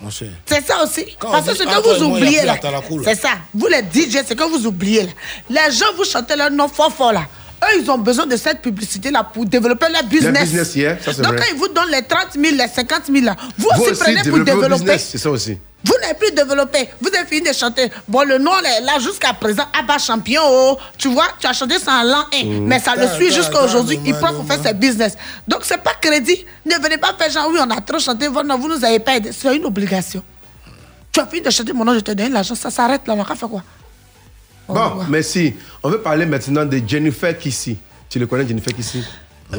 Mon cher. C'est ça aussi. Quand Parce que ce que vous oubliez là, c'est ça. Vous les DJ, c'est que vous oubliez là. Les gens, vous chantez leur nom fort fort là. Eux, ils ont besoin de cette publicité là pour développer leur business. business, yeah, ça, c'est Donc vrai. quand ils vous donnent les 30 000, les 50 000 là, vous, Vous aussi, prenez pour développer. business, c'est ça aussi. Vous n'avez plus développé. Vous avez fini de chanter. Bon, le nom est là jusqu'à présent. Abba Champion. oh. Tu vois, tu as chanté ça en l'an 1. Mm. Mais ça le suit jusqu'à aujourd'hui. Il prend pour faire ses business. Donc, c'est pas crédit. Ne venez pas faire genre, oui, on a trop chanté. Vous, non, vous nous avez pas aidé. C'est une obligation. Tu as fini de chanter mon nom, je te donne l'argent. Ça s'arrête là. On va faire quoi? Bon, merci. On veut parler maintenant de Jennifer Kissy. Tu le connais, Jennifer Kissy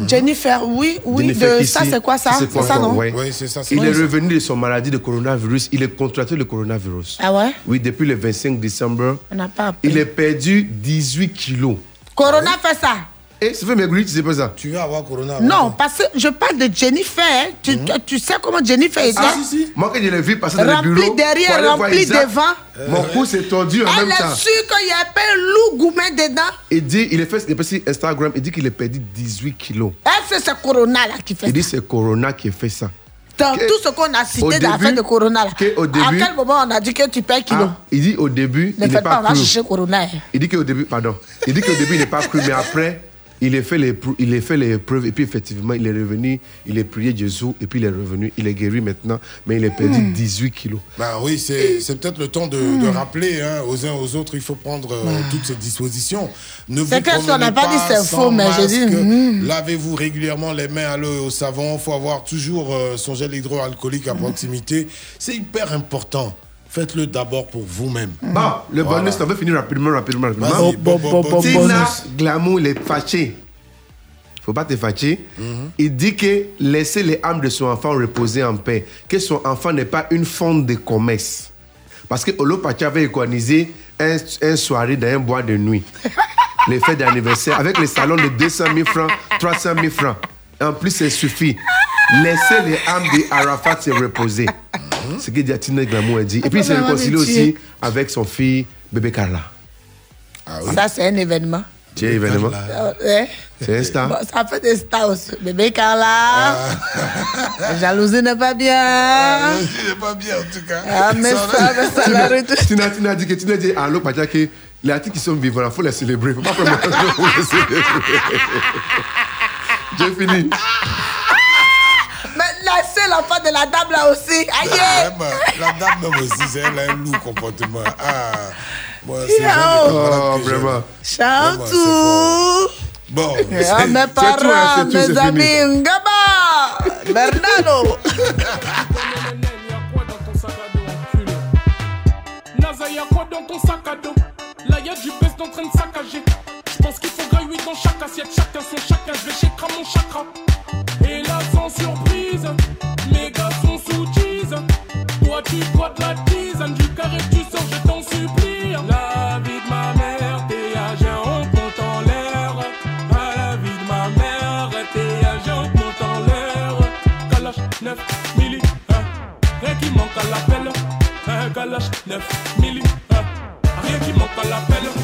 Jennifer, oui, oui. Jennifer de, Kissy. ça, c'est quoi ça? C'est ça, non? Ouais. Oui, c'est ça. c'est Il est revenu de son maladie de coronavirus. Il est contracté le coronavirus. Ah ouais? Oui, depuis le 25 décembre. On n'a pas appris. Il a perdu 18 kilos. Corona fait ça. Et ça fait maigrir, tu sais pas ça Tu veux avoir Corona Non, parce que je parle de Jennifer. Tu, tu- tu sais comment Jennifer est Ah, Moi, quand je l'ai vu passer dans le Rempli bureau. derrière, rempli devant. Mon cou s'est tordu en Elle même temps. est sûre qu'il y a pas un loup gourmet dedans. Il dit, il est fait, il est fait sur Instagram, il dit qu'il a perdu 18 kilos. Elle, c'est ce Corona là qui fait Il dit c'est Corona qui a fait ça. Dans que- tout ce qu'on a cité dans l'affaire début- de Corona là. que au à quel moment on a dit que tu perds kilo Ah, il dit au début, Ne il n'est faites pas, pas on va cru. chercher Corona. Il dit qu'au début, pardon, il dit qu'au début il n'est pas cru, mais après, il a fait les, il a fait les preuves et puis effectivement, il est revenu, il a prié Jésus et puis il est revenu, il est guéri maintenant, mais il a perdu Hmm. 18 kilos. Ben oui, c'est c'est peut-être le temps de, de rappeler hein, aux uns aux autres, il faut prendre euh, toutes ces dispositions. Ne C'est vous que si on n'a pas dit c'est sans faux, mais j'ai dit, masque. hmm. Lavez-vous régulièrement les mains à l'eau et au savon. Il faut avoir toujours euh, son gel hydroalcoolique à proximité. C'est hyper important. Faites-le d'abord pour vous-même. Bon, le Voilà. bonus, on va finir rapidement, rapidement, rapidement. Bon, bon, bon, Tina. Glamour, il est fâché. Faut pas te fâcher. Mhm. Il dit que laisser les âmes de son enfant reposer en paix, que son enfant n'est pas une fonte de commerce. Parce que Olo Pacha avait organisé un, un soirée dans un bois de nuit. (laughs) les fêtes d'anniversaire avec les salons de 200 000 francs, 300 000 francs. En plus, ça suffit. Laissez les âmes de Arafat se reposer. Ce que dit Tina Glamour a dit. Et puis, il s'est réconcilié aussi avec son fille, bébé Carla. Ça, c'est un événement. Tu es événement? Euh. C'est un star? Bon, ça fait des stars aussi. Bébé Carla. Ah. La jalousie n'est pas bien. C'est pas bien en tout cas. Ah, mais ça, mais ça la retouche. Tina, Tina dit que Tina dit à l'autre Pacha que les artistes qui sont vivants, il faut les célébrer. Il faut pas vraiment les célébrer. J'ai (laughs) fini. Laissez l'enfant de la dame là aussi. Aïe! Vraiment, la dame même aussi, c'est elle a un lourd comportement. Ah, moi, c'est. Oh, vraiment. Chantou! Bon, Ah, mes parents, mes amis, Ngaba! Bernardo! Naza, y'a quoi dans ton sac à dos? Là, y'a du best en train de saccager. J'pense qu'il faut grailler dans chaque assiette, chacun son chacun. J'vais chez mon chakra. Et là, sans surprise, mes gars sont sous tease. Toi, tu crois de la tisane, du carré, tu sors, je t'en supplie. La vie de ma mère, t'es agent, on compte en l'air. La vie de ma mère, t'es agent, on compte en l'air. Kalash 9 milli, hein. rien qui manque à l'appel. Un Kalash 9 milli, hein. rien qui manque à l'appel.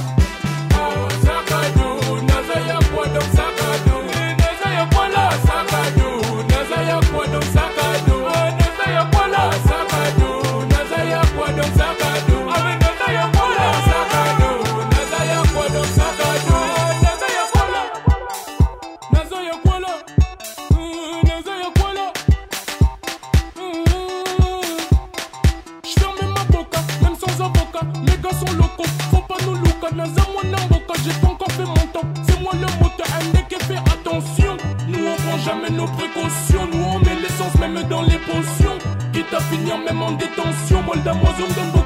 Pas nous louca. Naza, moi, n'imboca, j'ai encore fait mon temps. C'est moi le moteur, qui fait attention. Nous, on prend jamais nos précautions. Nous, on met l'essence même dans les potions. Quitte à finir même en détention. Moi, le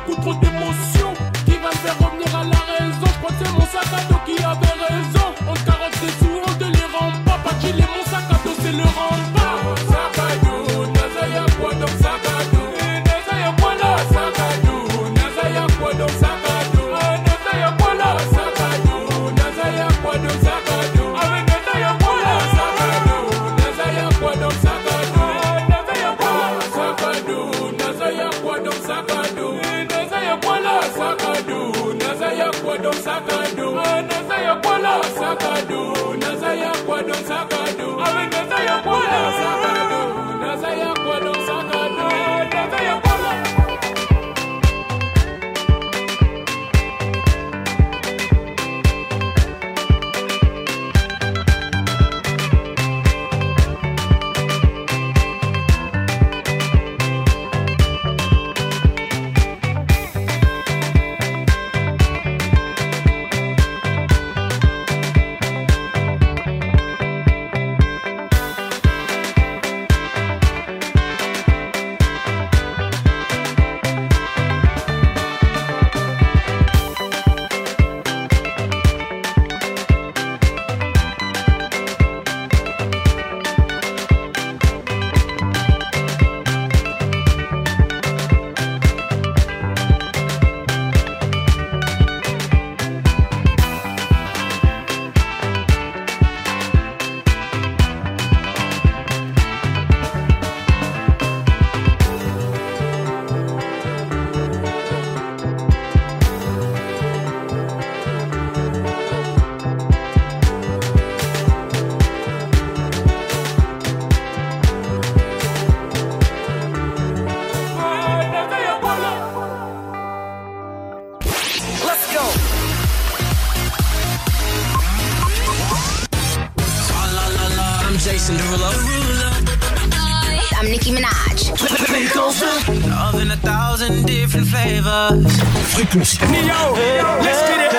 flavors. Fréquence. Neo, let's get it.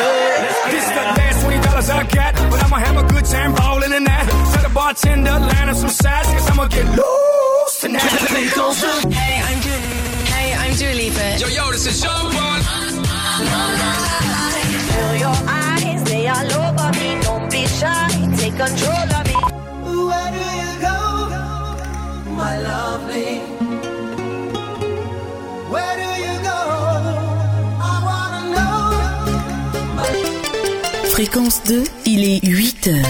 This is the last twenty dollars I got, but I'ma have a good time ballin' in that. Tell the bartender, line up some sides, cause I'ma get loose tonight. Hey, I'm Julie. Hey, I'm Dua Lipa. Yo, yo, this is Sean Paul. Feel your eyes, they all over me. Don't be shy, take control of me. Where do you go, my lovely? Fréquence 2, il est 8 heures.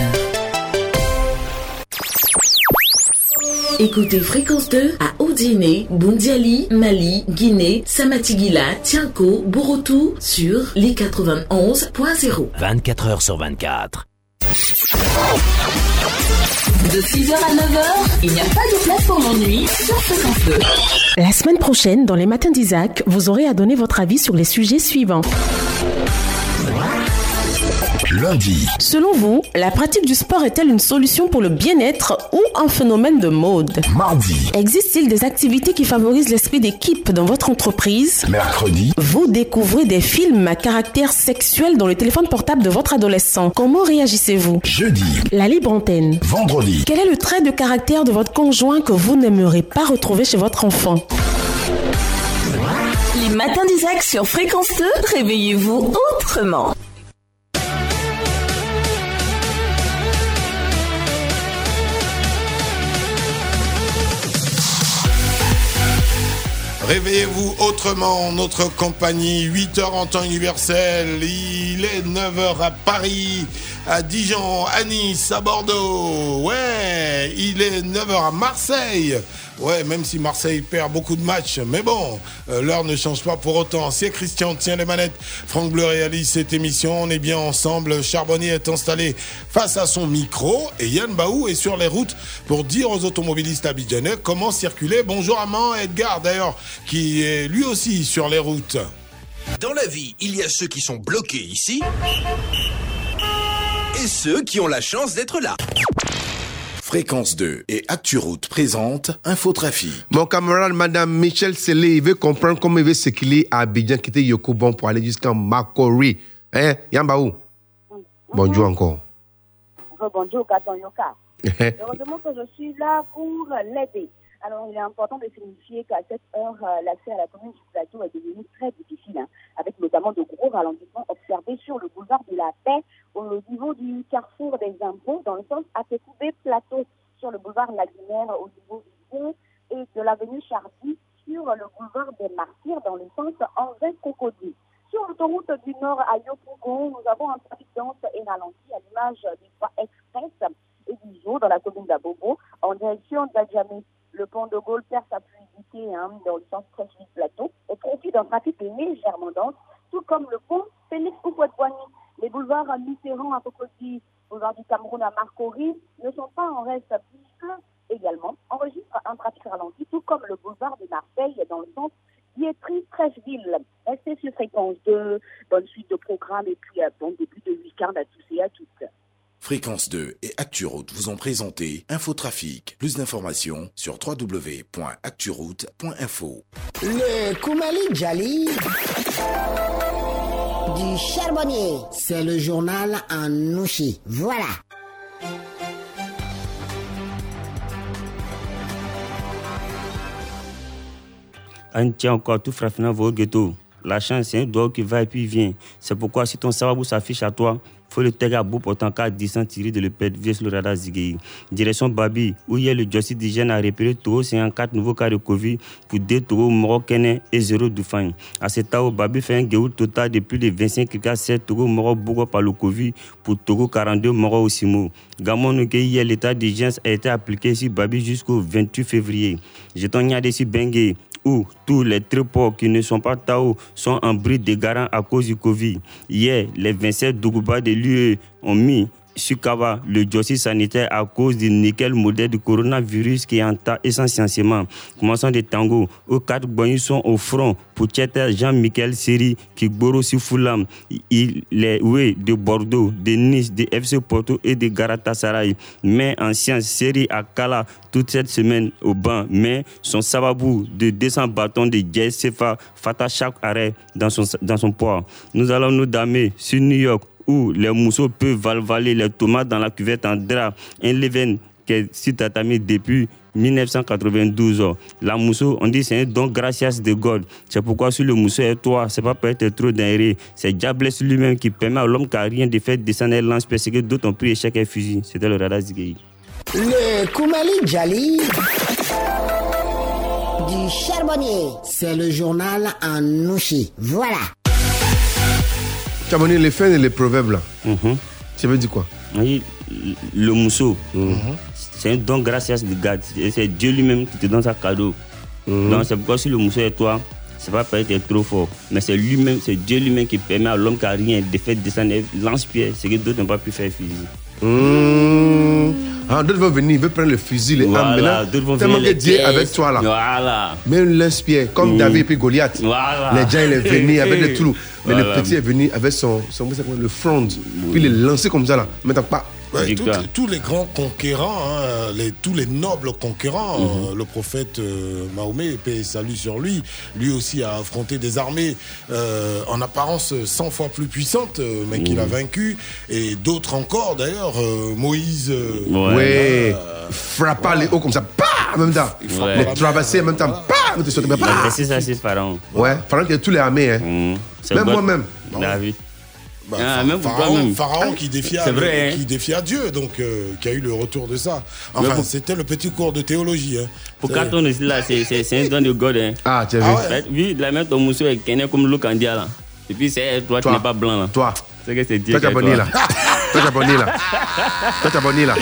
Écoutez Fréquence 2 à Odiné, Bundiali, Mali, Guinée, Samatigila, Tianko, Borotou sur les 91.0. 24 heures sur 24. De 6h à 9h, il n'y a pas de place pour l'ennui sur Fréquence 2. La semaine prochaine, dans les matins d'Isaac, vous aurez à donner votre avis sur les sujets suivants. Lundi. Selon vous, la pratique du sport est-elle une solution pour le bien-être ou un phénomène de mode? Mardi. Existe-t-il des activités qui favorisent l'esprit d'équipe dans votre entreprise? Mercredi. Vous découvrez des films à caractère sexuel dans le téléphone portable de votre adolescent. Comment réagissez-vous? Jeudi. La libre antenne. Vendredi. Quel est le trait de caractère de votre conjoint que vous n'aimerez pas retrouver chez votre enfant? Les matins d'Isaac sur Fréquence 2, réveillez-vous autrement. Réveillez-vous autrement, notre compagnie, 8h en temps universel, il est 9h à Paris, à Dijon, à Nice, à Bordeaux, ouais, il est 9h à Marseille, ouais, même si Marseille perd beaucoup de matchs, mais bon, euh, l'heure ne change pas pour autant. C'est Christian, tient les manettes, Franck Bleu réalise cette émission, on est bien ensemble, Charbonnier est installé face à son micro et Yann Baou est sur les routes pour dire aux automobilistes abidjanais comment circuler. Bonjour Amand, Edgar d'ailleurs, qui est lui aussi sur les routes. Dans la vie, il y a ceux qui sont bloqués ici et ceux qui ont la chance d'être là. Fréquence 2 et ActuRoute présente Infotrafic. Mon camarade, Madame Michel Sellé, il veut comprendre comment il veut circuler à Abidjan, quitter Yokobon pour aller jusqu'à Makori. Hein, Yambaou Bonjour encore. Bonjour, Katon Yoka. (laughs) Heureusement que je suis là pour l'aider. Alors, il est important de signifier qu'à cette heure, euh, l'accès à la commune du plateau est devenu très difficile, hein, avec notamment de gros ralentissements observés sur le boulevard de la Paix au niveau du carrefour des impôts, dans le sens Atécoubé Plateau, sur le boulevard Lagunaire au niveau du pont et de l'avenue Chardy sur le boulevard des Martyrs, dans le sens Anvin-Cocody. Sur l'autoroute du Nord à Yopougon, nous avons un trafic dense et ralenti à l'image du voie express et du jour dans la commune d'Abobo en direction d'Adjamé. Le pont de Gaulle perd sa fluidité hein, dans le sens Crèche plateau au profit d'un trafic légèrement dense, tout comme le pont Félix Houphouët-Boigny. Les boulevards Mitterrand à Cocody, boulevard du Cameroun à Marcory ne sont pas en reste puisque également enregistre un trafic ralenti, tout comme le boulevard de Marseille dans le sens Dietry-Trècheville. Restez sur fréquence 2, bonne suite de programme et puis euh, bon début de week-end à tous. Fréquence 2 et ActuRoute vous ont présenté Infotrafic. Plus d'informations sur www.acturoute.info. Le Koumali Djali du charbonnier. C'est le journal en nouchi. Voilà. On tient encore tout frappant vos ghettos. La chance, c'est un doigt qui va et puis vient. C'est pourquoi si ton sababou s'affiche à toi, faut le terre à bout pour ton cas 10 tiré de le pète vieux le radar Zigei. Direction Babi, où a le Jossi d'hygiène a repéré Togo 54 nouveaux cas de Covid pour 2 Togo marocains et 0 Doufagne. À cet temps, Babi fait un guéou total de plus de 25 cas 7 Togo morts bourgo par le Covid pour Togo 42 morts au Simo. Gamon hier l'état d'hygiène a été appliqué sur Babi jusqu'au 28 février. Nyade sur Bengue, où tous les trépaux qui ne sont pas Tao sont en bris de garant à cause du Covid. Hier, les 27 Dougouba de l'UE ont mis sur Kava le dossier sanitaire à cause du nickel modèle du coronavirus qui entend essentiellement. Commençant de Tango, aux quatre Boyens sont au front pour Jean-Michel Seri qui Gboro Foulam. Il est oui, de Bordeaux, de Nice, de FC Porto et de Galatasaray. Mais en sciences, Seri à Kala toute cette semaine au banc. Mais son sababou de 200 bâtons de Jazz Sefa fata chaque arrêt dans son, dans son poids. Nous allons nous damer sur New York où les mousseaux peuvent valvaler les tomates dans la cuvette en drap. Un leven qui est sur tatami depuis 1992. La mousseau, on dit c'est un don gracias de God. C'est pourquoi si le mousseau est toi, c'est pas pour être trop dingue. C'est Diables lui-même qui permet à l'homme qui n'a rien de fait de descendre lance parce que d'autres ont pris échec et fusil. C'était le radar Zigei. Le Koumali Djali du charbonnier. C'est le journal en nouchi. Voilà. Charbonnier, les faits et les proverbes là. Ça veut dire quoi? Oui, le mousseau, c'est un don gracias de. Et C'est Dieu lui-même qui te donne sa cadeau. Donc c'est pourquoi si le mousseau est toi, c'est pas peut être trop fort, mais c'est lui-même, c'est Dieu lui-même qui permet à l'homme qui n'a rien de faire descendre lance-pierre, ce que d'autres n'ont pas pu faire physique. Mmh. Ah, d'autres vont venir, ils veulent prendre le fusil, les Voilà, armes. Maintenant, tellement venir que Dieu est avec toi là. Voilà. Même l'inspire, comme Mm. David et puis Goliath. Voilà. Les gens, il est venu (laughs) avec le tout. Mais le petit est venu avec son, son s'appelle, le front. Puis il est lancé comme ça là. Maintenant, pas. Ouais, tous les grands conquérants, hein, les, tous les nobles conquérants, Mhm. euh, le prophète euh, Mahomet, paix et salut sur lui, lui aussi a affronté des armées euh, en apparence 100 fois plus puissantes, mais qu'il Mhm. a vaincu, et d'autres encore d'ailleurs, euh, Moïse. euh, Ouais. euh, Frappa les hauts comme ça. Pas en même temps. Ouais. Les traverser en même temps. Pas. Mais tu sautes, Il pas. laissé ça chez Pharaon. Ouais. Pharaon qui a tous les armées. Hein. Mm. C'est Même moi-même. David. Bah, Ah, même Pharaon, qui défia, vrai, hein. qui défia Dieu, donc euh, qui a eu le retour de ça. Enfin, pour- c'était le petit cours de théologie. hein. Pour Carton aussi, là, c'est un don de God. Hein. Ah, tu as vu? Ah ouais. Oui, de la même ton monsieur est comme Luc Andia là. Et puis c'est toi, tu Toi. n'es pas blanc là. Toi. C'est que c'est Dieu Toi, qui est là. (laughs) Toi, t'es abonné là. Toi, t'es abonné là.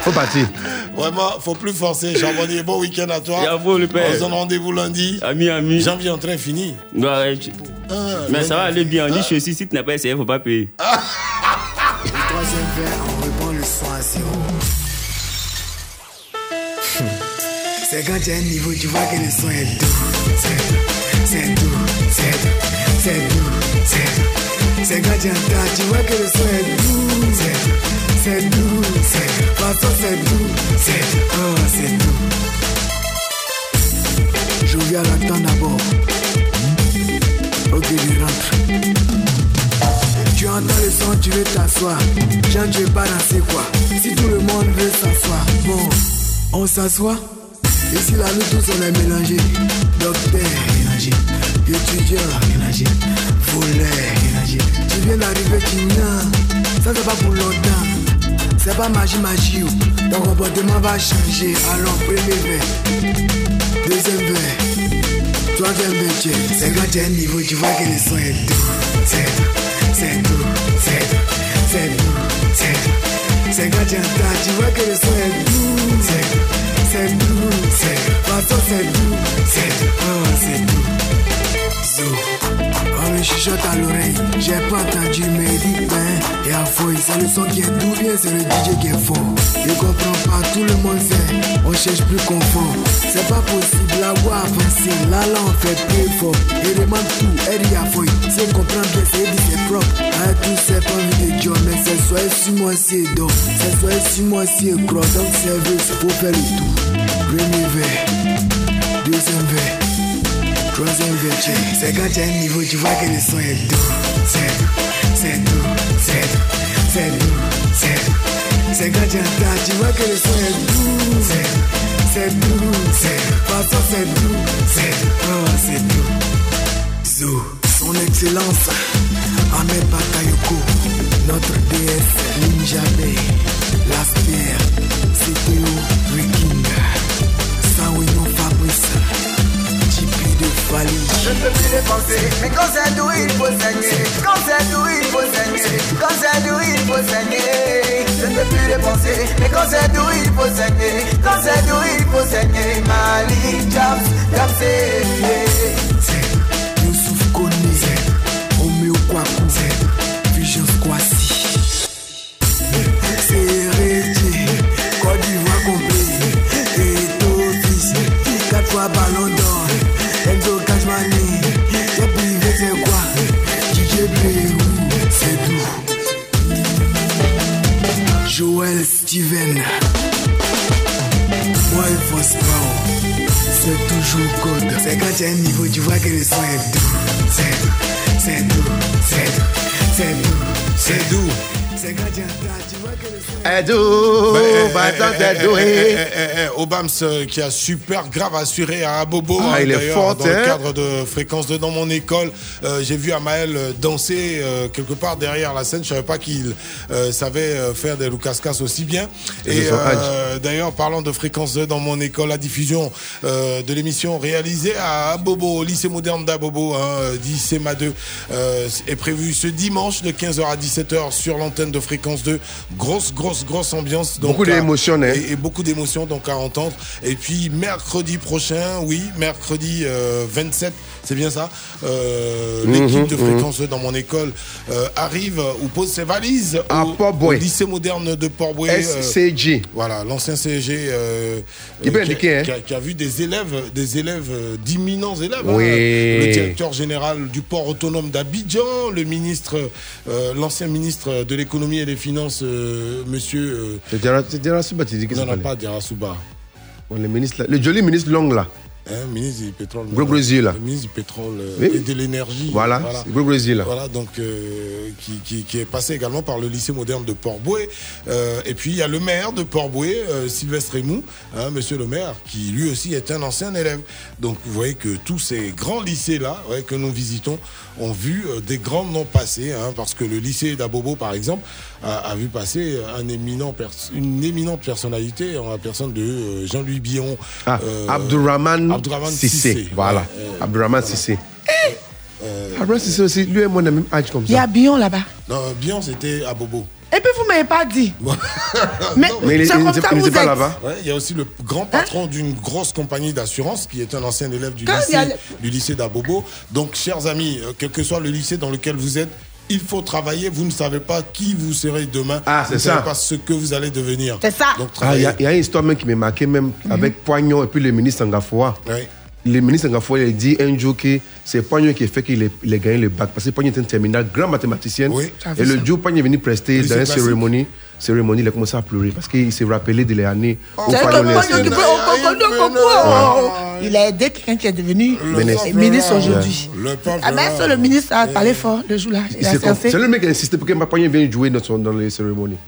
Faut partir. Vraiment, faut plus forcer. Charbonnier, bon week-end à toi. Bravo, le père. On se donne rendez-vous lundi. Ami, ami. Janvier en train fini. Ouais, ouais, tu- Ah, Mais ça va aller bien. On dit Ah. je suis si tu n'as pas essayé, faut pas payer. Le troisième verre, on reprend le son à zéro. C'est quand tu as un niveau, tu vois que le son est doux. C'est c'est doux, c'est doux, c'est doux, c'est doux. C'est quand tu vois que le son est doux. C'est doux, c'est façon, c'est doux, c'est oh, c'est doux. Je viens l'entendre d'abord. Ok, je rentre. Tu entends le son, tu veux t'asseoir. Jean, tu veux pas danser quoi Si tout le monde veut s'asseoir, bon, on s'assoit. Ici, là, nous tous, on est mélangés. Docteur, mélangé. Étudiant, mélangé. Voleur, mélangé. Tu viens d'arriver, tu n'as. Ça, c'est pas pour longtemps. C'est pas magie, magie. Ton comportement va changer. Alors, premier verre. Deuxième verre. Troisième verre. C'est quand tu un niveau, tu vois que le son est doux. C'est doux, c'est doux, c'est doux, c'est doux, c'est doux. C'est quand tu entends, tu vois que le son est doux. C'est doux, c'est doux, c'est doux. Façon, c'est doux, c'est doux, oh, c'est doux. Zou. On me chuchote à l'oreille, j'ai pas entendu, mais dit ben, et à fouille, c'est le son qui est doux, bien c'est le DJ qui est fort. Je comprends pas, tout le monde sait, on cherche plus confort. C'est pas possible, la voix avancée, là on fait plus fort. Il demande tout, elle y a fouille, si on comprend bien, c'est dit c'est propre. Ah, tout c'est pas envie de mais c'est soit si moi c'est donc, c'est soit si moi c'est gros, donc service, faut faire le tout. Premier verre, deuxième verre. C'est quand tu as un niveau, tu vois que le son est doux. C'est doux, c'est doux, c'est doux, c'est doux, c'est. C'est quand tu vois que le son est doux. C'est doux, c'est doux, c'est doux. C'est doux, c'est doux, c'est. Zou, son excellence, Ahmed Bakayoko, notre déesse Ninja Bay, Laspierre, CTO, Riking, Sawino Tipi. Je ne peux plus dépenser, mais quand c'est doux, il faut saigner. Quand c'est doux, il faut saigner. Quand c'est doux, il faut saigner. Je ne peux plus dépenser, mais quand c'est doux, il faut saigner. Quand c'est doux, il faut saigner. Mali, Jams, Jams, niveau, tu vois que le son est doux. C'est doux, c'est doux, c'est doux, Obams qui a super grave assuré à Bobo. Ah, hein, il est fort, Dans le hein. cadre de fréquence de dans mon école, euh, j'ai vu Amael euh, danser euh, quelque part derrière la scène. Je savais pas qu'il euh, savait faire des Lucascas aussi bien. Et d'ailleurs, parlant de fréquence 2 dans mon école, la diffusion de l'émission réalisée à Bobo, au lycée moderne d'Abobo, hein, dit CEMA 2, euh, est prévue ce dimanche de 15h à 17h sur l'antenne de fréquence 2. Grosse, grosse, grosse ambiance. Beaucoup à- d'émotions, hein. Et, et beaucoup d'émotions donc à entendre. Et puis mercredi prochain, oui, mercredi euh, 27, c'est bien ça. euh, Mhm, L'équipe de mhm. fréquence 2 dans mon école euh, arrive ou pose ses valises À au, au lycée moderne de Port-Boué. euh, SCG. voilà, l'ancien CG euh, Qui euh, hein. qui a, qui a vu des élèves, des élèves, euh, d'imminents élèves. Oui. hein. Le directeur général du port autonome d'Abidjan, le ministre, euh, l'ancien ministre de l'économie et des finances, euh, monsieur. euh, C'est tu dis que non, non, pas le ministre, là. le joli ministre long là. Hein, ministre du pétrole. Gros gros là. Le ministre du pétrole euh, Oui. et de l'énergie. Voilà, c'est gros gros là. Voilà, donc euh, qui, qui- qui est passé également par le lycée moderne de Port-Boué. Euh, et puis il y a le maire de Port-Boué, euh, Sylvestre Raymond, hein, monsieur le maire, qui lui aussi est un ancien élève. Donc vous voyez que tous ces grands lycées-là ouais, que nous visitons ont vu euh, des grands noms passer, hein, parce que le lycée d'Abobo, par exemple, a, a vu passer un éminent une éminente personnalité en la personne de euh, Jean-Louis Billon. Ah, euh, Abdurrahman Abdurrahman Sissé. Sissé. Voilà. Euh, Abdurrahman Sissé. euh, Abdurrahman Sissé aussi, lui et moi, on a même âge comme Il y a ça. Bion là-bas. non, Billon, c'était à Bobo. Et puis vous m'avez pas dit. (laughs) Mais, Mais il- c'est comme ça il vous êtes. là-bas. Ouais, il y a aussi le grand patron d'une grosse compagnie d'assurance qui est un ancien élève du Quand lycée, le- du lycée d'Abobo. Donc, chers amis, euh, quel que soit le lycée dans lequel vous êtes, il faut travailler. Vous ne savez pas qui vous serez demain. Ah, vous c'est ne savez ça. pas ce que vous allez devenir. C'est ça. Donc, Ah, Il travaillez. y, y a une histoire même qui m'a marqué, même avec Poignon et puis le ministre Angafoua. Ouais. Le ministre Angafoua, il a dit un jour que c'est Poignon qui a fait qu'il ait gagné le bac. Parce que Poignon était un terminal, grand mathématicien. Oui. Et le ça. jour où Poignon est venu prester Lycée dans une cérémonie, cérémonie, il a commencé à pleurer parce qu'il s'est rappelé de les années où C'est Poignon comme l'a moi, inscrit. je dis, oh, oh, oh, oh, oh. Il a aidé quelqu'un qui est devenu Ministre. aujourd'hui. Ah ben, ça, le ministre a parlé fort le jour-là. A. C'est le mec qui a insisté pour que Poignon vienne jouer dans, les cérémonies.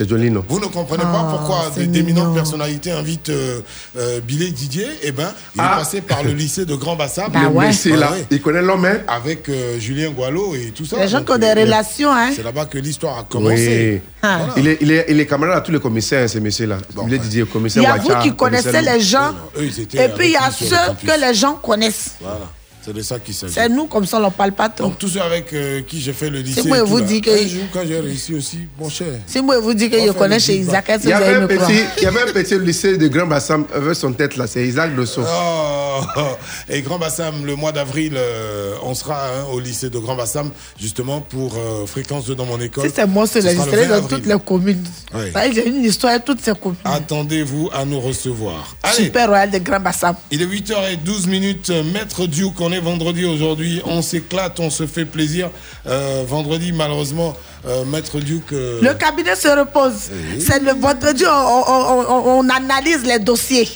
C'est joli, non Vous ne comprenez pas Oh, pourquoi des- d'éminentes personnalités invitent euh, euh, Billy Didier Eh ben, il Ah. est passé par le lycée de Grand Bassam. Bah ouais. C'est là. ouais. Il connaît l'homme, hein Avec euh, Julien Gualo et tout ça. Les gens qui ont des euh, relations, hein. C'est là-bas que l'histoire a commencé. Oui. Ah. Voilà. Il, est, il, est, il est camarade à tous les commissaires, hein, ces messieurs-là. Bon, il ouais. Didier, Il commissaire y a vous qui connaissez les gens. Eux, Et puis il y a ceux que les gens connaissent. Voilà. C'est de ça qu'il s'agit. C'est nous, comme ça, on n'en parle pas trop. Donc, tous ceux avec euh, qui j'ai fait le lycée. moi, je tout, vous dis que- Un jour, quand j'ai réussi aussi, mon cher. Si moi, je vous dis que je connais le chez. Isaac, est-ce que vous allez me petit, il y avait un petit lycée de Grand Bassam avec son tête là, c'est Isaac Dosso. Oh, (laughs) et Grand Bassam, le mois d'avril, euh, on sera hein, au lycée de Grand Bassam, justement pour euh, fréquence 2 dans mon école. Si c'est moi, c'est le 20 dans avril. toutes les communes. Ça, J'ai une histoire de toutes ces communes. Attendez-vous à nous recevoir. Allez, Super Royal de Grand Bassam. il est 8h12 minutes. Maître Duke, on est vendredi aujourd'hui. On s'éclate, on se fait plaisir. Euh, vendredi, malheureusement, euh, Maître Duke. euh, Le cabinet se repose. C'est le vendredi, on, on- on- on analyse les dossiers.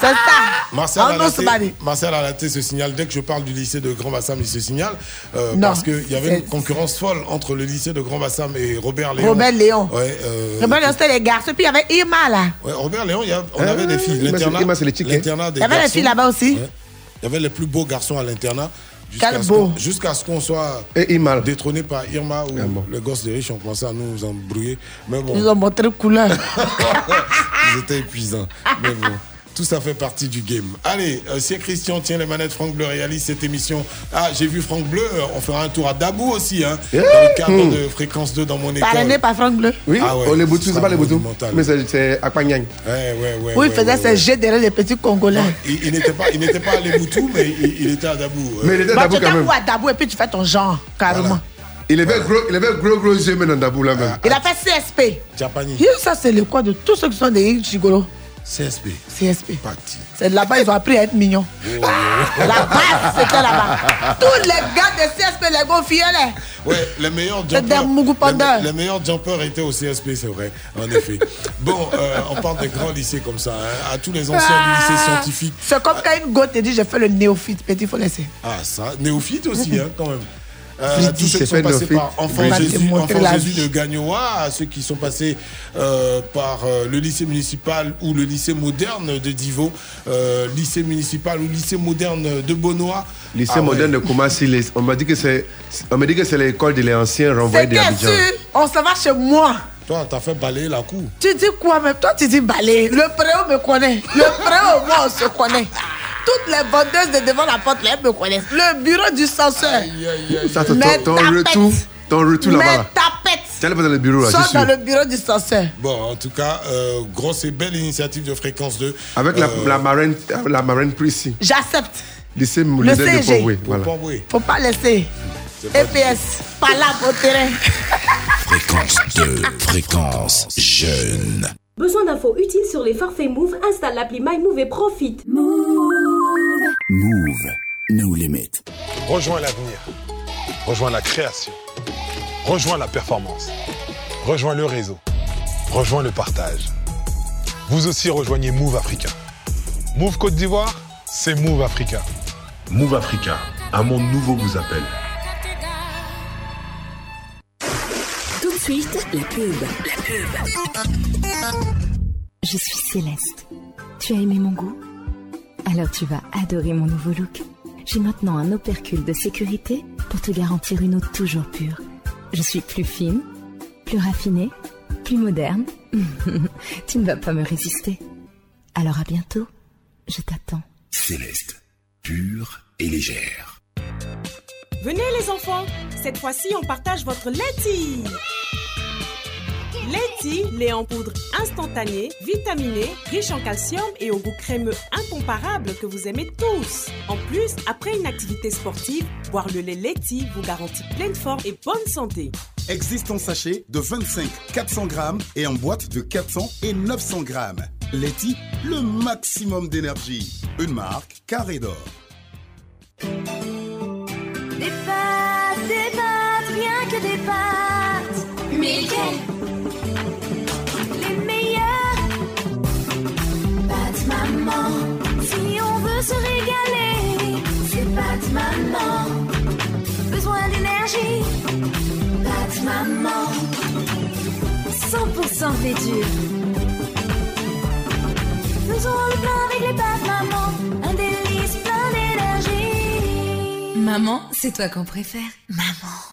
c'est ça. Marcel Alaté. Marcel Alaté se signale, dès que je parle du lycée de Grand Bassam, il se signale, euh, Non, parce qu'il y avait une concurrence folle entre le lycée de Grand Bassam et Robert Léon. Robert Léon. Ouais, euh, Le bon, c'était les garçons. Puis il y avait Irma là. ouais, Robert Léon, il y a- on Ah, avait des filles. L'internat Irma, c'est les tickets. l'internat des Il y avait garçons. filles là-bas aussi. Ouais. Il y avait les plus beaux garçons à l'internat. Jusqu'à Quel ce beau. qu'on- Jusqu'à ce qu'on soit Et détrôné par Irma ou Ah bon. le gosse des riches ont commencé à nous embrouiller. Mais bon, Ils ont montré couleur. (laughs) ils étaient épuisants. Mais bon. Tout ça fait partie du game. Allez, euh, si Christian tient les manettes, Franck Bleu réalise cette émission. Ah, j'ai vu Franck Bleu, euh, on fera un tour à Dabou aussi, hein, dans le cadre de Fréquence 2 dans mon école. Parrainé par Franck Bleu. Oui, Ah ouais, oh, les boutous, c'est pas les boutous. Mais c'est- c'est Akpanyang. Ouais, ouais, ouais. Où il faisait ses ouais. jets derrière les petits Congolais. Il, il n'était pas, il n'était pas à Leboutou, mais il, il était à Dabou. euh. Mais il était Bah, d'abord tu quand même. où à Dabou et puis tu fais ton genre, carrément. Il avait gros, il avait gros, gros yeux, mais dans Dabou là même. Il a fait CSP. Japani. Et ça, c'est le quoi de tous ceux qui sont des gigolos. CSP. CSP. Parti. C'est là-bas, ils ont appris à être mignons. La base, c'était là-bas. Tous les gars de CSP, les gros filles, là. Ouais, les meilleurs jumpers. Les, les meilleurs jumpers étaient au CSP, c'est vrai, en effet. Bon, euh, on parle des grands lycées comme ça, hein, à tous les anciens Ah, scientifique. C'est comme quand une go te dit j'ai fait le néophyte, petit, faut laisser. Ah, ça, néophyte aussi, hein, quand même. Euh, tous ceux qui c'est sont passés par Enfant Jésus, Enfant de Gagnoa, à ceux qui sont passés euh, par euh, le lycée municipal ou le lycée moderne de Divo, euh, lycée municipal ou lycée moderne de Bonois. Lycée Ah ouais. moderne de Koumassi, les- on m'a dit que c'est, on m'a dit que c'est l'école des anciens renvoyés de bien Abidjan. sûr, on se va chez moi. Toi, t'as fait balayer la cour. Tu dis quoi même Toi, tu dis balai. Le préau me connaît. Le préau, moi, on se connaît. Toutes les vendeuses de devant la porte, là, elles me connaissent. Le bureau du censeur. Ça, ton, retour, ton retour là-bas. Mais là. tapette. Tu allais pas dans le bureau là, je Sors suis dans le bureau du censeur. Bon, en tout cas, euh, grosse et belle initiative de Fréquence 2. Avec la, Euh, la marraine, la marraine Prissy. J'accepte. Lycée Le de CG. Pont-Boué, Voilà. Faut pas laisser. EPS, pas là au terrain. Fréquence 2, fréquence jeune. Besoin d'infos utiles sur les forfaits Move Installe l'appli MyMove et profite. Move, no limit. Rejoins l'avenir. Rejoins la création. Rejoins la performance. Rejoins le réseau. Rejoins le partage. Vous aussi rejoignez Move Africa. Move Côte d'Ivoire, c'est Move Africa. Move Africa, un monde nouveau vous appelle. La pub. La pub. Je suis Céleste. Tu as aimé mon goût? Alors tu vas adorer mon nouveau look. J'ai maintenant un opercule de sécurité pour te garantir une eau toujours pure. Je suis plus fine, plus raffinée, plus moderne. (laughs) tu ne vas pas me résister. Alors à bientôt. Je t'attends. Céleste, pure et légère. Venez les enfants, cette fois-ci on partage votre laiti. Laiti, lait en poudre instantané, vitaminé, riche en calcium et au goût crémeux incomparable que vous aimez tous. En plus, après une activité sportive, boire le lait laiti vous garantit pleine forme et bonne santé. Existe en sachet de 25 400 grammes et en boîte de 400 et 900 grammes. Leti, le maximum d'énergie. Une marque carré d'or. Des pâtes, des pâtes, rien que des pâtes. Mais lesquelles maman. Si on veut se régaler, c'est pâtes maman. Besoin d'énergie. Pâtes maman. 100% fait dur. Faisons le plein avec les pâtes maman. Un délice plein d'énergie. Maman, c'est toi qu'on préfère. Maman.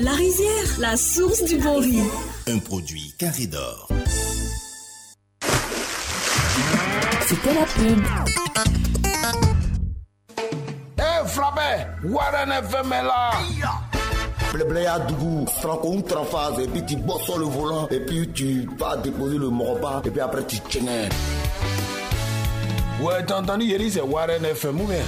La Rizière, la source du bon riz. Un produit carré d'or. C'était la pub. Eh, frappé Warren FM est là Blébléa Dougou, Franco une phase, et puis tu bosses sur le volant, et puis tu vas déposer le morba, et puis après tu tiennes. Ouais, t'as entendu, Yeri, c'est Warren FM ou bien?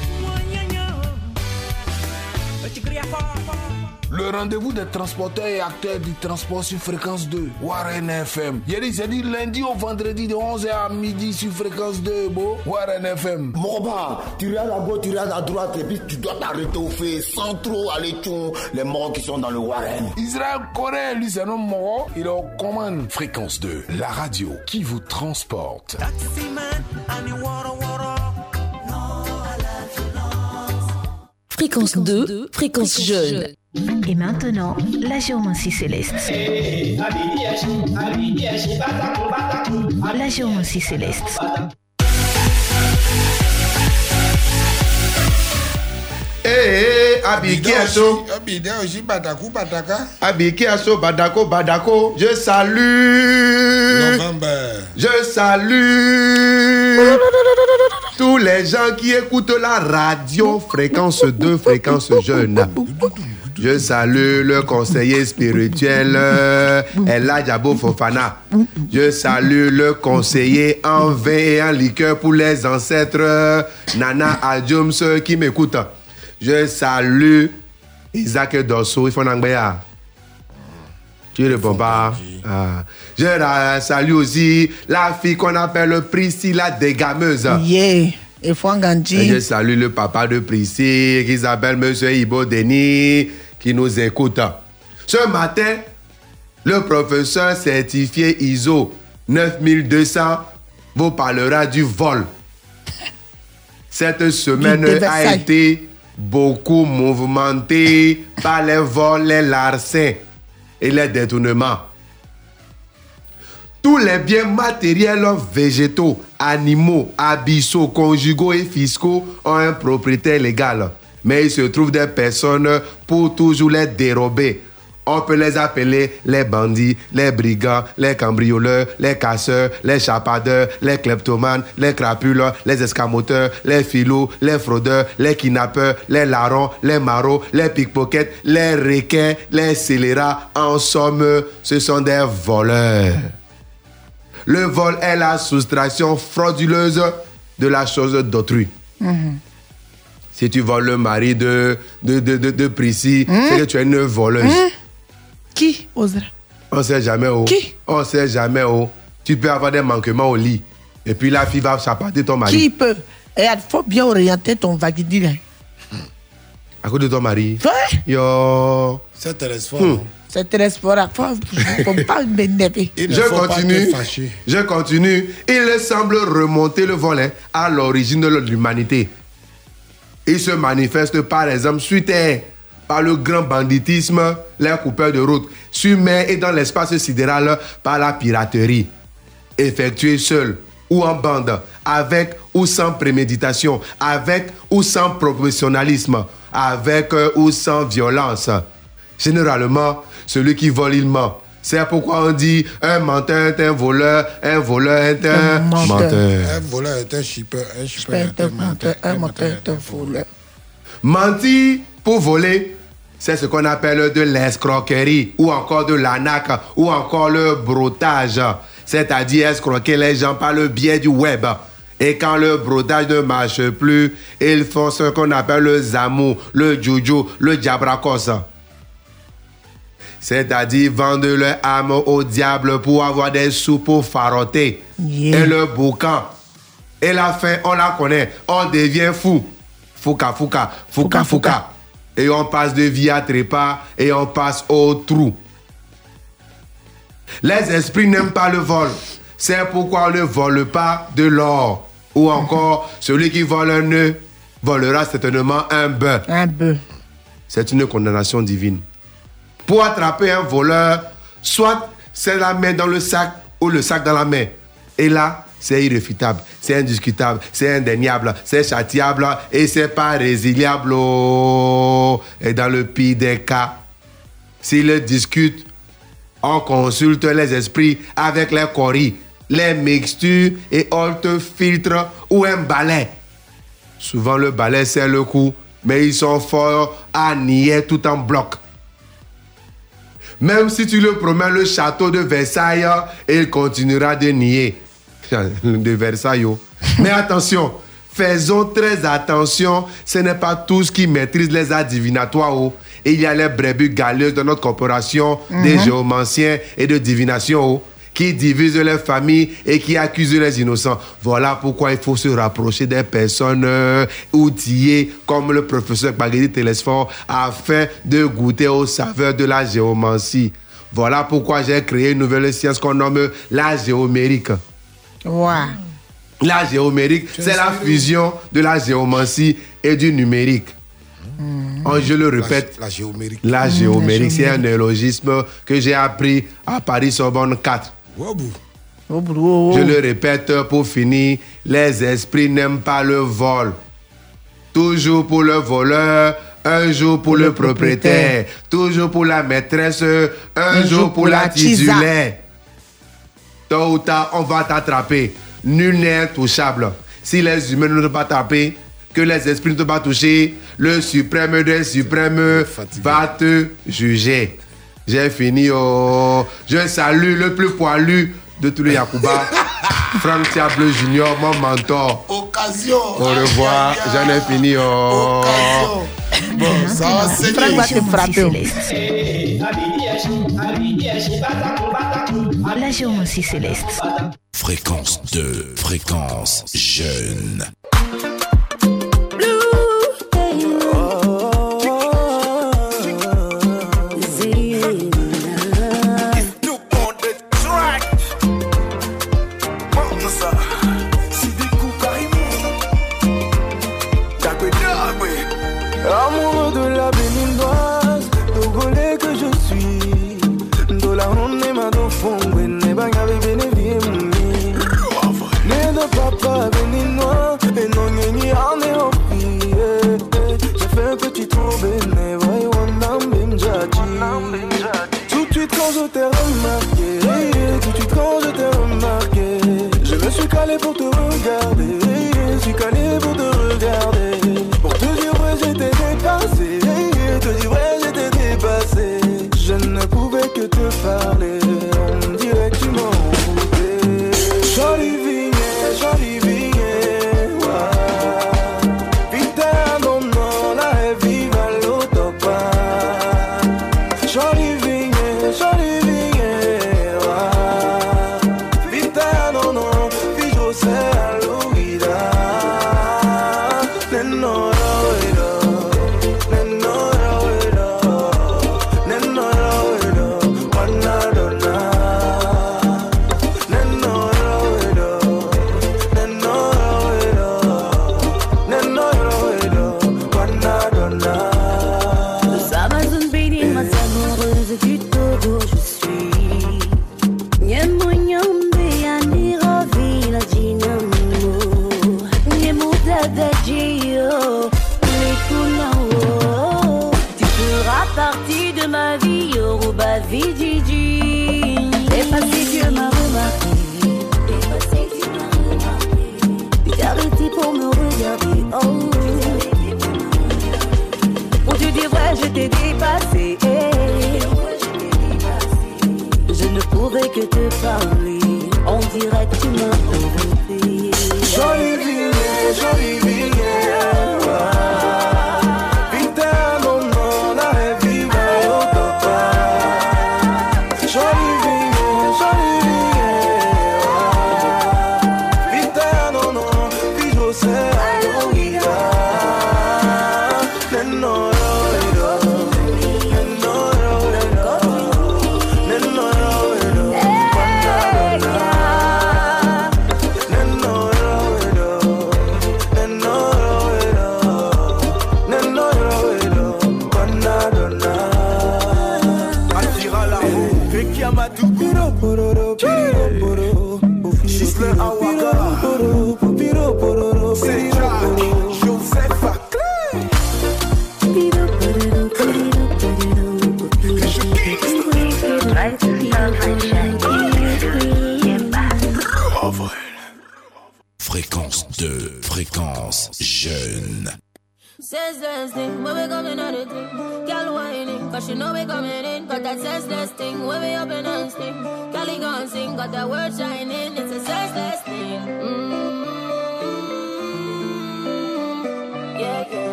Le rendez-vous des transporteurs et acteurs du transport sur fréquence 2, Warren FM. Yeri, c'est du lundi au vendredi de 11h à midi sur fréquence 2, beau. Warren FM. Morba, tu regardes à gauche, tu regardes à droite, et puis tu dois t'arrêter au fait, sans trop aller tchou, les morts qui sont dans le Warren. Israël Corée, lui, c'est un homme mort. Il est aux commandes. Fréquence 2, la radio qui vous transporte. Fréquence 2, fréquence jeune. Et maintenant, la géomancie céleste. La géomancie céleste. Eh, eh, Abiki aussi, Batakou, Bataka. Abiki Badako, Badako. Je salue. November. Je salue. Tous les gens qui écoutent la radio, fréquence 2, fréquence jeune. Je salue le conseiller spirituel euh, Ella Diabo Fofana. Je salue le conseiller en vin et en liqueur pour les ancêtres Nana Adjums qui m'écoutent. Je salue Isaac Dosso, il faut. Tu réponds pas. Ah. Je salue aussi la fille qu'on appelle Priscilla Dégameuse. Yeah. Et je salue le papa de Priscille qui s'appelle Monsieur Ibo Denis qui nous écoute. Ce matin, le professeur certifié ISO 9200 vous parlera du vol. Cette semaine a été beaucoup mouvementée par les vols, les larcins et les détournements. Tous les biens matériels, végétaux, animaux, abyssaux, conjugaux et fiscaux ont un propriétaire légal. Mais il se trouve des personnes pour toujours les dérober. On peut les appeler les bandits, les brigands, les cambrioleurs, les casseurs, les chapadeurs, les kleptomanes, les crapules, les escamoteurs, les filots, les fraudeurs, les kidnappeurs, les larrons, les marauds, les pickpockets, les requins, les scélérats. En somme, ce sont des voleurs. Le vol est la soustraction frauduleuse de la chose d'autrui. Mhm. Si tu voles le mari de, de, de, de, de Prissy, c'est que tu es une voleuse. Hein? Qui osera? On sait jamais où. Qui? On sait jamais où. Tu peux avoir des manquements au lit. Et puis la fille va chapater ton mari. Qui peut? Et il faut bien orienter ton vaguidil. hein. À cause de ton mari. Ouais. Yo. Ça t'intéresse fort. Hmm. C'est très sport. Faut, faut pas m'énerver. Je continue. Je continue. Il semble remonter le volet à l'origine de l'humanité. Il se manifeste par exemple sur terre par le grand banditisme, les coupeurs de route, sur mer et dans l'espace sidéral par la piraterie. Effectué seul ou en bande, avec ou sans préméditation, avec ou sans professionnalisme, avec ou sans violence. Généralement, celui qui vole, il ment. C'est pourquoi on dit un menteur est un voleur, un voleur est un, menteur. Un voleur est un shipper, un shipper est un menteur. Un moteur est un voleur. Mentir pour voler, c'est ce qu'on appelle de l'escroquerie ou encore de l'arnaque ou encore le broutage. C'est-à-dire escroquer les gens par le biais du web. Et quand le brodage ne marche plus, ils font ce qu'on appelle le zamou, le juju, le diabracos. C'est-à-dire vendre leur âme au diable pour avoir des sous pour faroter. Et le boucan. Et la fin, on la connaît. On devient fou. Fouca, fouca, fouca, fouca. Et on passe de vie à trépas et on passe au trou. Les esprits n'aiment pas le vol. C'est pourquoi on ne vole pas de l'or. Ou encore, (laughs) celui qui vole un nœud volera certainement un bœuf. Un bœuf. C'est une condamnation divine. Pour attraper un voleur, soit c'est la main dans le sac ou le sac dans la main. Et là, c'est irréfutable, c'est indiscutable, c'est indéniable, c'est châtiable et c'est pas résiliable. oh. Et dans le pire des cas, s'ils discutent, on consulte les esprits avec les coris, les mixtures et autres filtres ou un balai. Souvent, le balai, c'est le coup, mais ils sont forts à nier tout en bloc. Même si tu le promets le château de Versailles, il continuera de nier. (laughs) De Versailles. oh. Mais attention, faisons très attention, ce n'est pas tous qui maîtrisent les arts divinatoires. oh. Il y a les brebis galeuses de notre corporation, des Mhm. géomanciens et de divination, oh, qui divisent les familles et qui accusent les innocents. Voilà pourquoi il faut se rapprocher des personnes euh, outillées comme le professeur Baghetti Télésphore afin de goûter aux saveurs de la géomancie. Voilà pourquoi j'ai créé une nouvelle science qu'on nomme la géomérique. Ouais. La géomérique, c'est la fusion de la géomancie et du numérique. Oh, je le répète, La géomérique. la Mmh, géomérique, c'est un néologisme que j'ai appris à Paris Sorbonne 4. Je le répète pour finir, les esprits n'aiment pas le vol. Toujours pour le voleur, un jour pour le propriétaire. Toujours pour la maîtresse, un, jour pour la titulaire. Tôt ou tard, on va t'attraper. Nul n'est intouchable. Si les humains ne t'ont pas tapé, que les esprits ne t'ont pas touché, le suprême des suprêmes va te juger. J'ai fini. Oh, je salue le plus poilu de tous les Yakuba. (laughs) Franck Diable Junior, mon mentor. Occasion. Au revoir. J'en ai fini. Oh. Occasion. Bon, ça va, c'est Franck va te frapper. La géomancie céleste. Fréquence 2, fréquence jeune.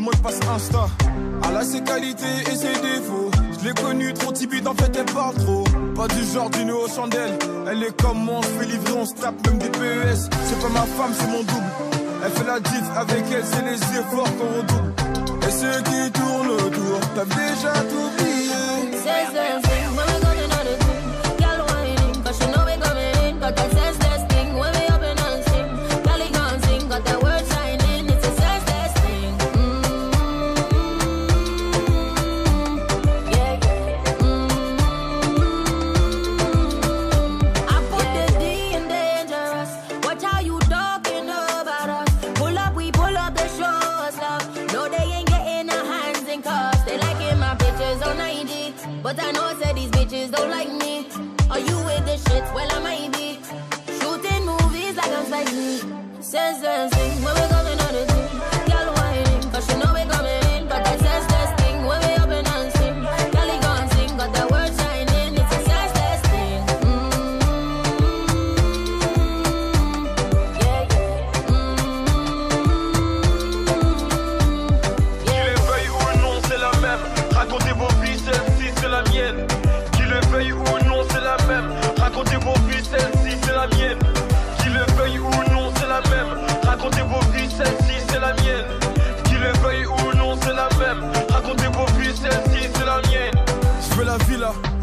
mot de passe Insta. Elle a ses qualités et ses défauts. Je l'ai connue trop timide, en fait elle parle trop. Pas du genre d'une aux chandelles. Elle est comme moi, on se livrer, on se tape même des PES. C'est pas ma femme, c'est mon double. Elle fait la diff avec elle, c'est les efforts qu'on redouble.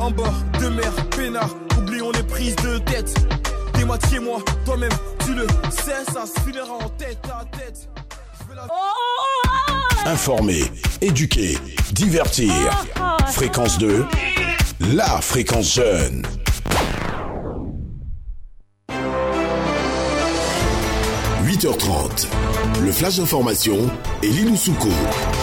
En bord de mer, peinard. Oublions les prises de tête. T'es moitié moi, toi-même, tu le sais, ça se finira en tête à tête. Informer, éduquer, divertir. Fréquence 2, la fréquence jeune. « 8h30, le flash d'information et Souko. –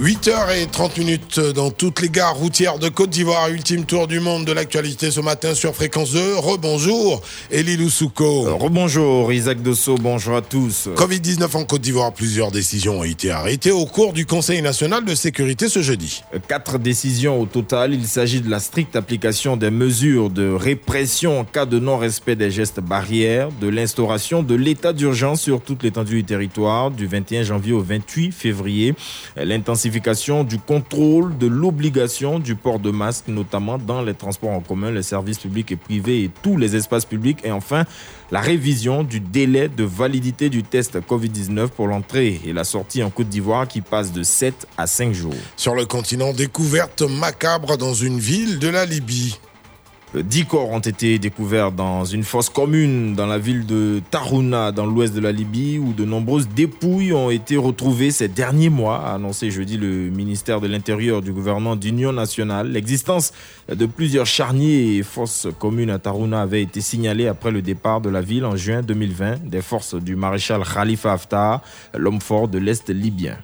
8h30 minutes dans toutes les gares routières de Côte d'Ivoire. Ultime tour du monde de l'actualité ce matin sur Fréquence 2. Rebonjour, Elie Loussouko. Rebonjour, Isaac Dosso. Bonjour à tous. Covid-19 en Côte d'Ivoire, plusieurs décisions ont été arrêtées au cours du Conseil national de sécurité ce jeudi. Quatre décisions au total. Il s'agit de la stricte application des mesures de répression en cas de non-respect des gestes barrières, de l'instauration de l'état d'urgence sur toute l'étendue du territoire du 21 janvier au 28 février, l'intensification du contrôle de l'obligation du port de masque, notamment dans les transports en commun, les services publics et privés et tous les espaces publics. Et enfin, la révision du délai de validité du test Covid-19 pour l'entrée et la sortie en Côte d'Ivoire qui passe de 7 à 5 jours. Sur le continent, découverte macabre dans une ville de la Libye. Dix corps ont été découverts dans une fosse commune dans la ville de Taruna, dans l'ouest de la Libye, où de nombreuses dépouilles ont été retrouvées ces derniers mois, a annoncé jeudi le ministère de l'Intérieur du gouvernement d'Union nationale. L'existence de plusieurs charniers et fosses communes à Taruna avait été signalée après le départ de la ville en juin 2020 des forces du maréchal Khalifa Haftar, l'homme fort de l'Est libyen.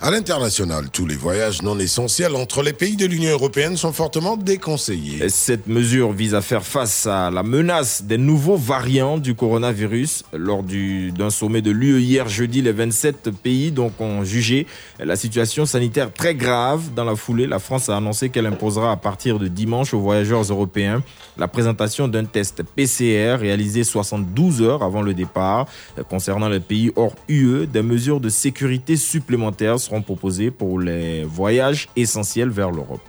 À l'international, tous les voyages non essentiels entre les pays de l'Union européenne sont fortement déconseillés. Cette mesure vise à faire face à la menace des nouveaux variants du coronavirus. Lors d'un sommet de l'UE hier jeudi, les 27 pays donc, ont jugé la situation sanitaire très grave. Dans la foulée, la France a annoncé qu'elle imposera à partir de dimanche aux voyageurs européens la présentation d'un test PCR réalisé 72 heures avant le départ. Concernant les pays hors UE, des mesures de sécurité supplémentaires seront proposées pour les voyages essentiels vers l'Europe.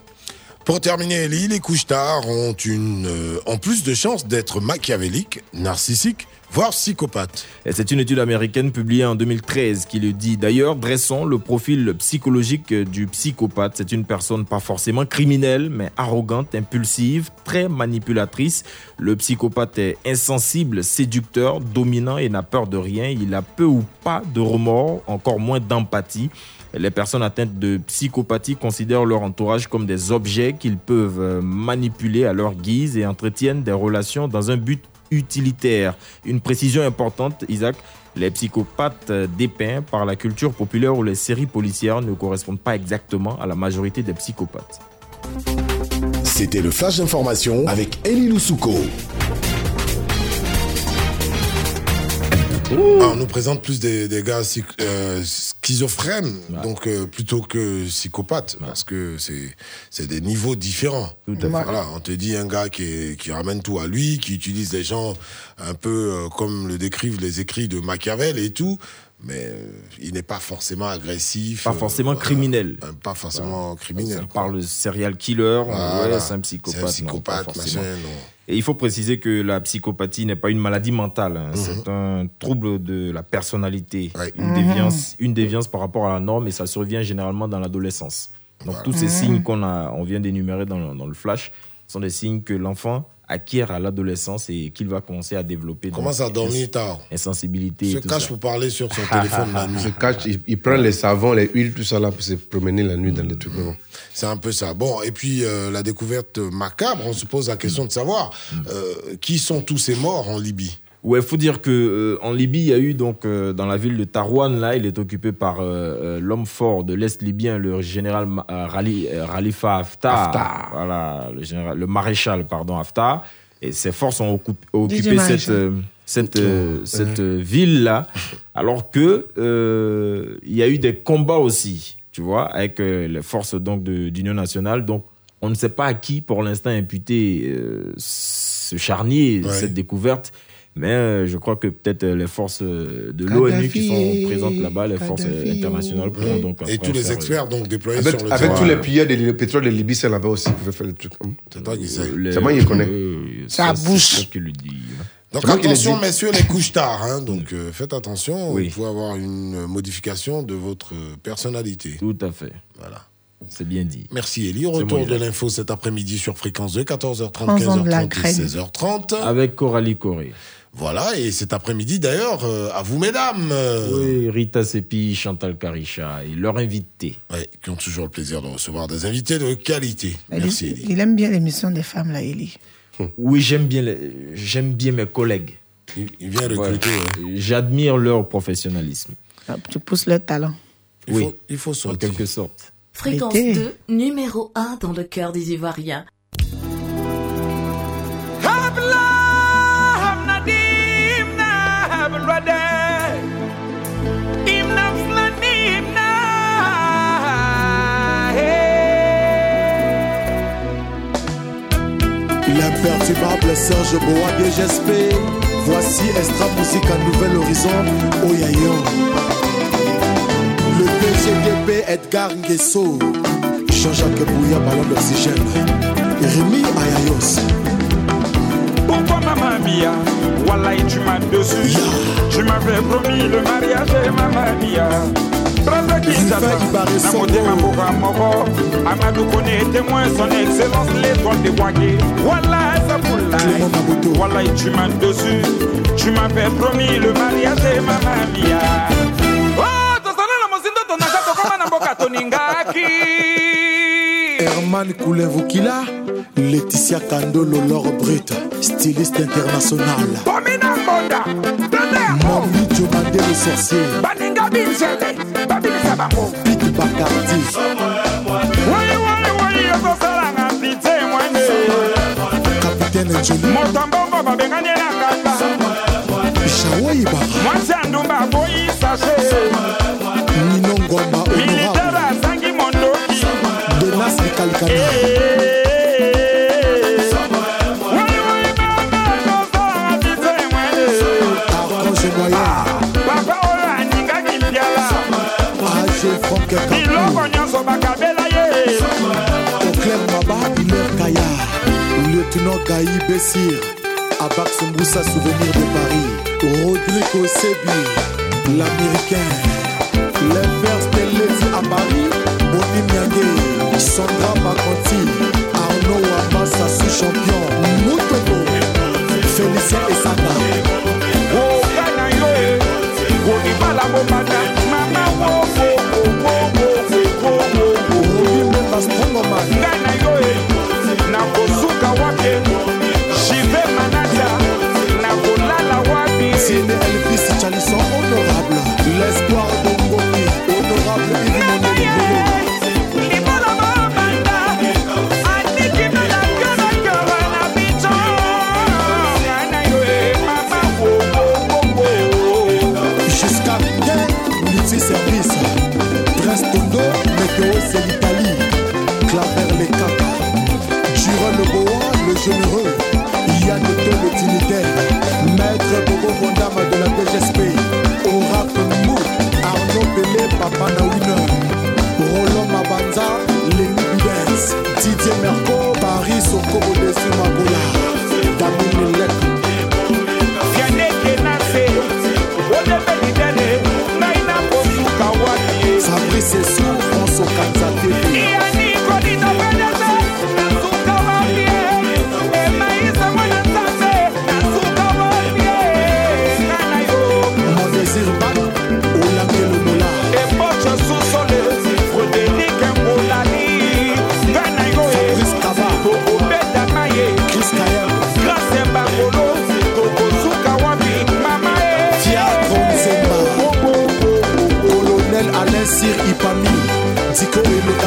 Pour terminer, Elie, les couches ont une, euh, en plus de chances d'être machiavéliques, narcissiques, voire psychopathes. C'est une étude américaine publiée en 2013 qui le dit. D'ailleurs, dressons le profil psychologique du psychopathe. C'est une personne pas forcément criminelle, mais arrogante, impulsive, très manipulatrice. Le psychopathe est insensible, séducteur, dominant et n'a peur de rien. Il a peu ou pas de remords, encore moins d'empathie. Les personnes atteintes de psychopathie considèrent leur entourage comme des objets qu'ils peuvent manipuler à leur guise et entretiennent des relations dans un but utilitaire. Une précision importante, Isaac, les psychopathes dépeints par la culture populaire ou les séries policières ne correspondent pas exactement à la majorité des psychopathes. C'était le flash d'information avec Elie Loussouko. Ah, on nous présente plus des, des gars euh, schizophrènes, donc euh, plutôt que psychopathes, parce que c'est des niveaux différents. Voilà, on te dit un gars qui, est, qui ramène tout à lui, qui utilise les gens un peu euh, comme le décrivent les écrits de Machiavel et tout. Mais euh, il n'est pas forcément agressif. Pas forcément criminel. Euh, pas forcément criminel. On parle de serial killer, Voilà. ouais, c'est un psychopathe. C'est un non, psychopathe, machin, non. Et il faut préciser que la psychopathie n'est pas une maladie mentale, hein. c'est un trouble de la personnalité, une, Mhm. déviance, une déviance par rapport à la norme et ça survient généralement dans l'adolescence. Donc tous ces Mhm. signes qu'on a, on vient d'énumérer dans, dans le flash sont des signes que l'enfant acquiert à l'adolescence et qu'il va commencer à développer. Commence à dormir tard. Insensibilité. Se et tout cache ça. pour parler sur son (laughs) téléphone la nuit. Il se cache, il, il prend les savons, les huiles, tout ça là pour se promener la nuit dans les trucs. C'est un peu ça. Bon, et puis euh, la découverte macabre, on se pose la question de savoir euh, qui sont tous ces morts en Libye? Ouais, faut dire que euh, en Libye, il y a eu donc euh, dans la ville de Tarouane là, il est occupé par euh, l'homme fort de l'est libyen, le général euh, Rali- euh, Khalifa Haftar. Haftar. Voilà, le général, le maréchal pardon Haftar. Et ces forces ont occup- occupé cette, euh, cette, euh, cette euh, ville-là, (laughs) alors que euh, il y a eu des combats aussi, tu vois, avec euh, les forces donc de- d'Union nationale. Donc, on ne sait pas à qui, pour l'instant, imputer euh, ce charnier, Ouais. cette découverte. Mais euh, je crois que peut-être euh, les forces euh, de l'ONU qui sont présentes là-bas, les forces Kadhafi, internationales, pourront donc Et tous les euh, experts donc déployés Avec, sur le avec terrain. tous les pilleurs de pétrole de Libye, c'est là-bas aussi, ils pouvaient faire le truc. C'est toi qui sais. C'est moi qui connais. Ça c'est bouge. toi qui le dis. Donc attention, messieurs, les couches tard. Hein, donc euh, faites attention, Oui. vous pouvez avoir une modification de votre personnalité. Tout à fait. Voilà. C'est bien dit. Merci Elie. Retour de l'info cet après-midi sur fréquence 2, 14h30, Prends-en de la 15h30 et graine. 16h30. Avec Coralie Corée. Voilà, et cet après-midi d'ailleurs, euh, à vous mesdames, euh, Oui, Rita Sepi, Chantal Karisha et leur invité. ouais, qui ont toujours le plaisir de recevoir des invités de qualité. Il- Merci. Il aime bien l'émission des femmes, là, Eli. Oui, j'aime bien, j'aime bien mes collègues. Il, il vient recruter. ouais. J'admire leur professionnalisme. Ah, Tu pousses le talent. Il, Oui. faut, il faut En sortir. quelque sorte. Fréquence L'été. 2, numéro 1 dans le cœur des Ivoiriens. L'imperturbable Serge Boa DGSP Voici Extra Musique à Nouvel Horizon. Oyayo Le PGDP Edgar Nguesso. Jean-Jacques Bouya Ballon d'Oxygène. Rémi Ayayos. Pourquoi maman Mia? Wallahi tu m'as dessus. Tu m'avais promis le mariage et maman Mia Kinshasa Amadou Kone témoin son excellence l'étoile de Wagé Wallahi Saboulaye Wallahi tu m'as dessus. Tu m'avais promis le mariage et maman Mia Oh tosana na mosindo tonaka tokoma na mboka toningaki. Herman Koulevukila Laetitia Kandolo Laure Brut Styliste international. Mbonda le sorcier babinzele babinisa bango. Bikibakartis wayiwayiwayi ezosalanga pite mwande kapitaine joli moto mbongo babengani elakata bishawoyiba mwasi ya ndumba aboyi sashe. Ninongomba militare azangi mondoki. Denas likalikana eh, lieutenant Gaï Bessir, Abak Moussa Souvenir de Paris, Rodrigo Sebi, l'Américain, l'inverse de Lévi à Paris, Bonnie Miangé, Sandra Makanti, Arnaud Wamassa sous-champion, Moutobo, Félicien Essaka. Oh, Kana Yoe, Bonibala Bobana, Mama Wof.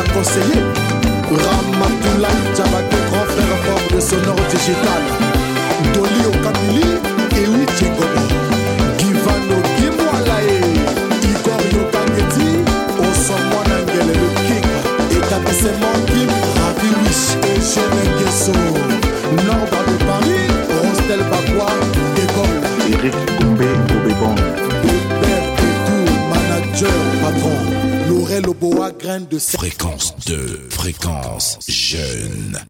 m'a conseillé. Ramatoulaye Djabate, grand frère fort de Sonore Digital. Dolly Okamili, Fréquence 2, fréquence jeune.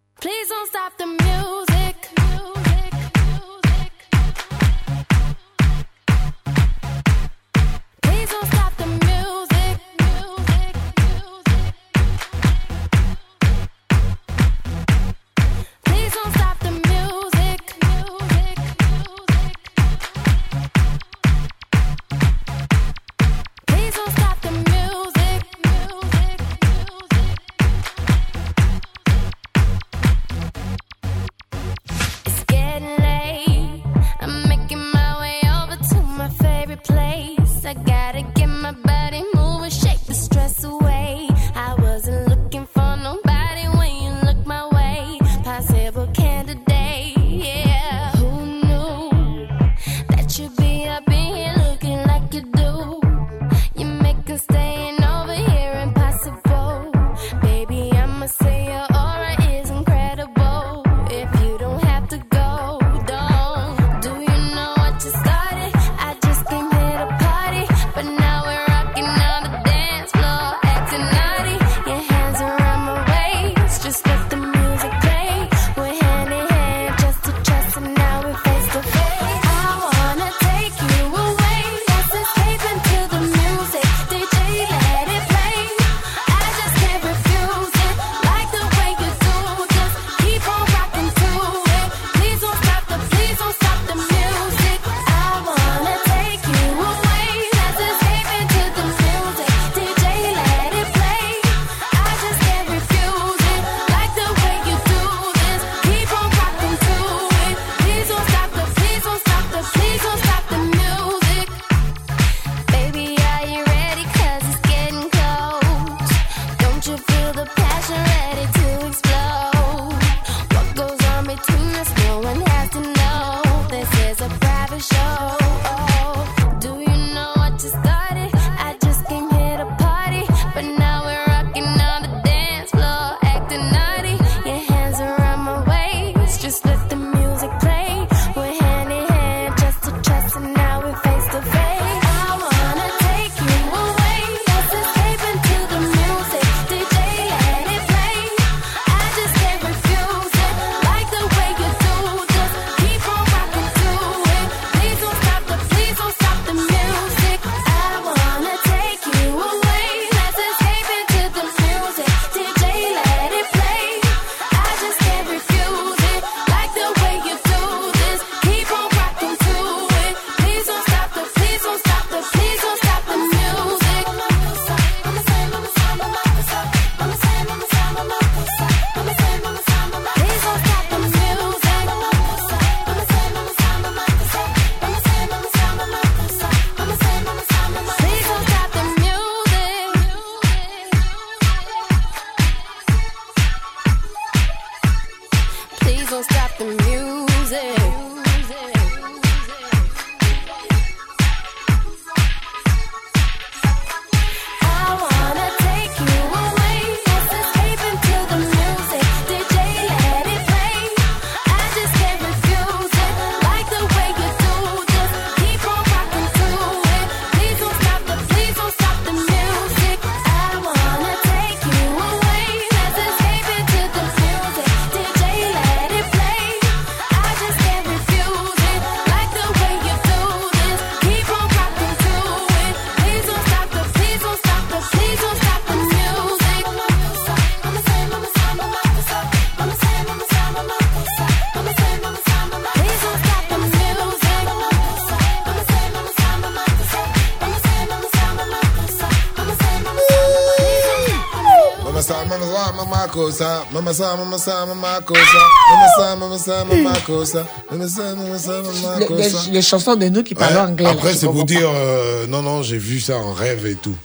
Mama cosa. Mama sa, mama sa, mama cosa. Mama sa, mama sa, mama cosa. Mama sa, mama sa, mama Les, cosa. les- les chansons de nous qui parlent Ouais, anglais. Après, c'est pour dire, euh, non, non, j'ai vu ça en rêve et tout.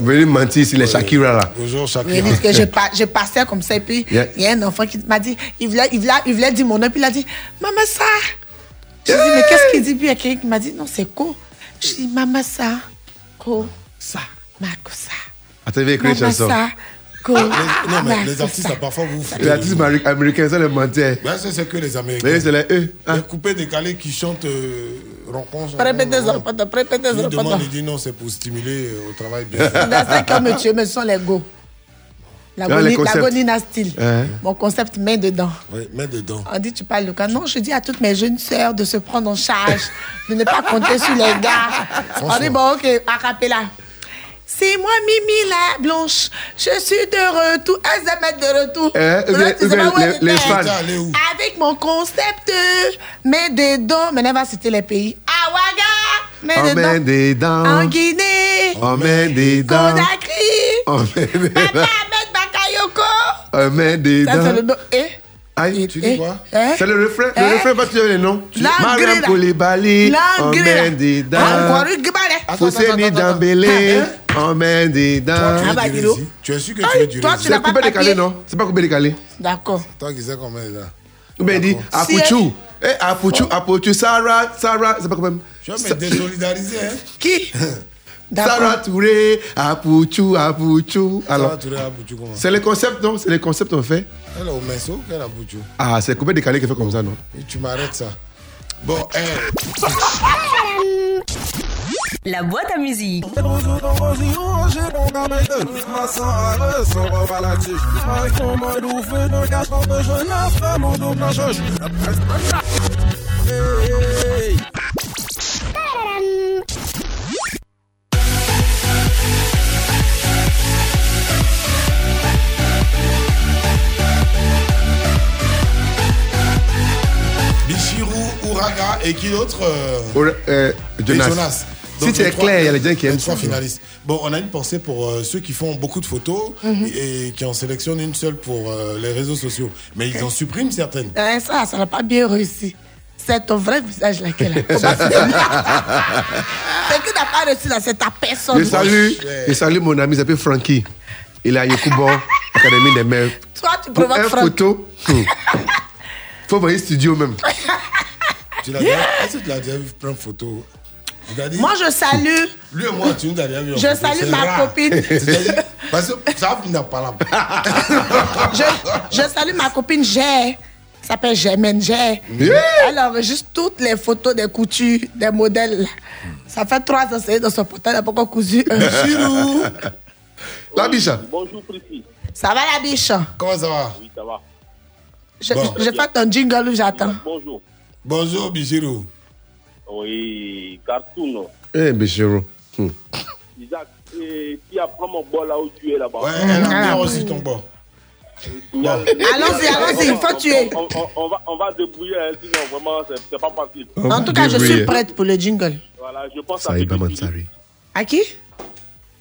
Venez mentir sur les Shakira là? Bonjour Oui, parce que je, pa- je passais comme ça et puis il Yeah. y a un enfant qui m'a dit, il voulait, il voulait, il voulait dire mon nom, puis il a dit, Maman ça. Je dis, mais qu'est-ce qu'il dit? Puis il y a quelqu'un qui m'a dit, non, c'est quoi Je dis, Maman ça. Ko. Ça. Mako ça. Attends, il va écrire une Maman chanson. ça. Ko. Les- non, mais Mako les artistes, ça. parfois, vous vous Les artistes américains, américains, ça les mentait. Ben, c'est que les Américains. Mais c'est les eux. hein. Les coupés décalés qui chantent euh, rencontre. Répétez ça, répétez, répétez ça, Il demande, répétez. il dit non, c'est pour stimuler euh, au travail bien fait. Dans ça qu'on me tue, mais ce sont les go. La Ah, goni- la gonina style. Ouais. Mon concept, main dedans. Oui, mets dedans. On dit, tu parles de quoi? Non, je dis à toutes mes jeunes sœurs de se prendre en charge, de ne pas compter sur les gars. On dit, bon, ok, acapella. C'est moi, Mimi la blanche. Je suis de retour. Zamette de retour. Euh, Là, les- les- les fans. Avec mon concept, mets dedans. Maintenant, on va citer les pays. Awaga, mets On met dedans. des dents. En Guinée, On met des dents. Conakry, On met des dents. Ahmed Bakayoko. On met des Ça, c'est le dents. nom. Eh? Aïe, tu dis quoi? Hein C'est le refrain. Hein Le refrain, pas tu as les noms? L'anglais, Mariam. Koulibaly. On met des dents. On met des dents. Ah, bah. Tu es sûr que tu veux du toi, tu n'as pas coupé décalé, non? C'est pas coupé décalé. D'accord. Toi qui sais combien là. Ou bien dit Apuchu. Eh, Apuchu, Apuchu, Sarah, Sarah. C'est pas quand même. Tu vas me désolidariser, hein Qui? (laughs) Sarah Touré, Apuchu, Apuchu. Alors, c'est le concept, non? C'est le concept on fait. Elle est au Messo, Ah, c'est coupé décalé qui fait comme ça, non? Et tu m'arrêtes ça. Bon, eh. (laughs) La boîte à musique. Bichirou, Ouraga et qui d'autre euh, euh, Jonas. Et Jonas. Si tu es clair, il y a les gens qui aiment ça. finalistes. Bon, on a une pensée pour euh, ceux qui font beaucoup de photos Mhm. et qui en sélectionnent une seule pour euh, les réseaux sociaux. Mais ils en suppriment certaines. Euh, ça, ça n'a pas bien réussi. C'est ton vrai visage là qu'elle a. (laughs) C'est qui n'a pas réussi là, c'est ta personne. Je salue, je salue mon ami, il s'appelle Frankie. Il est à Yokubo, Académie des mères. Toi, tu Pour provoques un Franck. photo, hmm, faut voir un studio même. (laughs) Tu l'as déjà, est-ce que tu l'as déjà vu prendre photo? Il Moi, je salue. Lui et moi, tu nous as déjà vu Je salue C'est ma rare. copine. Parce que ça va finir par là. (laughs) je, je salue ma copine Gère. Ça s'appelle Germaine Gère. Yeah. Elle enregistre toutes les photos des coutures, des modèles. Ça fait trois ans qu'elle est dans son portail, elle n'a pas encore cousu un (laughs) chirou. La biche. Bonjour, Prissy. Ça va la biche? Comment ça va? Oui, ça va. Je, Bon. je fais ton jingle où j'attends? Bonjour. Bonjour, Bichirou. Oui, cartoon. Eh, Bichiro. Hmm. Isaac, eh, tu apprends mon bol là où tu es là-bas? Ouais, elle a bien reçu ton bord. Allons-y, allons-y, il faut tuer. On, on- on va, on va débrouiller, hein, sinon vraiment, c'est pas facile. En tout cas, je suis prête pour le jingle. Voilà, je pense à Baby Philippe. À qui?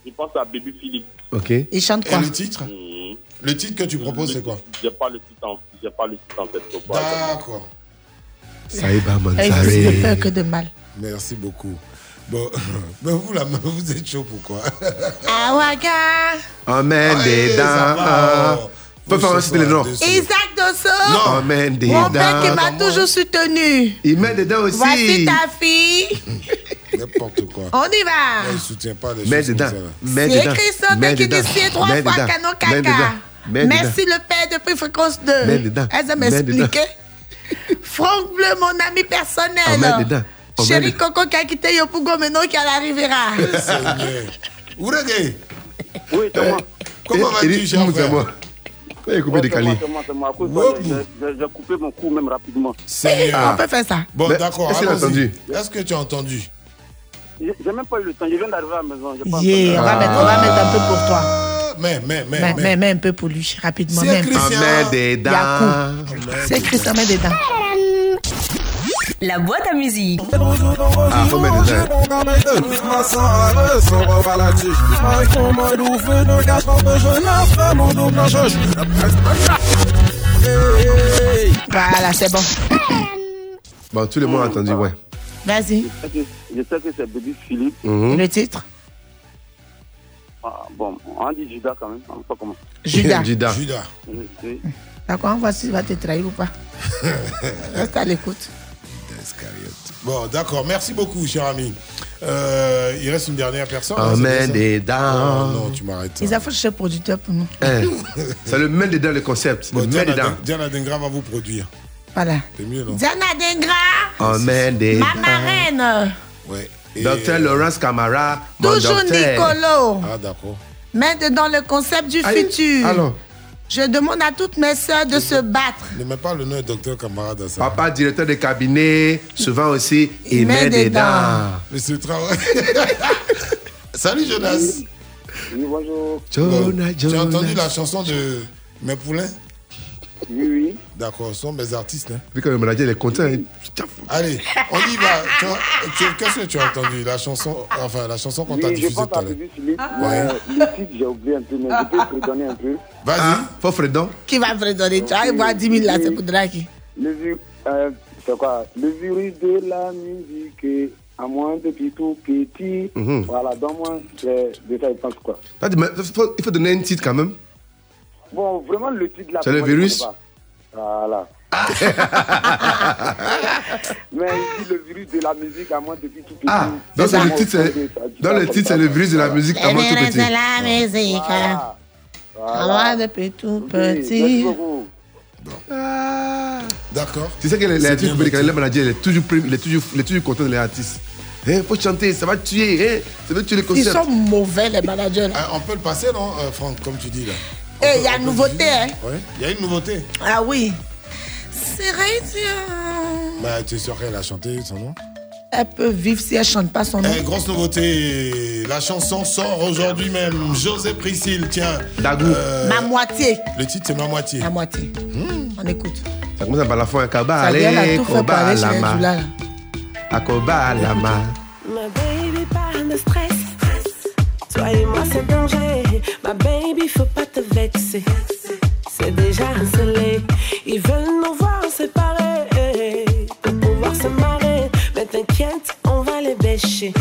Je pense à Baby Philippe. Ok. Il chante Et quoi le titre? Le titre que tu proposes, c'est quoi? J'ai pas le titre en, j'ai pas le titre en tête. D'accord. Saïba de peur que de mal. Merci beaucoup. Bon, (laughs) mais vous là, (laughs) vous êtes chaud pourquoi? (laughs) Awaga, On met des dents. oh. Faut faire un citer les noms. Isaac Dosso, On met des mon père qui m'a toujours soutenu. Il met des dents aussi. Voici ta fille. N'importe quoi. On y va. Il ne soutient pas les Mets choses dedans. C'est dedans. écrit sur Mets qui dedans. dit trois Mets fois dedans. canon dedans. caca. Dedans. Merci le père depuis fréquence 2. Mets dedans. Elle a m'expliqué. Franck Bleu, mon ami personnel. On met dedans. Chéri. Coco qui a quitté Yopougo, maintenant qui arrivera. Ouragé, (laughs) Oui, c'est moi. comment Il vas-tu, cher c'est frère est coupé Ouais, c'est décalé. moi, c'est moi, c'est moi. À cause de ça, j'ai- j'ai- J'ai coupé mon cou même rapidement. Seigneur. On peut faire ça. Bon, d'accord. est-ce que tu as entendu? J'ai j'ai même pas eu le temps. Je viens d'arriver à la maison. j'ai pas Yeah, on va, mettre, on va mettre un peu pour toi. Ah, Mais, mais, mais, Mais, mais. mais, mais un peu pour lui, rapidement. C'est peu. On Christian. met des dents. La boîte à musique. Ah. Voilà, c'est bon. Bon, tout le monde a entendu, ouais. Vas-y. Je sais que c'est Baby Philippe. Mhm. Le titre? Ah, bon, on dit Judas quand même. On sait pas comment. Judas. (laughs) Judas. Judas. Oui. D'accord, on va voir s'il va te trahir ou pas. (laughs) Reste à l'écoute. Bon, d'accord. Merci beaucoup, cher ami. Euh, il reste une dernière personne. Oh, hein, ça des dents. Oh, non, tu m'arrêtes. Ils ont fait chercher producteur pour nous. Hein. C'est le main dedans le concept. Bon, le main Diana, dedans. Den- Diana Dengra va vous produire. Voilà. C'est mieux, non? Diana Dengra, main des ma marraine. Ouais. Et- Docteur Laurence Camara. mon Toujours docteur. Nicolo. Ah, d'accord. Mais dans le concept du Allez, futur. alors. Je demande à toutes mes sœurs de se battre. Ne mets pas le nom de docteur camarade à ça. Papa, directeur de cabinet, souvent aussi, il met des dents. Monsieur Traoré. (laughs) Salut Jonas. Oui, bonjour. Jonas, Tu as Jonas. entendu la chanson de Mes Poulains? Oui, oui. D'accord, ce sont mes artistes. Hein. Vu que le manager il est content. il- Allez, on y va. As- tu- Qu'est-ce que tu as entendu? La chanson, enfin la chanson qu'on t'a Oui, je diffusée tout à l'heure. Ouais. Euh, le titre, j'ai oublié un peu, mais je peux redonner un peu. Vas-y. Ah, faut Fredon. Qui va redonner Tu vas voir 10 000 là, c'est pour Draki. Le, euh, c'est quoi? Le virus de la musique, à moi depuis tout petit. Mhm. Voilà, donne-moi c'est de ça, je pense quoi? Il faut donner un titre quand même. Bon, vraiment, le titre là. C'est le virus. Voilà. (laughs) Mais il dit le virus de la musique à moi depuis tout petit. Ah, donc le titre, c'est- dans le titre, c'est le virus de la musique à moi tout petit. La musique. À moi depuis tout petit. D'accord. Tu sais que les, les artistes bien publics, noté. le manager, il est toujours, toujours, il est toujours content de les artistes. Il faut chanter, ça va tuer, hein, ça va tuer le Ils concept. sont mauvais, les managers. Ah, on peut le passer, non, euh, Franck, comme tu dis là? Et il y a une nouveauté, hein. Ouais. Il y a une nouveauté. Ah oui. C'est radio. Bah, tu es sûr qu'elle a chanté son nom Elle peut vivre si elle chante pas son nom. Eh, grosse nouveauté, la chanson sort aujourd'hui même. José Priscille, tiens. Dagou. Euh, Ma moitié. Le titre c'est Ma moitié. Ma moitié. On écoute. Ça commence par la fin, là, allez, tout fait Koba, parler chez les Lama. Zoula, là. Akoba, Lama. Ma baby, pas de stress. Toi et moi, c'est danger. Ma baby, faut pas te. C'est déjà soleil. Ils veulent nous voir séparés. Pour pouvoir se marrer. Mais t'inquiète, on va les bêcher.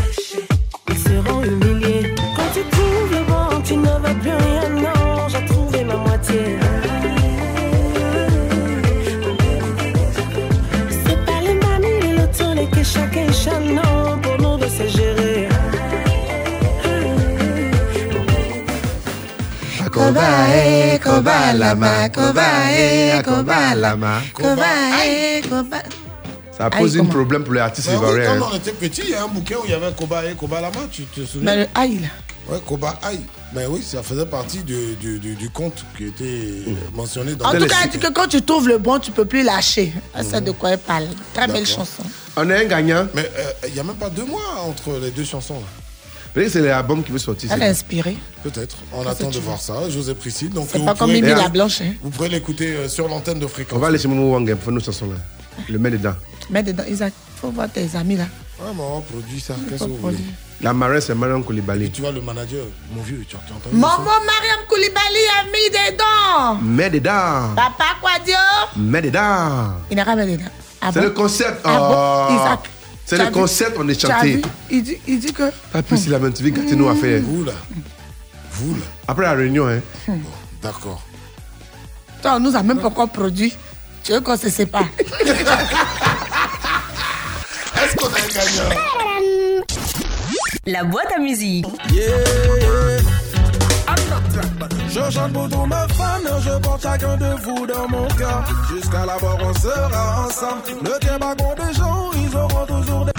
Akoba, eh, Koba, Lama. Koba, eh, Koba, Lama. Koba, eh, Koba. Ça pose Aïe, un comment? problème pour les artistes Bah oui, ivoiriens. quand on était petit, il y a un bouquin où il y avait Koba et Koba Lama, tu te souviens? Mais le aïe, là. Ouais, Koba Aïe. Mais oui, ça faisait partie du, du, du, du conte qui était euh, mentionné dans En tout cas, elle dit que quand tu trouves le bon, tu peux plus lâcher. Ah, C'est de quoi elle parle. Très belle chanson. On a un gagnant. Mais euh, il n'y a même pas deux mois entre les deux chansons. là. Que c'est l'album qui veut sortir. Elle est inspirée. Peut-être. On attend de voir ça. José Priscille. Donc, C'est vous pas comme pourrez- Mimi la Blanche. Hein. Vous pourrez l'écouter euh, sur l'antenne de fréquence. On va aller chez Momo Wang pour nos chansons là. Le met dedans. Mets dedans, Isaac. Faut voir tes amis là. Ouais, mais on produit ça. Qu'est-ce que vous voulez. La marraine, c'est Mariam Koulibaly. Tu vois, le manager, mon vieux, tu entendu Maman Mariam Koulibaly a mis des dents. Mets dedans. Papa Quadio. Mets dedans. Il n'a pas mis des dents. Ah C'est bon? le concept. Ah bon? Oh. Isaac. C'est le vu? concept, on est chanté. Il dit, il dit que. Pas plus si la veux gâter nous à faire. Vous là. Vous là. Après la réunion, hein. D'accord. Toi, on nous a même pas encore produit. Tu veux qu'on se sépare? (laughs) Est-ce qu'on a un gagnant? La boîte à musique. Je chante pour tous mes fans, je porte chacun de vous dans mon cœur. Jusqu'à la mort, on sera ensemble. Ne tiens des gens, ils auront toujours des.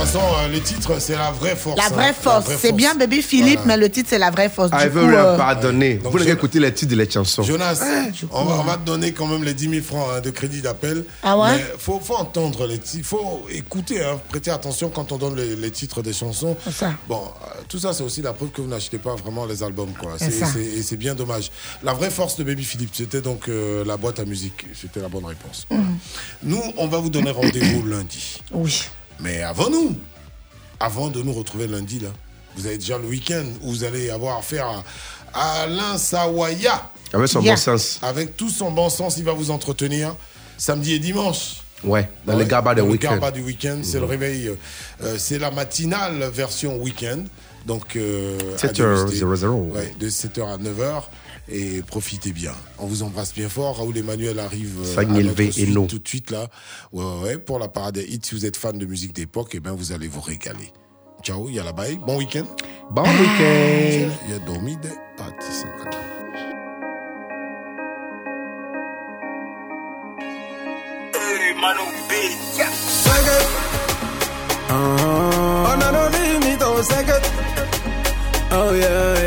Façon, euh, le titre, c'est la vraie force. La hein. vraie force. C'est bien Baby Philippe, mais le titre, c'est la vraie force. Ah, Du il veut coup, rien euh, pardonner. Donc, Vous n'avez je- écouté les titres des chansons. Jonas, du on, va, coup, on va te donner quand même les 10 000 francs hein, de crédit d'appel. Ah ouais Mais faut, faut entendre les titres, faut écouter, hein, prêter attention quand on donne les, les titres des chansons. ça. Bon, euh, tout ça, c'est aussi la preuve que vous n'achetez pas vraiment les albums, quoi. Et c'est bien dommage. La vraie force de Baby Philippe, c'était donc euh, la boîte à musique. C'était la bonne réponse. Mhm. Nous, on va vous donner rendez-vous lundi. Oui. Mais avant nous, avant de nous retrouver lundi, là, vous avez déjà le week-end où vous allez avoir affaire à, Alain Sawaya. Avec son Yeah. bon sens. Avec tout son bon sens, il va vous entretenir samedi et dimanche. Ouais, dans Ouais, les gabas le week-end. Garba du week-end, c'est le réveil. euh, euh, c'est la matinale version week-end. Donc, euh, à 7h00. déguster. Ouais, de 7h à 9h. Et profitez bien. On vous embrasse bien fort. Raoul Emmanuel arrive euh, à notre suite tout de suite là. Ouais, ouais, ouais, pour la parade des hits. Si vous êtes fan de musique d'époque, eh ben, vous allez vous régaler. Ciao, il y a la baille. Bon week-end. Bon week-end. Il y a dormi des parties. Second. Oh, no, no, limit, oh, second. Oh, yeah,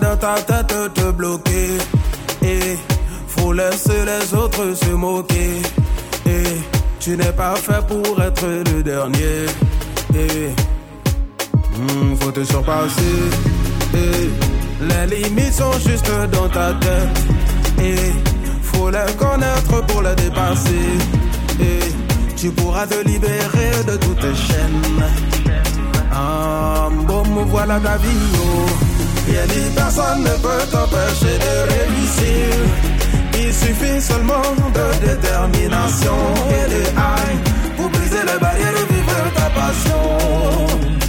dans ta tête te bloquer. Et faut laisser les autres se moquer. Et tu n'es pas fait pour être le dernier. Et Hmm, faut te surpasser. Et les limites sont juste dans ta tête. Et faut les connaître pour les dépasser. Et tu pourras te libérer de toutes tes chaînes. Ah, bon, voilà ta vie. Oh. Y'a dit personne ne peut t'empêcher de réussir. Il suffit seulement de détermination et de haine pour briser les barrières et vivre ta passion.